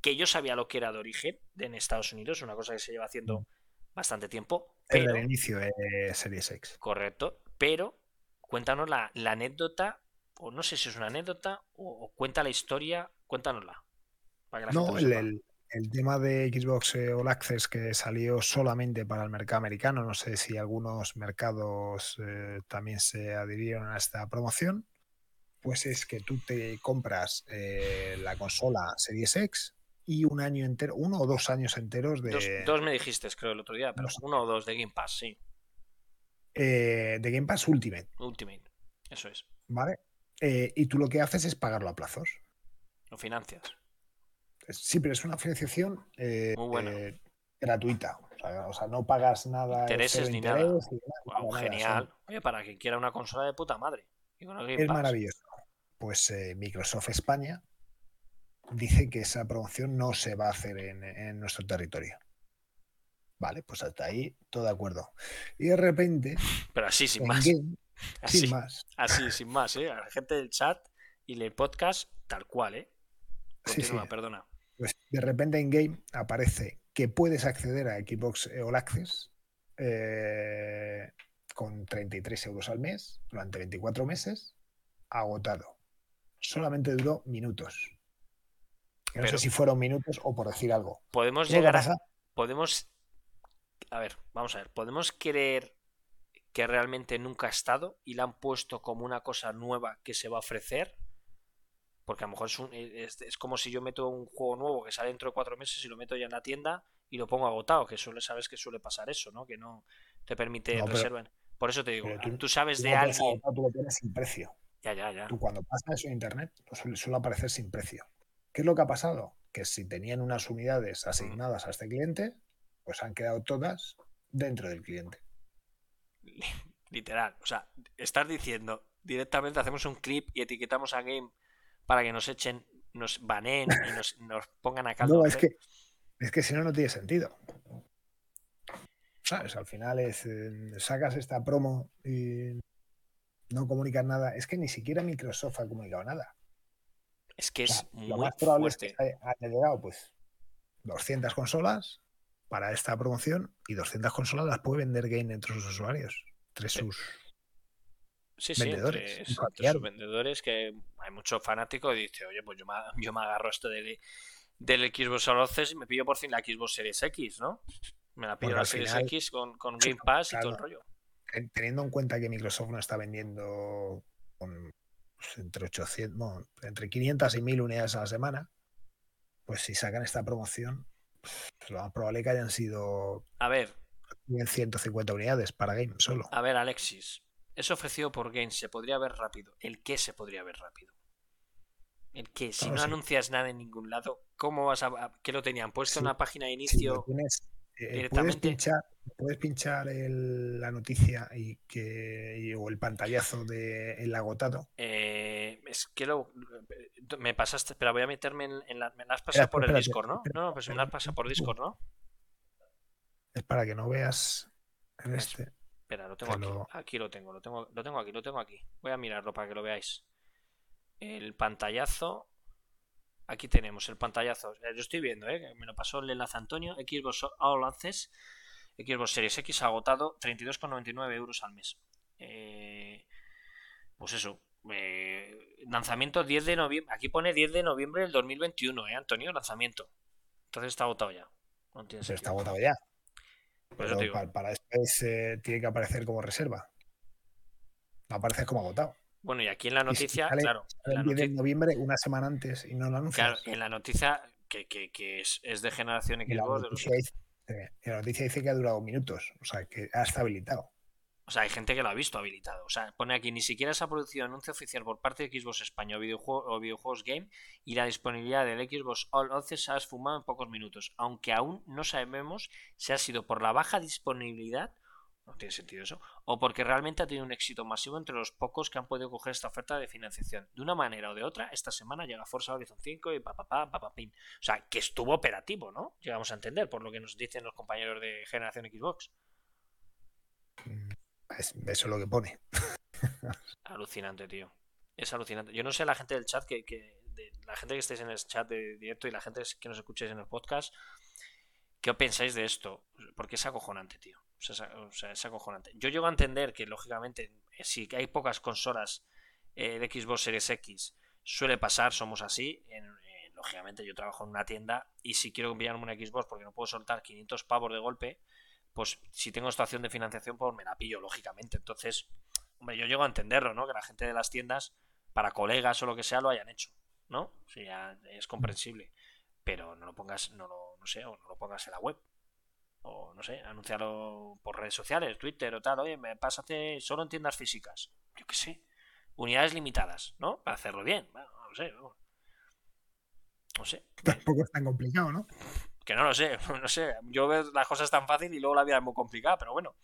S1: que yo sabía lo que era de origen de en Estados Unidos, una cosa que se lleva haciendo bastante tiempo. Pero,
S2: el inicio de Series X.
S1: correcto. Pero cuéntanos la, la anécdota, o no sé si es una anécdota, o, o cuenta la historia, cuéntanosla. Para que la gente
S2: No,
S1: lo
S2: el, el- el tema de Xbox eh, All Access que salió solamente para el mercado americano, no sé si algunos mercados eh, también se adhirieron a esta promoción, pues es que tú te compras eh, la consola Series X y un año entero, uno o dos años enteros de,
S1: Dos, dos me dijiste, creo, el otro día, pero uno o dos de Game Pass, sí.
S2: eh, de Game Pass Ultimate,
S1: Ultimate. Eso es.
S2: ¿vale? Y tú lo que haces es pagarlo a plazos.
S1: Lo financias.
S2: Sí, pero es una financiación eh,
S1: Muy buena.
S2: eh, gratuita. O sea, no pagas nada.
S1: Intereses ni nada. genial. Oye, para quien quiera una consola de puta madre. Y
S2: Es
S1: Pass.
S2: maravilloso. Pues eh, Microsoft España dice que esa promoción no se va a hacer en, en nuestro territorio. Vale, pues hasta ahí todo de acuerdo. Y de repente,
S1: Pero así, sin más.
S2: Game,
S1: Así,
S2: sin más,
S1: así, sin más, ¿eh? A la gente del chat y el podcast, tal cual, ¿eh?
S2: Sí,
S1: Continúa,
S2: sí.
S1: perdona.
S2: Pues de repente en Game aparece que puedes acceder a Xbox All Access eh, con 33 euros al mes durante 24 meses, agotado. Solamente duró minutos. No sé si fueron minutos o por decir algo.
S1: Podemos
S2: ¿Qué es lo que
S1: llegar a. Podemos. A ver, vamos a ver. ¿Podemos creer que realmente nunca ha estado y la han puesto como una cosa nueva que se va a ofrecer? Porque a lo mejor es, un- es, es como si yo meto un juego nuevo que sale dentro de cuatro meses y lo meto ya en la tienda y lo pongo agotado, que suele, sabes que suele pasar eso, ¿no? Que no te permite
S2: No, pero-
S1: reservar. Por eso te digo,
S2: tú-
S1: tú, sabes
S2: Tú
S1: de
S2: no
S1: alguien.
S2: agotar, tú lo tienes sin precio.
S1: Ya, ya, ya.
S2: Tú cuando pasa eso en internet, pues suele, suele aparecer sin precio. ¿Qué es lo que ha pasado? Que si tenían unas unidades asignadas a este cliente, pues han quedado todas dentro del cliente.
S1: Literal. O sea, estás diciendo directamente hacemos un clip y etiquetamos a Game para que nos echen, nos baneen y nos, nos pongan a caldo.
S2: No, es que, es que si no, no tiene sentido. ¿Sabes? Al final es, eh, sacas esta promo y no comunicas nada. Es que ni siquiera Microsoft ha comunicado nada.
S1: Es que
S2: O sea,
S1: es
S2: lo más probable
S1: fuerte.
S2: es que haya llegado pues 200 consolas para esta promoción y 200 consolas las puede vender Game entre sus usuarios, entre sus
S1: Sí, sí,
S2: vendedores,
S1: entre,
S2: un
S1: entre sus vendedores que hay muchos fanáticos y dice, oye, pues yo me, yo me agarro esto del, del Xbox Access y me pillo por fin la Xbox Series X, ¿no? Me la pillo la Series
S2: final-
S1: X con, con
S2: Sí,
S1: Game Pass y todo el rollo.
S2: ten- teniendo en cuenta que Microsoft no está vendiendo con, pues, entre 800, bueno, entre 500 y 1000 unidades a la semana, pues si sacan esta promoción, pues, lo más probable es que hayan sido
S1: A ver,
S2: 150 unidades para Game solo.
S1: a ver, Alexis. Es ofrecido por Games, se podría ver rápido. ¿El qué se podría ver rápido? El qué, si
S2: No
S1: anuncias nada en ningún lado, ¿cómo vas a. ¿Qué lo tenían? ¿Puesto en una página de inicio?
S2: tienes, eh, puedes
S1: directamente-
S2: pinchar, puedes pinchar el- la noticia y que y- o el pantallazo del el agotado.
S1: Eh, es que lo. Me pasaste. Espera, voy a meterme en, en la. Me la has
S2: Espera,
S1: pasado por el Discord, ¿no?
S2: espera,
S1: No, pues me la has
S2: espera,
S1: pasado por Discord, ¿no?
S2: Es para que no veas en
S1: Es-
S2: este.
S1: Espera, lo tengo
S2: Te
S1: aquí.
S2: lo-
S1: Aquí lo tengo, lo tengo, lo tengo aquí, lo tengo aquí. Voy a mirarlo para que lo veáis. El pantallazo. Aquí tenemos el pantallazo. Yo estoy viendo, ¿eh? Me lo pasó el enlace Antonio. Xbox All Access. Xbox Series X agotado 32,99 euros al mes. Eh, pues eso. eh, lanzamiento 10 de noviembre. Aquí pone 10 de noviembre del 2021, ¿eh, Antonio? Lanzamiento. Entonces está agotado ya. No tiene
S2: Pero está
S1: sentido.
S2: agotado ya. Pero para, después eh, tiene que aparecer como reserva. No aparece como agotado.
S1: Bueno, y aquí en la
S2: si
S1: noticia,
S2: sale-
S1: claro.
S2: Sale
S1: la
S2: el 10 de noviembre, una semana antes, y no lo
S1: Claro,
S2: anuncias.
S1: en la noticia que, que- que es, es de generación
S2: Y la,
S1: Xbox. de los-
S2: noticia dice, eh, la noticia dice que ha durado minutos, o sea, que ha estado habilitado.
S1: O sea, hay gente que lo ha visto habilitado. O sea, pone aquí ni siquiera se ha producido anuncio oficial por parte de Xbox España o, o Videojuegos Game y la disponibilidad del Xbox All Access se ha esfumado en pocos minutos. Aunque aún no sabemos si ha sido por la baja disponibilidad, no tiene sentido eso, o porque realmente ha tenido un éxito masivo entre los pocos que han podido coger esta oferta de financiación. De una manera o de otra, esta semana llega Forza Horizon 5 y papapá, papapín. O sea, que estuvo operativo, ¿no? Llegamos a entender, por lo que nos dicen los compañeros de generación Xbox.
S2: Es- eso es lo que pone.
S1: Alucinante, tío. Es alucinante. Yo no sé la gente del chat que, la gente que estéis en el chat de directo y la gente que nos escuchéis en el podcast, ¿qué pensáis de esto? Porque es acojonante, tío. O sea, es, acojonante. Yo llego a entender que, lógicamente, eh, si hay pocas consolas eh, de Xbox Series X, suele pasar, somos así. Eh, lógicamente, yo trabajo en una tienda y si quiero pillarme una Xbox porque no puedo soltar 500 pavos de golpe, pues si tengo esta opción de financiación, pues me la pillo, lógicamente. Entonces, hombre, yo llego a entenderlo, ¿no? Que la gente de las tiendas, para colegas o lo que sea, lo hayan hecho, ¿no? O sea, es comprensible. Pero no lo pongas, no lo, no sé, o no lo pongas en la web. O no sé, anunciarlo por redes sociales, Twitter o tal. Oye, me pásate solo en tiendas físicas. Yo qué sé. Unidades limitadas, ¿no? Para hacerlo bien. Bueno, no sé. No sé.
S2: Tampoco es tan complicado, ¿no?
S1: Que no lo sé, no sé. Yo veo las cosas tan fácil y luego la vida es muy complicada, pero bueno.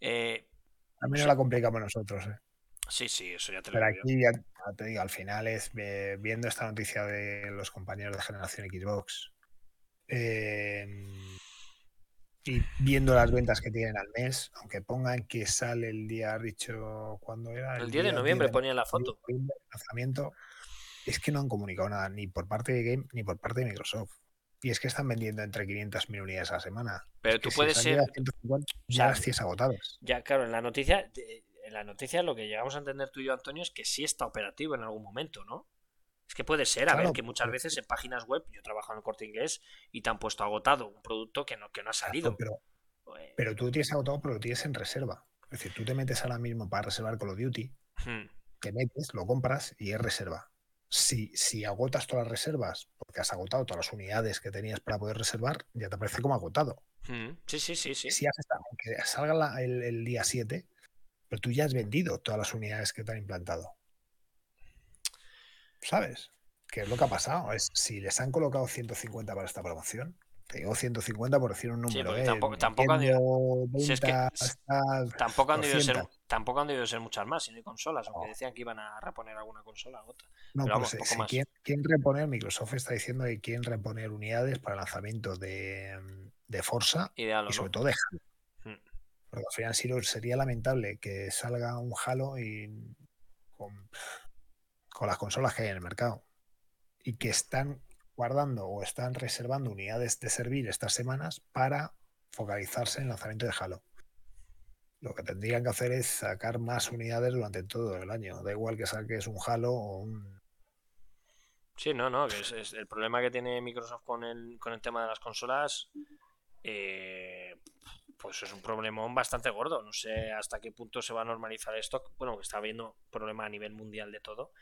S1: Eh,
S2: A mí
S1: Sí.
S2: no la complicamos nosotros. ¿eh?
S1: sí, sí, eso ya te lo
S2: Pero
S1: digo.
S2: aquí, ya, ya te digo, al final es eh, viendo esta noticia de los compañeros de generación Xbox eh, y viendo las ventas que tienen al mes, aunque pongan que sale el día, dicho, ¿cuándo era?
S1: El 10 de noviembre
S2: de
S1: ponía la foto.
S2: noviembre, lanzamiento, es que no han comunicado nada ni por parte de Game ni por parte de Microsoft. Y es que están vendiendo entre 500 mil unidades a la semana.
S1: Pero tú puedes
S2: se
S1: ser.
S2: llegado a 150, ya las tienes agotadas.
S1: Ya, claro, en la noticia. En la noticia lo que llegamos a entender tú y yo, Antonio, es que sí está operativo en algún momento, ¿no? Es que puede ser, a ver, que muchas veces en páginas web, yo trabajo en el corte inglés y te han puesto agotado un producto que no, que no ha salido.
S2: Pero,
S1: Eh,
S2: pero tú tienes agotado, pero lo tienes en reserva. Es decir, tú te metes ahora mismo para reservar Call of Duty,
S1: hmm,
S2: te metes, lo compras y es reserva. Si, si agotas todas las reservas, porque has agotado todas las unidades que tenías para poder reservar, ya te aparece como agotado.
S1: hmm, Sí, sí, sí, sí.
S2: Si has estado, aunque salga la- el, el día 7, pero tú ya has vendido todas las unidades que te han implantado. ¿Sabes? Que es lo que ha pasado. Es, si les han colocado 150 para esta promoción, Te digo 150 por decir un número. ¿eh?
S1: tampoco- tampoco han si es que Tampoco han, debido ser,
S2: 200.
S1: tampoco han debido ser muchas más, si no hay consolas, aunque
S2: No.
S1: decían que iban a reponer alguna consola u otra.
S2: No,
S1: Pero
S2: pero
S1: vamos,
S2: se-
S1: poco
S2: se
S1: más.
S2: quieren, quieren reponer, Microsoft está diciendo que quieren reponer unidades para el lanzamiento de, de Forza
S1: Ideal,
S2: y
S1: ¿no?
S2: sobre todo de Halo.
S1: Mm.
S2: Porque al final sí, sería lamentable que salga un Halo y con, con las consolas que hay en el mercado y que están guardando o están reservando unidades de servir estas semanas para focalizarse en el lanzamiento de Halo. Lo que tendrían que hacer es sacar más unidades durante todo el año. Da igual que saques un Halo o un
S1: Sí, no, no, el problema que tiene Microsoft con el, con el tema de las consolas, eh, pues es un problemón bastante gordo. No sé hasta qué punto se va a normalizar esto. Bueno, que está habiendo problema a nivel mundial de todo,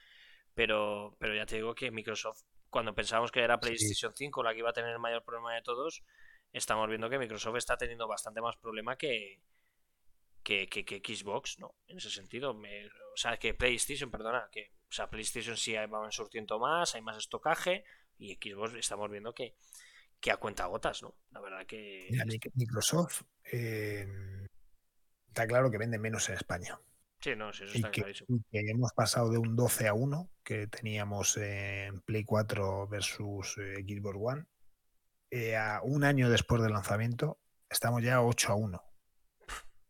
S1: pero, pero ya te digo que Microsoft, cuando pensábamos que era
S2: Sí.
S1: PlayStation 5 la que iba a tener el mayor problema de todos, estamos viendo que Microsoft está teniendo bastante más problema que, que, que- que Xbox, ¿no? En ese sentido. Me- o sea, que PlayStation, perdona, que o sea, PlayStation sí van surtiendo más, hay más estocaje, y Xbox estamos viendo que, que a cuenta gotas, ¿no? La verdad que...
S2: Mira, Microsoft eh, está claro que vende menos en España.
S1: Sí, no, sí, eso está
S2: que,
S1: clarísimo.
S2: que hemos pasado de un 12 a 1 que teníamos en Play 4 versus eh, Xbox One. eh, a un año después del lanzamiento, estamos ya 8 a 1,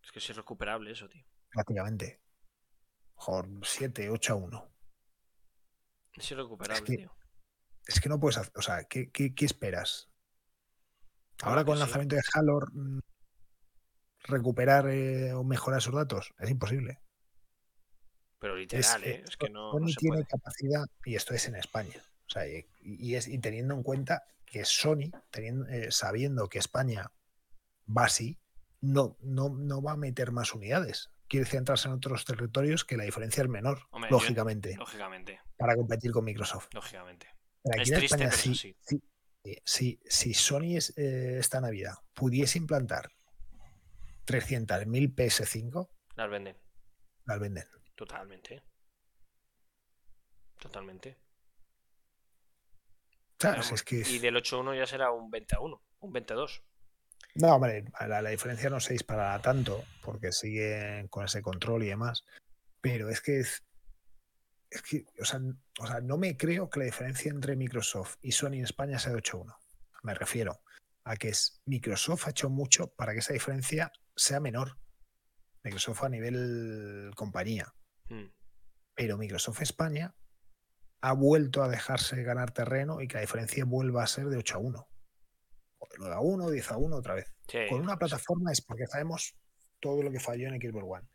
S1: Es que es irrecuperable eso, tío.
S2: prácticamente. Joder, 7, 8 a 1.
S1: Es irrecuperable,
S2: que-
S1: tío.
S2: Es que no puedes hacer. O sea, ¿qué, qué- qué esperas?
S1: Claro
S2: Ahora con el
S1: sí.
S2: lanzamiento de Halo, mm, recuperar eh, o mejorar esos datos es imposible.
S1: Pero literal,
S2: eh,
S1: ¿eh? Es que no,
S2: Sony
S1: no se
S2: tiene
S1: puede.
S2: capacidad, y esto es en España, o sea, y, y es, y teniendo en cuenta que Sony, teniendo, eh, sabiendo que España va así, no, no, no va a meter más unidades. Quiere centrarse en otros territorios que la diferencia es menor,
S1: Hombre, yo-
S2: lógicamente,
S1: Lógicamente,
S2: para competir con Microsoft.
S1: lógicamente.
S2: Pero aquí
S1: Es
S2: en
S1: triste,
S2: España,
S1: pero
S2: si- si- si Sony es, eh, esta Navidad pudiese implantar 300.000 PS5,
S1: Las venden.
S2: las venden.
S1: Totalmente. Totalmente.
S2: ¿Sabes?
S1: Vamos,
S2: Es que es-
S1: Y del 8-1 ya será un 20 a 1, un 22.
S2: No, hombre, la, la diferencia no se disparará tanto porque siguen con ese control y demás. Pero es que es, es que, o sea, o sea, no me creo que la diferencia entre Microsoft y Sony en España sea de 8-1. Me refiero a que es Microsoft ha hecho mucho para que esa diferencia sea menor. Microsoft a nivel compañía.
S1: Mm.
S2: Pero Microsoft España ha vuelto a dejarse ganar terreno y que la diferencia vuelva a ser de 8 a 1. O de 9 a 1, 10 a 1 otra vez
S1: Sí,
S2: con una
S1: sí.
S2: plataforma es porque sabemos todo lo que falló en Xbox One.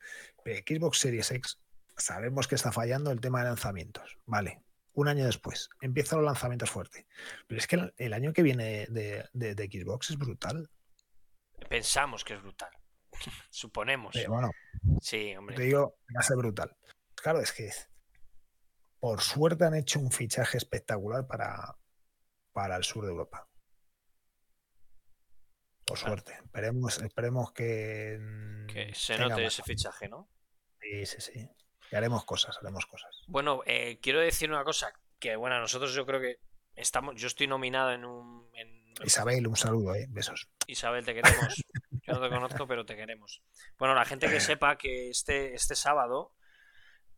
S2: Pero Xbox Series X sabemos que está fallando el tema de lanzamientos. Vale, un año después empiezan los lanzamientos fuertes. Pero es que el, el año que viene de, de- de Xbox es brutal.
S1: Pensamos que es brutal. Suponemos.
S2: Pero bueno,
S1: Sí,
S2: te
S1: hombre.
S2: digo, va a ser brutal. Claro, es que por suerte han hecho un fichaje espectacular para, para el sur de Europa. Por
S1: Claro.
S2: suerte. Esperemos, esperemos que, mm,
S1: Que se note
S2: más.
S1: ese fichaje, ¿no?
S2: Sí, sí, sí. Y haremos cosas, haremos cosas.
S1: Bueno, eh, quiero decir una cosa. Que bueno, nosotros yo creo que estamos. Yo estoy nominado en un. en-
S2: Isabel, un saludo, ¿eh? Besos.
S1: Isabel, te queremos. No te conozco, pero te queremos. Bueno, la gente que sepa que este, este sábado,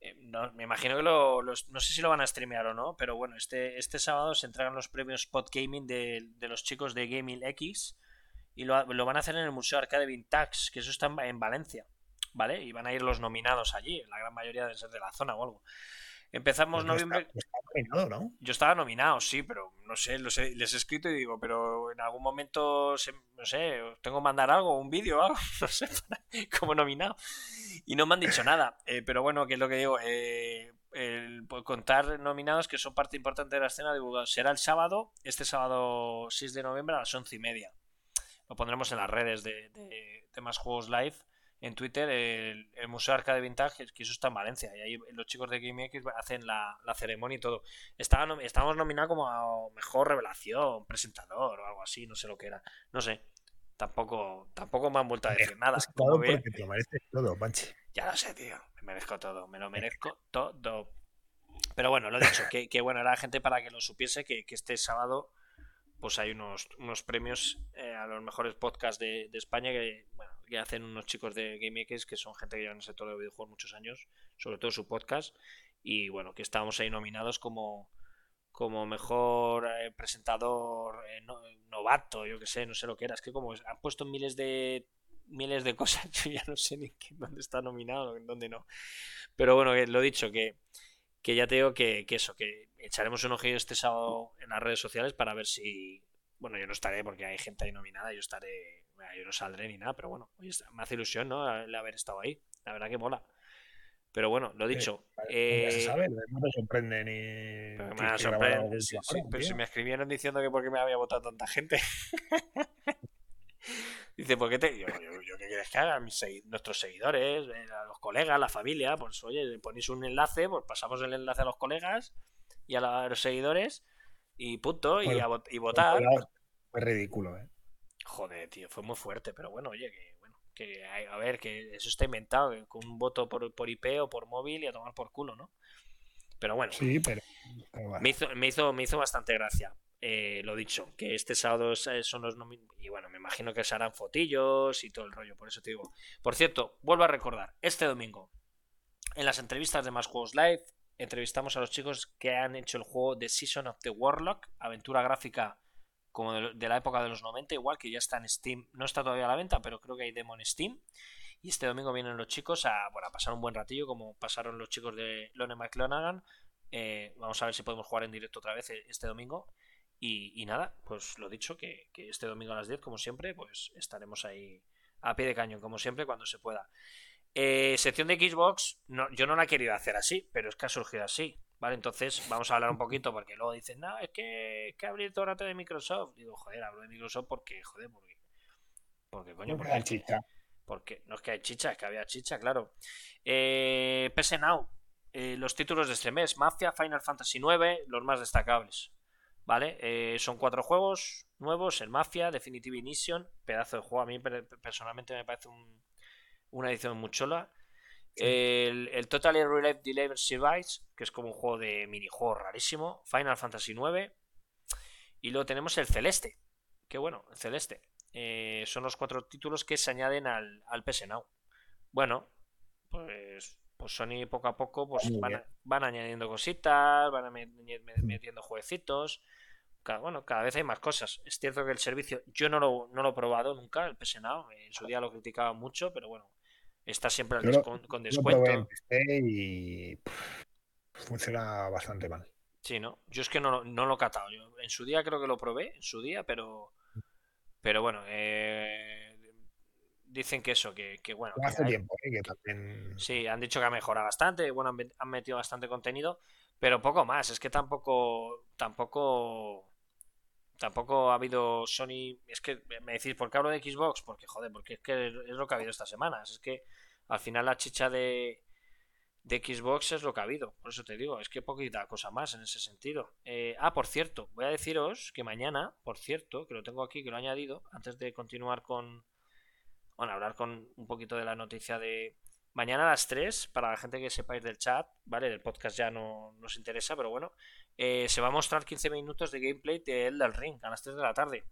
S1: eh, no- me imagino que lo, los- no sé si lo van a streamear o no, pero bueno, este, este sábado se entregan los premios Spot Gaming de, de los chicos de Gaming X y lo, lo van a hacer en el Museo Arcade Vintage, que eso está en, en Valencia, ¿vale? Y van a ir los nominados allí, la gran mayoría deben ser de la zona o algo. Empezamos
S2: Pues no
S1: noviembre.
S2: está- está nominado, ¿no?
S1: Yo estaba nominado, sí, pero no sé, los he- les he escrito y digo, pero en algún momento, se- no sé, os tengo que mandar algo, un vídeo o algo, no sé, para- como nominado. Y no me han dicho nada. Eh, pero bueno, que es lo que digo, eh, el, por contar nominados que son parte importante de la escena divulgada. Será el sábado, este sábado 6 de noviembre a las once y media. Lo pondremos en las redes de, de, de Más Juegos Live, en Twitter, el, el Museo Arcade Vintage, que eso está en Valencia. Y ahí los chicos de Game X hacen la, la ceremonia y todo. Estaba estábamos nominados como a mejor revelación, presentador o algo así, no sé lo que era. No sé. Tampoco, tampoco me han vuelto a decir nada. Ve-
S2: porque te lo mereces todo, Panchi.
S1: ya lo sé, tío. Me merezco todo. Me lo merezco todo. Pero bueno, lo he dicho. Que, que bueno, era gente para que lo supiese que, que este sábado pues hay unos, unos premios eh, a los mejores podcasts de, de España que, bueno, que hacen unos chicos de GameX que son gente que lleva en el sector de videojuegos muchos años, sobre todo su podcast. Y bueno, que estábamos ahí nominados como, como mejor eh, presentador eh, no- novato, yo que sé, no sé lo que era. Es que como han puesto miles de miles de cosas, yo ya no sé ni qué- dónde está nominado, en dónde no. Pero bueno, lo dicho, que, que ya te digo que, que eso, que echaremos un ojillo este sábado en las redes sociales para ver si. Bueno, yo no estaré porque hay gente ahí nominada, yo estaré. Yo no saldré ni nada, pero bueno, me hace ilusión, ¿no? El haber estado ahí. La verdad que mola. Pero bueno, lo dicho. Eh,
S2: se sabe, no te sorprende ni.
S1: pero me a sí, sí,
S2: ahora,
S1: pero si me escribieron diciendo que por qué me había votado tanta gente. Dice, ¿por qué te.? Yo, yo, yo, ¿qué quieres que haga? Mis nuestros seguidores, eh, a los colegas, la familia, pues oye, le ponéis un enlace, pues pasamos el enlace a los colegas y a, la- a los seguidores y punto, y, a y votar.
S2: Cuidado, Es ridículo, ¿eh?
S1: Joder, tío, fue muy fuerte, pero bueno, oye, que bueno, que a ver, que eso está inventado, con un voto por, por IP o por móvil y a tomar por culo, ¿no? Pero bueno,
S2: Sí, pero. pero bueno.
S1: me hizo, me hizo, me hizo bastante gracia. eh, lo dicho, que este sábado eh, son los y bueno, me imagino que se harán fotillos y todo el rollo, por eso te digo. Por cierto, vuelvo a recordar, este domingo, en las entrevistas de Más Juegos Live, entrevistamos a los chicos que han hecho el juego The Season of the Warlock, aventura gráfica como de, la época de los 90, igual que ya está en Steam, no está todavía a la venta, pero creo que hay demo en Steam. Y este domingo vienen los chicos a, bueno, a pasar un buen ratillo, como pasaron los chicos de Lone McClanagan. Eh, vamos a ver si podemos jugar en directo otra vez eh, este domingo. Y, nada, pues lo dicho, que, que este domingo a las 10, como siempre, pues estaremos ahí a pie de cañón, como siempre, cuando se pueda. Eh, sección de Xbox, no, yo no la he querido hacer así, pero es que ha surgido así. ¿Vale? Entonces vamos a hablar un poquito porque luego dicen, no, es que, que abrir todo el rato de Microsoft. Digo, joder, hablo de Microsoft porque, joder, porque, porque coño,
S2: Porque hay chicha.
S1: porque no es que hay chicha, es que había chicha, claro. Eh, PS Now, eh, los títulos de este mes: Mafia, Final Fantasy IX, los más destacables. ¿Vale? Eh, son cuatro juegos nuevos: el Mafia, Definitive Inition, pedazo de juego. A mí per- personalmente me parece un- una edición muy chola. El, el Totally Relive Deliver Survives, que es como un juego de minijuego rarísimo. Final Fantasy IX. Y luego tenemos el Celeste. Que bueno, el Celeste. Eh, son los cuatro títulos que se añaden al, al PS Now. Bueno, pues, pues Sony poco a poco pues van, a- van añadiendo cositas, van metiendo jueguecitos. Cada, bueno, cada vez hay más cosas. Es cierto que el servicio, yo no lo, no lo he probado nunca, el PS Now. En su día lo criticaba mucho, pero bueno, está siempre
S2: Yo lo-
S1: con
S2: Yo en
S1: descuento.
S2: PC y. pff, funciona bastante mal.
S1: Sí, ¿no? Yo es que no, lo- no lo he catado. Yo en su día creo que lo probé, en su día, pero. Pero bueno, eh, dicen que eso, que, que bueno. que
S2: Hace
S1: hay-
S2: tiempo, ¿eh? que también.
S1: Sí, han dicho que ha mejorado bastante, bueno, han, han metido bastante contenido, pero poco más. Es que tampoco, tampoco, tampoco ha habido Sony. Es que me decís, ¿por qué hablo de Xbox? Porque joder, porque es que es lo que ha habido estas semanas. Es que al final la chicha de, de Xbox es lo que ha habido. Por eso te digo, es que poquita cosa más en ese sentido. Eh, ah, por cierto, voy a deciros que mañana, por cierto, que lo tengo aquí, que lo he añadido, antes de continuar con, bueno, hablar con un poquito de la noticia de mañana a las 3, para la gente que sepáis del chat, ¿vale? Del podcast ya no nos interesa, pero bueno, eh, se va a mostrar 15 minutos de gameplay de Elden Ring a las 3 de la tarde.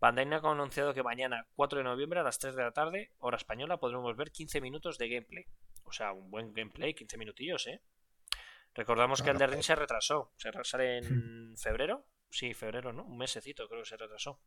S1: Bandai Namco ha anunciado que mañana, 4 de noviembre, a las 3 de la tarde, hora española, podremos ver 15 minutos de gameplay. O sea, un buen gameplay, 15 minutillos, ¿eh? Recordamos que Elden Ring se retrasó. Se sale en febrero. Sí, febrero, ¿no? Un mesecito creo que se retrasó.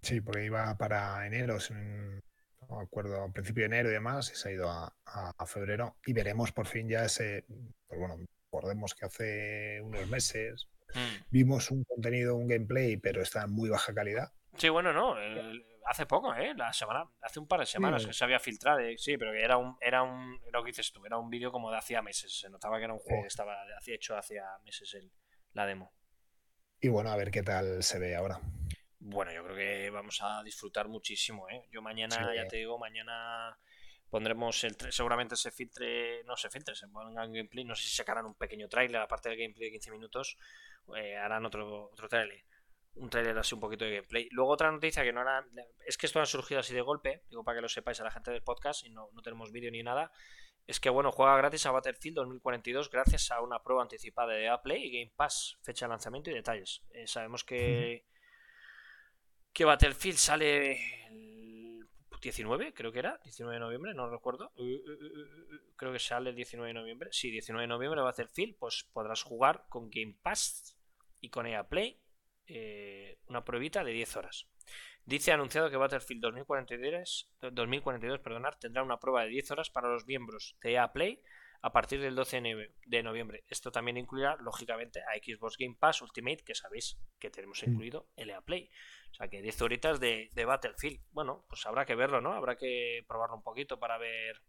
S2: Sí, porque iba para enero, no no me acuerdo, a principio de enero y demás, y se ha ido a, a- a febrero. Y veremos por fin ya ese. Pues bueno, recordemos que hace unos meses
S1: Mm.
S2: vimos un contenido, un gameplay, pero está en muy baja calidad.
S1: Sí, bueno, no. el- hace poco, ¿eh? La semana, hace un par de semanas
S2: Sí.
S1: que se había filtrado. eh, Sí, pero que era un, era un, lo que dices tú, era un vídeo como de hacía meses. Se notaba que era un juego
S2: Sí.
S1: que estaba hacía hecho hacía meses el, la demo.
S2: Y bueno, a ver qué tal se ve ahora.
S1: Bueno, yo creo que vamos a disfrutar muchísimo, ¿eh? Yo mañana,
S2: Sí.
S1: ya te digo, mañana pondremos el seguramente se filtre, no se filtre, se pongan gameplay, no sé si sacarán un pequeño tráiler, aparte del gameplay de 15 minutos, eh, harán otro, otro tráiler, un tráiler así un poquito de gameplay. Luego otra noticia que no era, es que esto ha surgido así de golpe, digo para que lo sepáis a la gente del podcast y no, no tenemos vídeo ni nada, es que bueno, juega gratis a Battlefield 2042 gracias a una prueba anticipada de Play y Game Pass, fecha de lanzamiento y detalles. Eh, sabemos que, que Battlefield sale el 19, creo que era, 19 de noviembre, no recuerdo. Uh, uh, uh, uh, Creo que sale el 19 de noviembre. Sí, 19 de noviembre Battlefield, pues podrás jugar con Game Pass y con EA Play eh, una pruebita de 10 horas. Dice anunciado que Battlefield 2042, 2042 perdonar, tendrá una prueba de 10 horas para los miembros de EA Play a partir del 12 de nove- de noviembre. Esto también incluirá, lógicamente, a Xbox Game Pass Ultimate, que sabéis que tenemos
S2: Mm.
S1: incluido el EA Play. O sea que 10 horitas de, de Battlefield. Bueno, pues habrá que verlo, ¿no? Habrá que probarlo un poquito para ver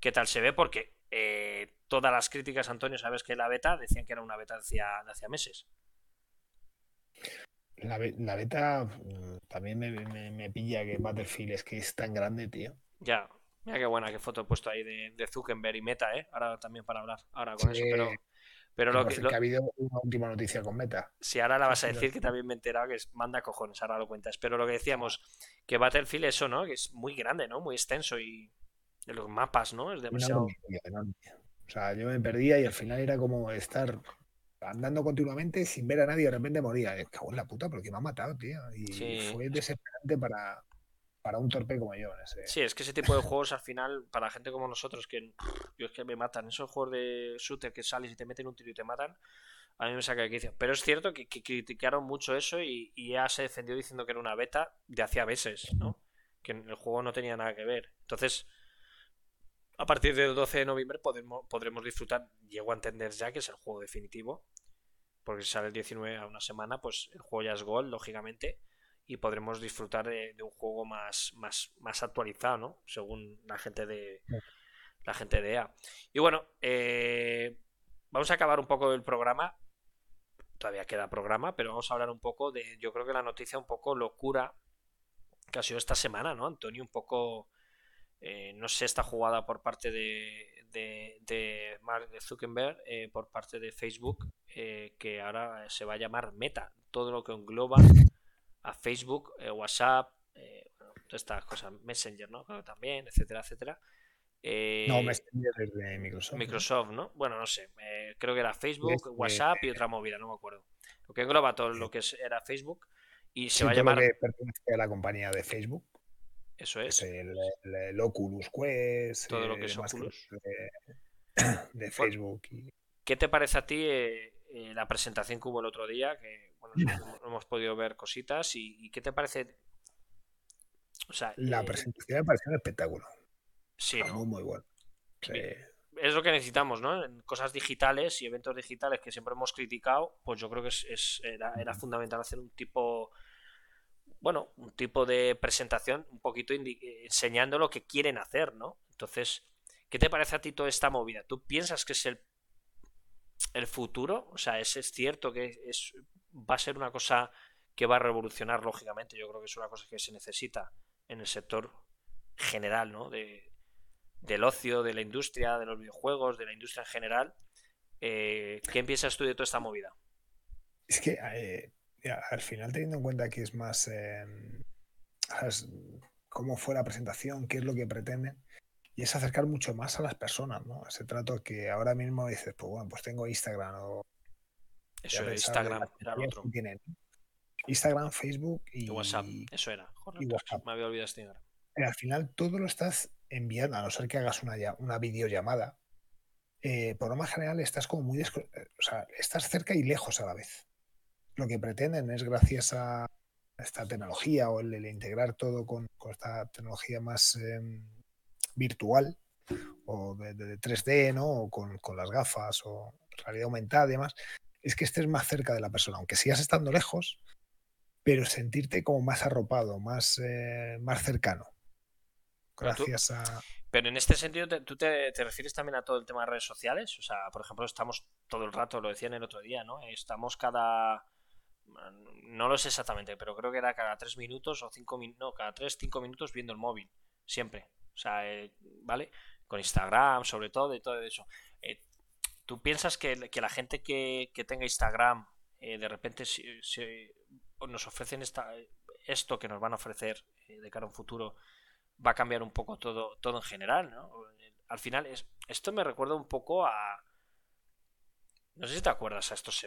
S1: qué tal se ve, porque eh, todas las críticas, Antonio, sabes que la beta decían que era una beta de hacía, de hacía meses.
S2: La, be- la beta mm, también me, me- me pilla que Battlefield es que es tan grande, tío.
S1: Ya, mira qué buena, qué foto he puesto ahí de, de Zuckerberg y Meta, ¿eh? Ahora también para hablar, ahora con
S2: Sí.
S1: eso, pero, pero lo que,
S2: fin
S1: lo-
S2: que ha habido una última noticia con Meta.
S1: si ahora la vas a
S2: Sí,
S1: decir que también me he enterado que es, manda cojones, ahora lo cuentas, pero lo que decíamos, que Battlefield eso, ¿no? Que es muy grande, ¿no? Muy extenso y de los mapas, ¿no? Es demasiado...
S2: O sea, yo me perdía y al final era como estar andando continuamente sin ver a nadie y de repente moría. Cago en la puta, porque me ha matado, tío. Y
S1: Sí.
S2: fue desesperante para, para un torpe como yo. ese-
S1: Sí, es que ese tipo de juegos al final, para gente como nosotros, que yo es que me matan, esos juegos de shooter que sales y te meten un tiro y te matan, a mí me saca de quicio. Pero es cierto que, criticaron mucho eso y, ya se defendió diciendo que era una beta de hacía meses, ¿no? Que el juego no tenía nada que ver. Entonces, a partir del 12 de noviembre podremos disfrutar, llego a entender ya que es el juego definitivo, porque si sale el 19 a una semana, pues el juego ya es gol, lógicamente, y podremos disfrutar de, un juego más, más, más actualizado, ¿no? Según la gente de la gente de EA. Y bueno, eh, vamos a acabar un poco el programa. Todavía queda programa, pero vamos a hablar un poco de, yo creo que la noticia un poco locura que ha sido esta semana, ¿no? Antonio, un poco, eh, no sé, esta jugada por parte de, de, de Mark Zuckerberg, eh, por parte de Facebook, eh, que ahora se va a llamar Meta, todo lo que engloba a Facebook, eh, WhatsApp, eh, bueno, todas estas cosas, Messenger, ¿no? También, etcétera, etcétera. Eh,
S2: No, Messenger es de Microsoft.
S1: Microsoft, ¿no? Bueno, no sé. eh, creo que era Facebook,
S2: Este-
S1: WhatsApp y otra movida, no me acuerdo. Lo que engloba todo lo que era Facebook y se
S2: Sí,
S1: va a llamar.
S2: que pertenece a la compañía de Facebook.
S1: Eso
S2: Es
S1: es.
S2: el, el- el Oculus Quest.
S1: Todo lo
S2: eh,
S1: que es Oculus.
S2: De, de Facebook. y-
S1: ¿Qué te parece a ti eh, eh, la presentación que hubo el otro día? Que bueno, no hemos podido ver cositas. ¿Y, y qué te parece? O sea,
S2: La
S1: eh,
S2: presentación me pareció un espectáculo.
S1: sí, ¿no?
S2: Muy, muy bueno. Sí.
S1: Es lo que necesitamos, ¿no? En cosas digitales y eventos digitales que siempre hemos criticado, pues yo creo que es, es- era, era fundamental hacer un tipo, bueno, un tipo de presentación un poquito eh, enseñando lo que quieren hacer, ¿no? Entonces, ¿qué te parece a ti toda esta movida? ¿Tú piensas que es el, el futuro? O sea, ¿es, es cierto que es, va a ser una cosa que va a revolucionar, lógicamente? Yo creo que es una cosa que se necesita en el sector general, ¿no? De, del ocio, de la industria, de los videojuegos, de la industria en general. Eh, ¿Qué piensas tú de toda esta movida?
S2: Es que eh, al final, teniendo en cuenta que es más eh, cómo fue la presentación, qué es lo que pretenden, y es acercar mucho más a las personas, ¿no? Ese trato que ahora mismo dices, pues bueno, pues tengo Instagram o
S1: Eso era Instagram, era el otro.
S2: tienen. Instagram, Facebook y,
S1: Y WhatsApp, eso era. Correcto,
S2: y WhatsApp.
S1: Me había olvidado este Instagram.
S2: Eh, al final todo lo estás enviando, a no ser que hagas una, una videollamada. Eh, por lo más general estás como muy desco- eh, o sea, estás cerca y lejos a la vez. Lo que pretenden es gracias a esta tecnología o el, el integrar todo con, con esta tecnología más em, virtual o de, de- de 3D, ¿no? O con, con las gafas o realidad aumentada y demás, es que estés más cerca de la persona, aunque sigas estando lejos, pero sentirte como más arropado, más, eh, más cercano.
S1: Pero tú-
S2: Gracias a.
S1: Pero en este sentido, ¿tú te, te refieres también a todo el tema de redes sociales? O sea, por ejemplo, estamos todo el rato, lo decían el otro día, ¿no? Estamos cada... No lo sé exactamente, pero creo que era cada tres minutos o cinco minutos, no, cada tres, cinco minutos viendo el móvil, siempre. O sea, eh, ¿vale? Con Instagram, sobre todo, y todo eso. Eh, ¿Tú piensas que, que la gente que, que tenga Instagram, eh, de repente si- si nos ofrecen esta, esto que nos van a ofrecer eh, de cara a un futuro, va a cambiar un poco todo, todo en general, ¿no? al final, es, esto me recuerda un poco a. No sé si te acuerdas a estos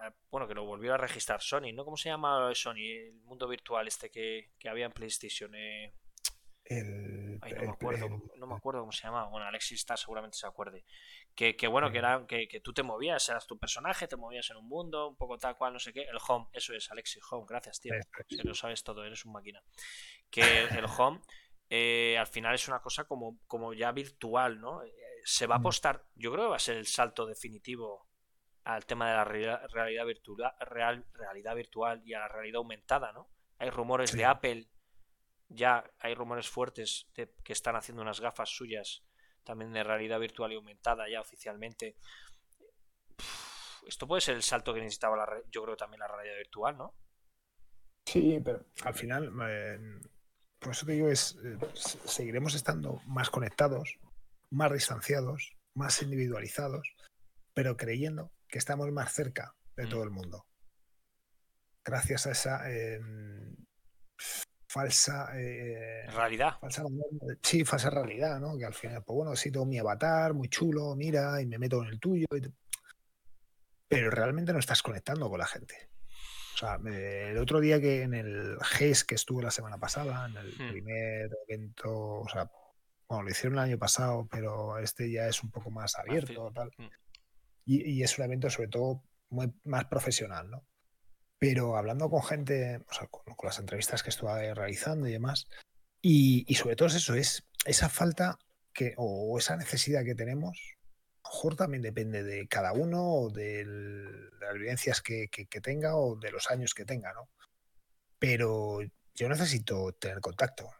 S1: a- Bueno, que lo volvió a registrar Sony, ¿no? ¿Cómo se llama Sony? El mundo virtual este que, que había en PlayStation. eh,
S2: El,
S1: Ay, no
S2: el-
S1: me acuerdo,
S2: el-
S1: no me acuerdo cómo se llamaba. Bueno, Alexis está seguramente se acuerde. Que, que bueno, que era que, que tú te movías, eras tu personaje, te movías en un mundo, un poco tal cual, no sé qué. El home, eso es, Alexis Home, gracias, tío.
S2: Es.
S1: Si lo sabes todo, eres un máquina. Que el home eh, al final es una cosa como, como ya virtual, ¿no? Eh, Se va a apostar, yo creo que va a ser el salto definitivo al tema de la realidad, realidad virtual, real, realidad virtual y a la realidad aumentada, ¿no? Hay rumores
S2: Sí.
S1: de Apple, ya hay rumores fuertes de que están haciendo unas gafas suyas también de realidad virtual y aumentada ya oficialmente. Uf, Esto puede ser el salto que necesitaba la, yo creo también la realidad virtual, ¿no?
S2: Sí, pero al final, eh, por eso te digo, es, eh, seguiremos estando más conectados, más distanciados, más individualizados, pero creyendo que estamos más cerca de
S1: Mm.
S2: todo el mundo. Gracias a esa eh, falsa, eh,
S1: Realidad.
S2: falsa, sí, falsa realidad, ¿no? Que al final, pues bueno, sí tengo mi avatar, muy chulo, mira, y me meto en el tuyo, y pero realmente no estás conectando con la gente. O sea, el otro día que en el GES que estuve la semana pasada, en el
S1: Hmm.
S2: primer evento, o sea, bueno, lo hicieron el año pasado, pero este ya es un poco más abierto, tal.
S1: Hmm.
S2: Y, y es un evento sobre todo muy, más profesional, ¿no? Pero hablando con gente, o sea, con, con las entrevistas que estuve realizando y demás, y, y sobre todo es eso, es esa falta que, o esa necesidad que tenemos, a lo mejor también depende de cada uno o del- de las vivencias que, que- que tenga o de los años que tenga, ¿no? Pero yo necesito tener contacto.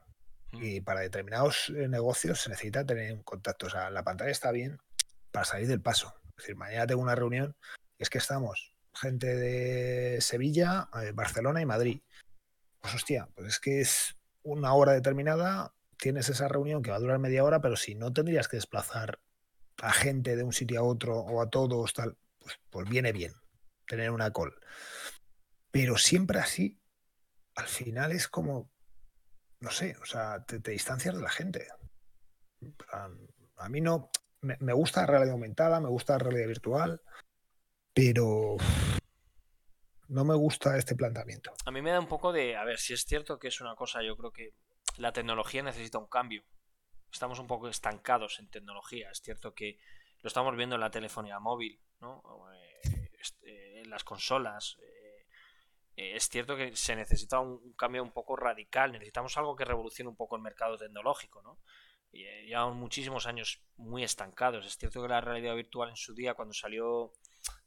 S1: Mm.
S2: Y para determinados eh, negocios se necesita tener un contacto. O sea, la pantalla está bien para salir del paso. Es decir, mañana tengo una reunión es que estamos gente de Sevilla, eh, Barcelona y Madrid. Pues hostia, pues es que es una hora determinada, tienes esa reunión que va a durar media hora, pero si no tendrías que desplazar a gente de un sitio a otro o a todos, tal, pues, pues viene bien tener una call. Pero siempre así, al final es como, no sé, o sea, te, distancias de la gente. A mí no, me, me gusta la realidad aumentada, me gusta la realidad virtual, pero no me gusta este planteamiento.
S1: A mí me da un poco de. A ver, si es cierto que es una cosa, yo creo que la tecnología necesita un cambio. Estamos un poco estancados en tecnología. Es cierto que lo estamos viendo en la telefonía móvil, ¿no? Eh, este, en las consolas. eh, eh, es cierto que se necesita un, cambio un poco radical. Necesitamos algo que revolucione un poco el mercado tecnológico, ¿no? Eh, llevamos muchísimos años muy estancados. Es cierto que la realidad virtual en su día, cuando salió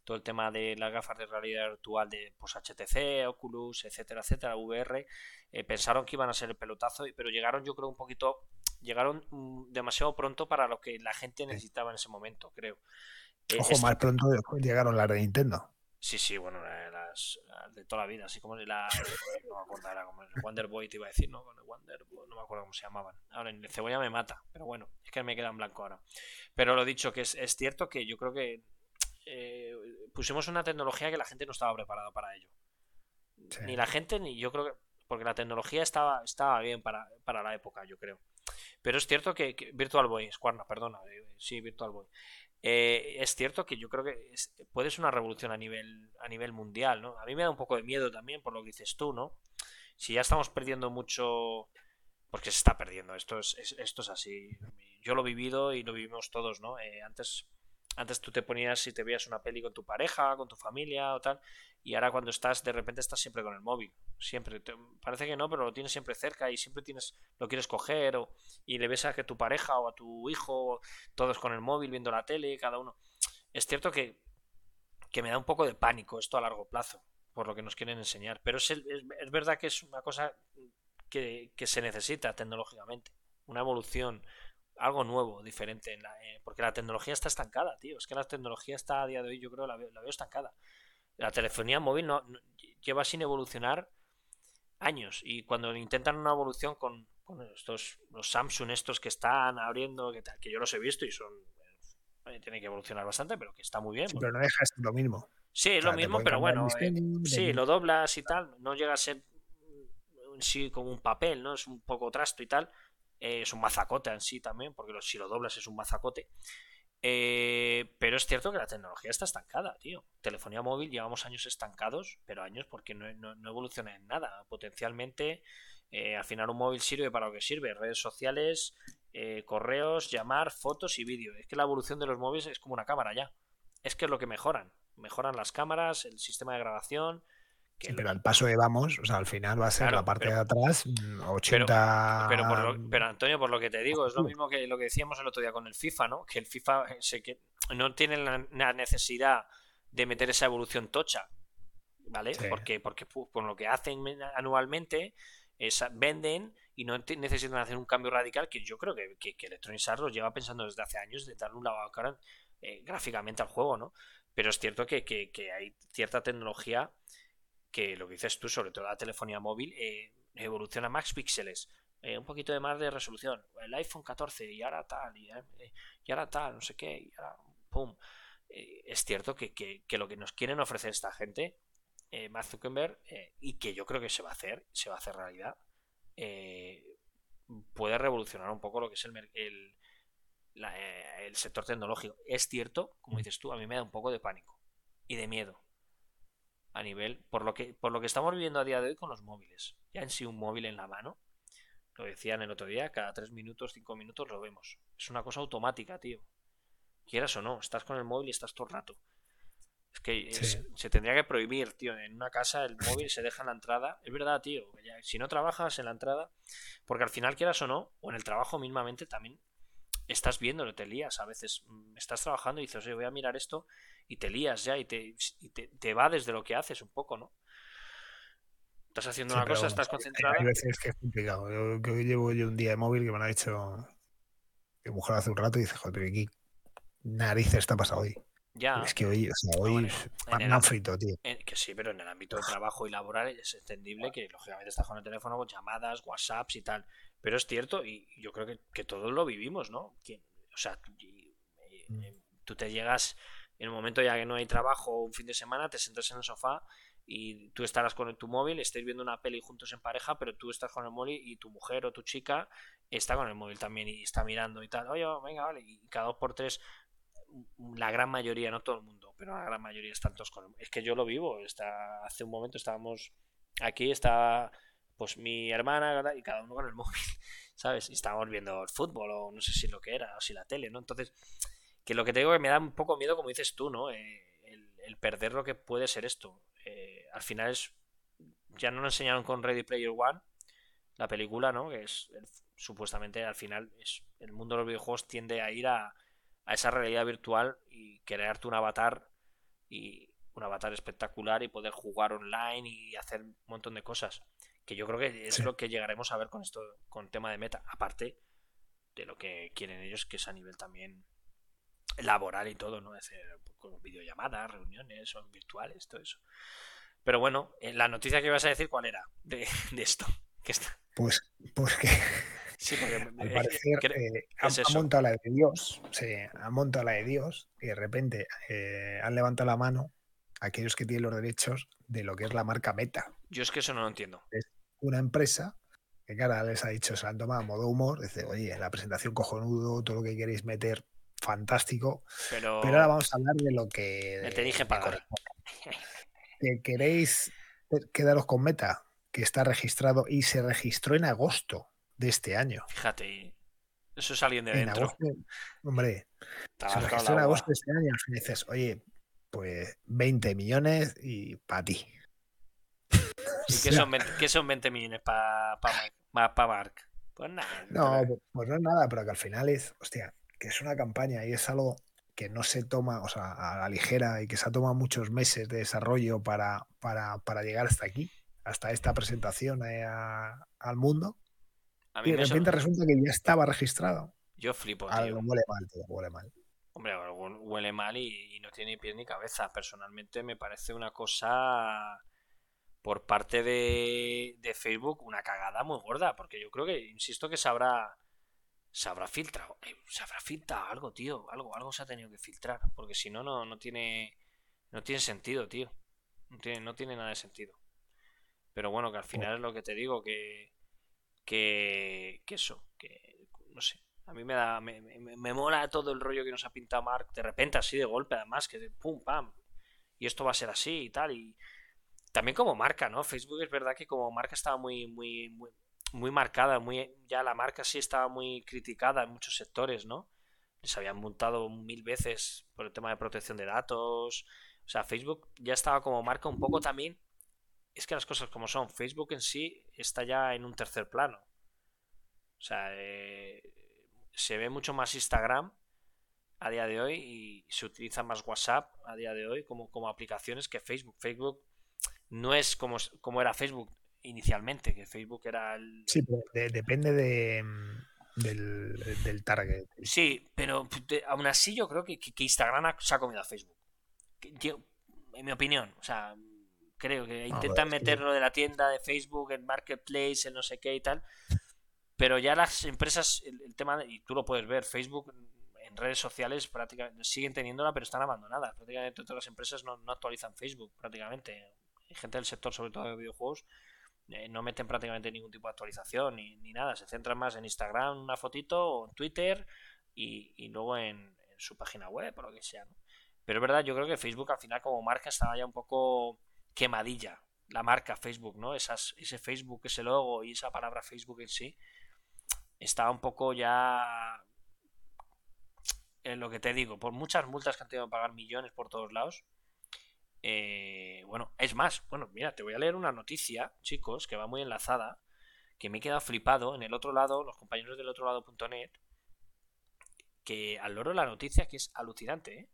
S1: todo el tema de las gafas de realidad virtual de pues, HTC, Oculus, etcétera, etcétera, VR, eh, pensaron que iban a ser el pelotazo, pero llegaron yo creo un poquito, llegaron mm, demasiado pronto para lo que la gente necesitaba en ese momento, creo. Eh,
S2: Ojo, más pronto llegaron las de Nintendo.
S1: Sí, sí, bueno, la- las, las de toda la vida, así como la. No me acuerdo, era como el Wonder Boy, te iba a decir, ¿no? Wonder Boy, no me acuerdo cómo se llamaban. Ahora, el cebolla me mata, pero bueno, es que me queda en blanco ahora. Pero lo dicho, que es, es cierto que yo creo que eh, pusimos una tecnología que la gente no estaba preparada para ello.
S2: Sí.
S1: Ni la gente, ni yo creo que. Porque la tecnología estaba, estaba bien para, para la época, yo creo. Pero es cierto que, que- Virtual Boy, Squarna, perdona, eh, sí, Virtual Boy. Eh, es cierto que yo creo que es- puede ser una revolución a nivel, a nivel mundial, ¿no? A mí me da un poco de miedo también por lo que dices tú, ¿no? Si ya estamos perdiendo mucho, porque se está perdiendo, esto es, es- esto es así. Yo lo he vivido y lo vivimos todos, ¿no? Eh, antes, antes tú te ponías y te veías una peli con tu pareja, con tu familia o tal, y ahora cuando estás, de repente estás siempre con el móvil, siempre. Te- parece que no, pero lo tienes siempre cerca y siempre tienes, lo quieres coger o, y le ves a que tu pareja o a tu hijo, todos con el móvil viendo la tele, cada uno. Es cierto que, que me da un poco de pánico esto a largo plazo, por lo que nos quieren enseñar, pero es, es, es verdad que es una cosa que, que se necesita tecnológicamente, una evolución, algo nuevo, diferente, en la- eh, porque la tecnología está estancada, tío, es que la tecnología está a día de hoy, yo creo, la veo, la veo estancada. La telefonía móvil no, no- lleva sin evolucionar años y cuando intentan una evolución con, con estos los Samsung estos que están abriendo que, tal, que yo los he visto y son eh, tienen que evolucionar bastante pero que está muy bien
S2: Sí,
S1: porque-
S2: pero no deja de lo mismo.
S1: sí es
S2: O sea,
S1: lo mismo pero bueno eh, sí lo doblas y tal no llega a ser mm, sí como un papel no es un poco trasto y tal Eh, es un mazacote en sí también, porque si lo doblas es un mazacote. Eh, pero es cierto que la tecnología está estancada, tío. Telefonía móvil llevamos años estancados, pero años porque no evoluciona en nada. Potencialmente, eh, al final un móvil sirve para lo que sirve. Redes sociales, eh, correos, llamar, fotos y vídeo. Es que la evolución de los móviles es como una cámara ya. Es que es lo que mejoran. Mejoran las cámaras, el sistema de grabación. Que
S2: pero al paso que vamos, o sea, al final va a ser
S1: Claro,
S2: la parte
S1: pero-
S2: de atrás, mm, 80.
S1: Pero, por lo- pero Antonio, por lo que te digo, es lo mismo que lo que decíamos el otro día con el FIFA, ¿no? Que el FIFA eh, se que no tiene la, la necesidad de meter esa evolución tocha, ¿vale?
S2: Sí.
S1: Porque, porque con lo que hacen men- anualmente es- venden y no necesitan hacer un cambio radical que yo creo que, que, que Electronic Arts lo lleva pensando desde hace años de darle un lavado de cara eh, gráficamente al juego, ¿no? Pero es cierto que- que hay cierta tecnología que lo que dices tú, sobre todo la telefonía móvil, eh, evoluciona más píxeles, eh, un poquito de más de resolución. El iPhone 14 y ahora tal, y, eh, y ahora tal, no sé qué, y ahora pum. Eh, es cierto que, que- que lo que nos quieren ofrecer esta gente, eh, Mark Zuckerberg, eh, y que yo creo que se va a hacer, se va a hacer realidad, eh, puede revolucionar un poco lo que es el, el, la- eh, el sector tecnológico. Es cierto, como dices tú, a mí me da un poco de pánico y de miedo a nivel por lo que por lo que estamos viviendo a día de hoy con los móviles. Ya en sí un móvil en la mano lo decían el otro día cada tres minutos cinco minutos lo vemos. Es una cosa automática tío. Quieras o no estás con el móvil y estás todo el rato. Es que es- se tendría que prohibir tío. En una casa el móvil se deja en la entrada. Es verdad tío ya- si no trabajas en la entrada porque al final quieras o no o en el trabajo mismamente también estás viéndolo, te lías. A veces mm, estás trabajando y dices, oye, voy a mirar esto y te lías ya y te, y te, te va desde lo que haces un poco, ¿no? Estás haciendo
S2: Sí,
S1: una cosa,
S2: bueno,
S1: estás concentrada.
S2: Hay veces que es complicado. Yo, que hoy llevo yo un día de móvil que me lo ha dicho mi mujer hace un rato y dice, joder, pero ¿qué narices está pasado hoy?
S1: Ya,
S2: Es que hoy, o sea, hoy
S1: el
S2: me han
S1: ámbito-
S2: frito, tío.
S1: que sí, pero en el ámbito de trabajo y laboral es entendible que lógicamente estás con el teléfono con llamadas, WhatsApps y tal. Pero es cierto y yo creo que, que todos lo vivimos, ¿no? Que, o sea, tú-
S2: Mm.
S1: eh, tú te llegas en el momento ya que no hay trabajo un fin de semana, te sientas en el sofá y tú estarás con tu móvil, estáis viendo una peli juntos en pareja, pero tú estás con el móvil y tu mujer o tu chica está con el móvil también y está mirando y tal. Oye, venga, vale. Y cada dos por tres, la gran mayoría, no todo el mundo, pero la gran mayoría están todos con el Es que yo lo vivo. Está, hace un momento estábamos aquí, está pues mi hermana y cada uno con el móvil, ¿sabes? Y estábamos viendo el fútbol o no sé si lo que era, o si la tele, ¿no? Entonces, que lo que te digo que me da un poco miedo, como dices tú, ¿no? Eh, el, el perder lo que puede ser esto. Eh, al final es. Ya no lo enseñaron con Ready Player One, la película, ¿no? Que es el- supuestamente al final es el mundo de los videojuegos tiende a ir a, a esa realidad virtual y crearte un avatar y un avatar espectacular y poder jugar online y hacer un montón de cosas. Que yo creo que es
S2: Sí.
S1: lo que llegaremos a ver con esto, con tema de meta. Aparte de lo que quieren ellos, que es a nivel también laboral y todo, ¿no? Hacer con videollamadas, reuniones o virtuales, todo eso. Pero bueno, eh, la noticia que ibas a decir, ¿cuál era? De, de esto. Que está...
S2: Pues, pues que
S1: Sí, porque
S2: al
S1: eh,
S2: parecer eh,
S1: es
S2: ha, ha montado la de Dios, sí, ha montado la de Dios y de repente eh, han levantado la mano aquellos que tienen los derechos de lo que es la marca Meta.
S1: yo es que eso no lo entiendo.
S2: Una empresa que, cara, les ha dicho, se la han tomado a modo humor, dice, oye, la presentación cojonudo, todo lo que queréis meter, fantástico,
S1: Pero,
S2: pero ahora vamos a hablar de lo que...
S1: Me te dije
S2: corresponde. Que queréis quedaros con Meta, que está registrado y se registró en agosto de este año.
S1: fíjate, y eso es alguien de
S2: En
S1: dentro.
S2: agosto, hombre, se registró en agosto de este año. Final dices, oye, pues 20 millones y para ti.
S1: ¿Y qué son 20, qué son 20 millones para pa, pa Mark? Pues nada.
S2: No, pues no es nada, pero que al final es, hostia, que es una campaña y es algo que no se toma, o sea, a la ligera y que se ha tomado muchos meses de desarrollo para, para, para llegar hasta aquí, hasta esta presentación eh, a- al mundo.
S1: a mí
S2: Y de repente resulta que ya estaba registrado.
S1: Yo flipo, tío.
S2: Algo huele mal, tío, huele mal.
S1: Hombre, huele mal y, y no tiene ni pie ni cabeza. Personalmente me parece una cosa por parte de, Facebook una cagada muy gorda, porque yo creo que, insisto, que se habrá, se habrá filtrado, eh, se habrá filtrado algo, tío, algo, algo se ha tenido que filtrar, porque si no, no, no tiene, no tiene sentido, tío, no tiene, no tiene nada de sentido. Pero bueno, que al final es lo que te digo, que, que, que eso, que no sé. A mí me da, me, me- me mola todo el rollo que nos ha pintado Mark de repente, así de golpe, además, que de pum, pam. Y esto va a ser así y tal. Y también como marca, ¿no? Facebook es verdad que como marca estaba muy, muy, muy, muy marcada, muy, ya la marca sí estaba muy criticada en muchos sectores, ¿no? Les habían montado mil veces por el tema de protección de datos. O sea, Facebook ya estaba como marca un poco también. Es que las cosas como son, Facebook en sí está ya en un tercer plano. O sea, eh, se ve mucho más Instagram a día de hoy y se utiliza más WhatsApp a día de hoy como, como aplicaciones que Facebook. Facebook no es como, como era Facebook inicialmente, que Facebook era el...
S2: Sí, pero de- depende de, mm, del, del target.
S1: Sí, pero de- aún así yo creo que, que- que Instagram ha- se ha comido a Facebook. Que yo- en mi opinión, o sea, creo que intentan
S2: ver, sí.
S1: meterlo de la tienda de Facebook, en Marketplace, en no sé qué y tal. Pero ya las empresas, el, el tema, de- y tú lo puedes ver, Facebook en redes sociales prácticamente siguen teniéndola, pero están abandonadas. Prácticamente todas las empresas no, no actualizan Facebook, prácticamente. Gente del sector, sobre todo de videojuegos, eh, no meten prácticamente ningún tipo de actualización ni, ni nada. Se centran más en Instagram, una fotito, o en Twitter y, y luego en, su página web o lo que sea. ¿no? Pero es verdad, yo creo que Facebook al final como marca estaba ya un poco quemadilla. La marca Facebook, ¿no? Esas, ese Facebook, ese logo y esa palabra Facebook en sí estaba un poco ya en lo que te digo, por muchas multas que han tenido que pagar millones por todos lados. Eh, bueno, es más, bueno, mira, te voy a leer una noticia, chicos, que va muy enlazada, que me he quedado flipado en el otro lado, los compañeros del otro lado.net, que al loro la noticia que es alucinante, ¿eh?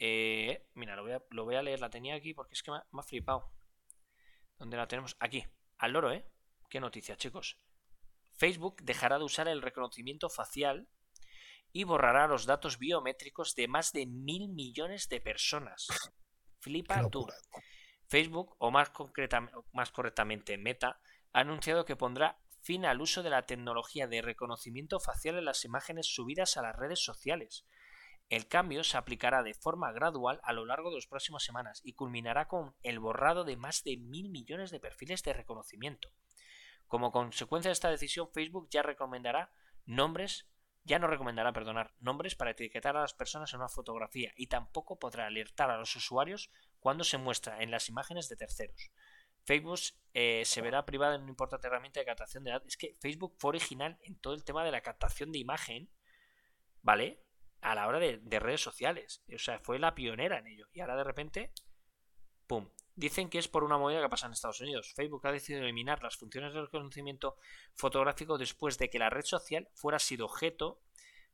S1: Eh, mira, lo voy, a, leer, la tenía aquí porque es que me ha, me ha flipado. ¿Dónde la tenemos? Aquí, al loro, ¿eh? ¿Qué noticia, chicos? Facebook dejará de usar el reconocimiento facial y borrará los datos biométricos de más de mil millones de personas. Flipa tú. Facebook, o más, concreta- más correctamente Meta, ha anunciado que pondrá fin al uso de la tecnología de reconocimiento facial en las imágenes subidas a las redes sociales. El cambio se aplicará de forma gradual a lo largo de las próximas semanas y culminará con el borrado de más de mil millones de perfiles de reconocimiento. Como consecuencia de esta decisión, Facebook ya recomendará nombres, ya no recomendará, perdonar, nombres para etiquetar a las personas en una fotografía y tampoco podrá alertar a los usuarios cuando se muestra en las imágenes de terceros. Facebook eh, se verá privado en una importante herramienta de captación de datos. Es que Facebook fue original en todo el tema de la captación de imagen, ¿vale? A la hora de, de redes sociales. O sea, fue la pionera en ello. Y ahora de repente, ¡pum! Dicen que es por una movida que pasa en Estados Unidos. Facebook ha decidido eliminar las funciones de reconocimiento fotográfico después de que la red social fuera sido objeto,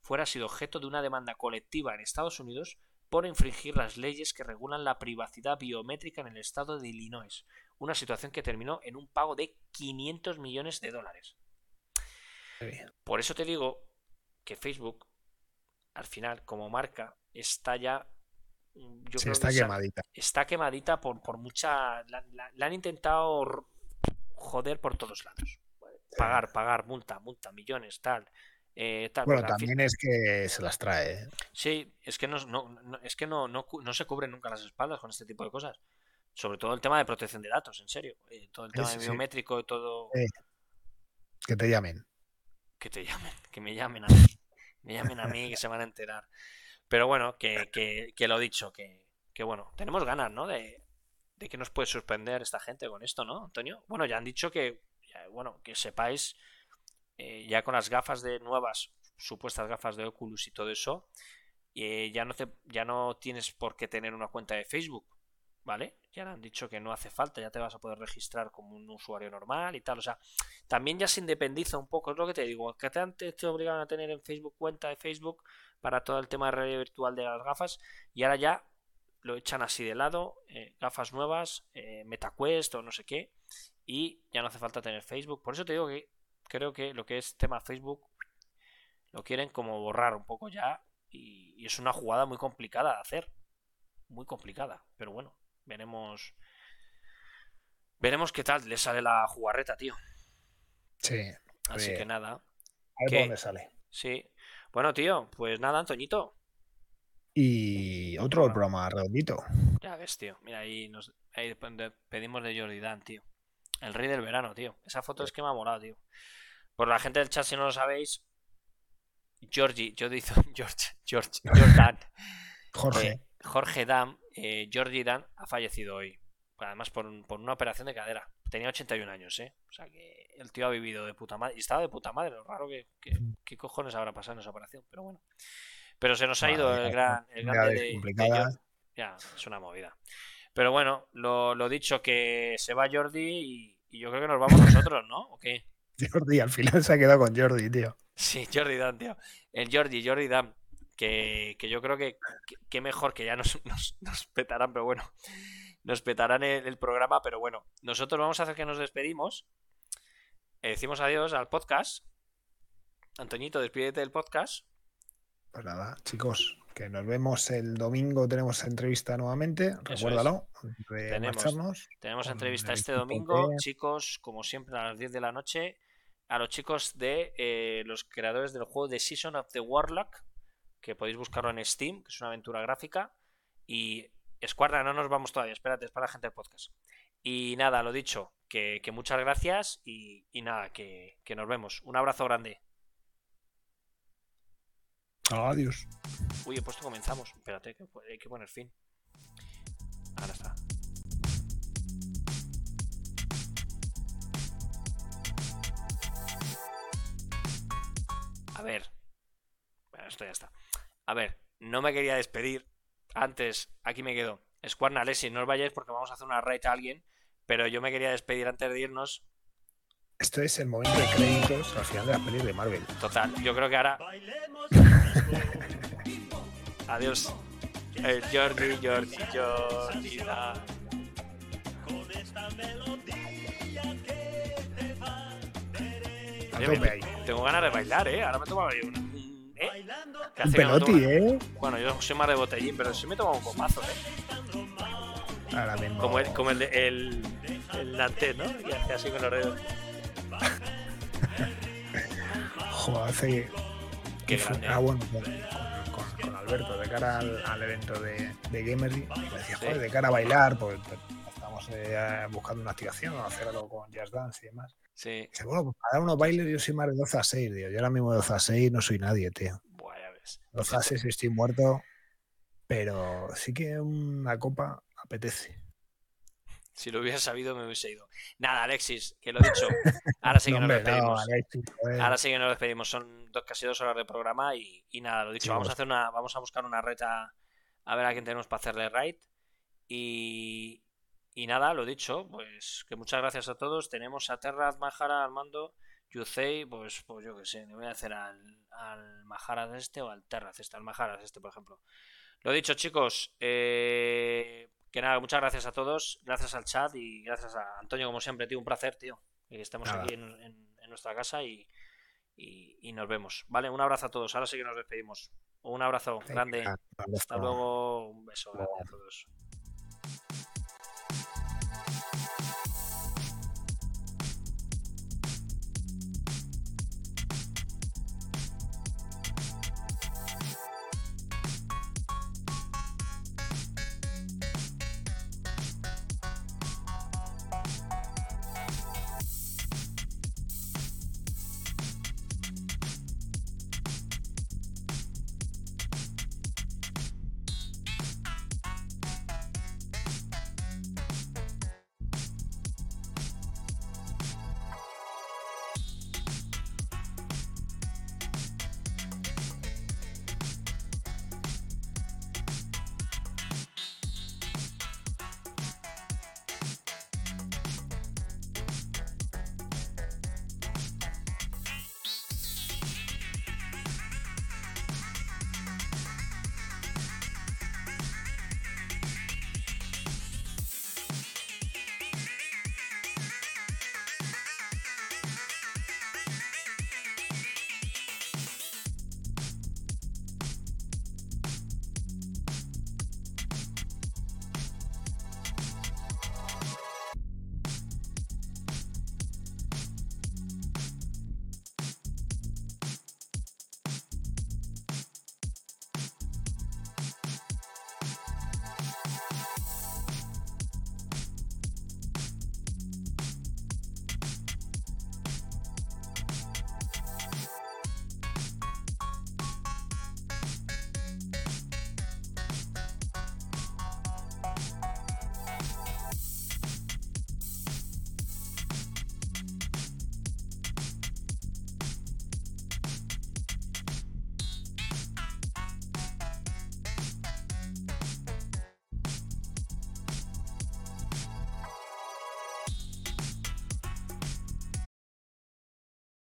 S1: fuera sido objeto de una demanda colectiva en Estados Unidos por infringir las leyes que regulan la privacidad biométrica en el estado de Illinois, una situación que terminó en un pago de 500 millones de dólares. Por eso te digo que Facebook, al final, como marca, está ya. Yo
S2: Sí,
S1: creo
S2: está
S1: que
S2: quemadita.
S1: está quemadita por, por mucha. La, la- la han intentado joder por todos lados. Pagar, pagar, multa, multa, millones, tal. eh, tal
S2: Bueno,
S1: fin-
S2: también es que se las trae. ¿eh?
S1: Sí, es que no, no- no- es que no, no, se cubren nunca las espaldas con este tipo de cosas. Sobre todo el tema de protección de datos, en serio. eh, todo el tema
S2: Sí,
S1: de biométrico y todo.
S2: Eh. Que te llamen.
S1: Que te llamen, que me llamen a mí. Me llamen a mí que se van a enterar. Pero bueno, que, que, que lo dicho, que, que bueno, tenemos ganas, ¿no? De, de que nos puede sorprender esta gente con esto, ¿no, Antonio? Bueno, ya han dicho que, bueno, que sepáis, eh, ya con las gafas de nuevas, supuestas gafas de Oculus y todo eso, eh, ya no te, ya no tienes por qué tener una cuenta de Facebook, ¿vale? Ya han dicho que no hace falta, ya te vas a poder registrar como un usuario normal y tal, o sea, también ya se independiza un poco, es lo que te digo, que te antes te obligaban a tener en Facebook cuenta de Facebook para todo el tema de realidad virtual de las gafas y ahora ya lo echan así de lado, eh, gafas nuevas, eh, MetaQuest o no sé qué, y ya no hace falta tener Facebook. Por eso te digo que creo que lo que es tema Facebook lo quieren como borrar un poco ya y, y es una jugada muy complicada de hacer, muy complicada, pero bueno, veremos. Veremos qué tal le sale la jugarreta, tío.
S2: Sí.
S1: Así
S2: Bien.
S1: que nada,
S2: A ver dónde sale.
S1: sí. Bueno, tío, pues nada, Antoñito.
S2: Y otro programa redondito.
S1: Ya ves, tío. Mira, ahí nos ahí de- pedimos de Jordi Dan, tío. El rey del verano, tío. Esa foto es que me ha molado, tío. Por la gente del chat, si no lo sabéis, Georgie, yo digo George, George, Jordan,
S2: Jorge.
S1: eh, Jorge Dam, eh, Georgie Dan, ha fallecido hoy. Además, por, un- por una operación de cadera. Tenía 81 años, ¿eh? O sea que el tío ha vivido de puta madre. Y estaba de puta madre. Lo raro que, que- ¿Qué cojones habrá pasado en esa operación? Pero bueno. Pero se nos ha ido el gran. El de- de. Jor- ya, es una movida. Pero bueno, lo, lo dicho, que se va Jordi y, y yo creo que nos vamos nosotros, ¿no? ¿O qué?
S2: Jordi, al final se ha quedado con Jordi, tío.
S1: Sí, Jordi Dan, tío. El Jordi, Jordi Dan. Que, que yo creo que, que, que mejor que ya nos, nos, nos petarán, pero bueno. Nos petarán el, el programa, pero bueno. Nosotros vamos a hacer que nos despedimos. Eh, decimos adiós al podcast. Antoñito, despídete del podcast.
S2: Pues nada, chicos, que nos vemos el domingo. Tenemos entrevista nuevamente. Recuérdalo, de
S1: Tenemos.
S2: marcharnos.
S1: Tenemos entrevista este domingo, chicos, como siempre a las 10 de la noche, a los chicos de eh, los creadores del juego de Season of the Warlock, que podéis buscarlo en Steam, que es una aventura gráfica. Y Squadra, no nos vamos todavía, espérate, es para la gente del podcast. Y nada, lo dicho, que, que muchas gracias y, y nada, que, que nos vemos. Un abrazo grande.
S2: Adiós.
S1: Uy, he puesto comenzamos. Espérate, que hay que poner fin. Ahora está. A ver. Bueno, esto ya está. A ver, no me quería despedir. Antes, aquí me quedo. Squarna, Alessi, no os vayáis porque vamos a hacer una raid a alguien. Pero yo me quería despedir antes de irnos.
S2: Esto es el momento de créditos al final de las pelis de Marvel.
S1: Total, yo creo que ahora. Adiós. El Jordi, Jordi, Jordi.
S3: con esta melodía que te va.
S1: Tengo ganas de bailar, ¿eh? Ahora me tomo ahí Un no
S2: peloti, ¿eh?
S1: Bueno, yo soy más de botellín, pero sí me tomo un copazo, ¿eh?
S2: Ahora mismo.
S1: Como el, como el, de- el, el Nanté, ¿no? Y hace así con los dedos.
S2: Joder, hace.
S1: Qué grande.
S2: Ah, bueno, con, con- con Alberto, de cara al, al evento de, de Gamersy, me decía, joder, de cara a bailar, pues pues, estamos eh, buscando una activación, hacer algo con Jazz Dance y demás.
S1: Sí.
S2: Dice, bueno, pues para dar unos bailes yo soy más de 12 a 6, tío. Yo ahora mismo de 12 a 6 no soy nadie, tío.
S1: Ves.
S2: 12 a 6 estoy muerto, pero sí que una copa apetece.
S1: Si lo hubiera sabido, me hubiese ido. Nada, Alexis, que lo he dicho. Ahora sí que
S2: No,
S1: nos
S2: no,
S1: despedimos.
S2: Alexis, joder.
S1: Ahora sí que nos despedimos. Son dos, casi dos horas de programa y, y nada, lo dicho.
S2: Sí,
S1: vamos a hacer una, vamos a buscar una reta a ver a quién tenemos para hacerle raid. Y, y nada, lo dicho, pues que muchas gracias a todos. Tenemos a Terra, Majara, Armando, Yusei, pues, pues yo que sé, le voy a hacer al, al Majaras este o al Terraz este, al Majaras este, por ejemplo. Lo dicho, chicos, eh, que nada, muchas gracias a todos, gracias al chat y gracias a Antonio, como siempre, tío, un placer, tío, que estemos
S2: Nada.
S1: aquí en, en- en nuestra casa y, y- y nos vemos. Vale, un abrazo a todos, ahora sí que nos despedimos. Un abrazo grande, hasta luego, un beso grande a todos.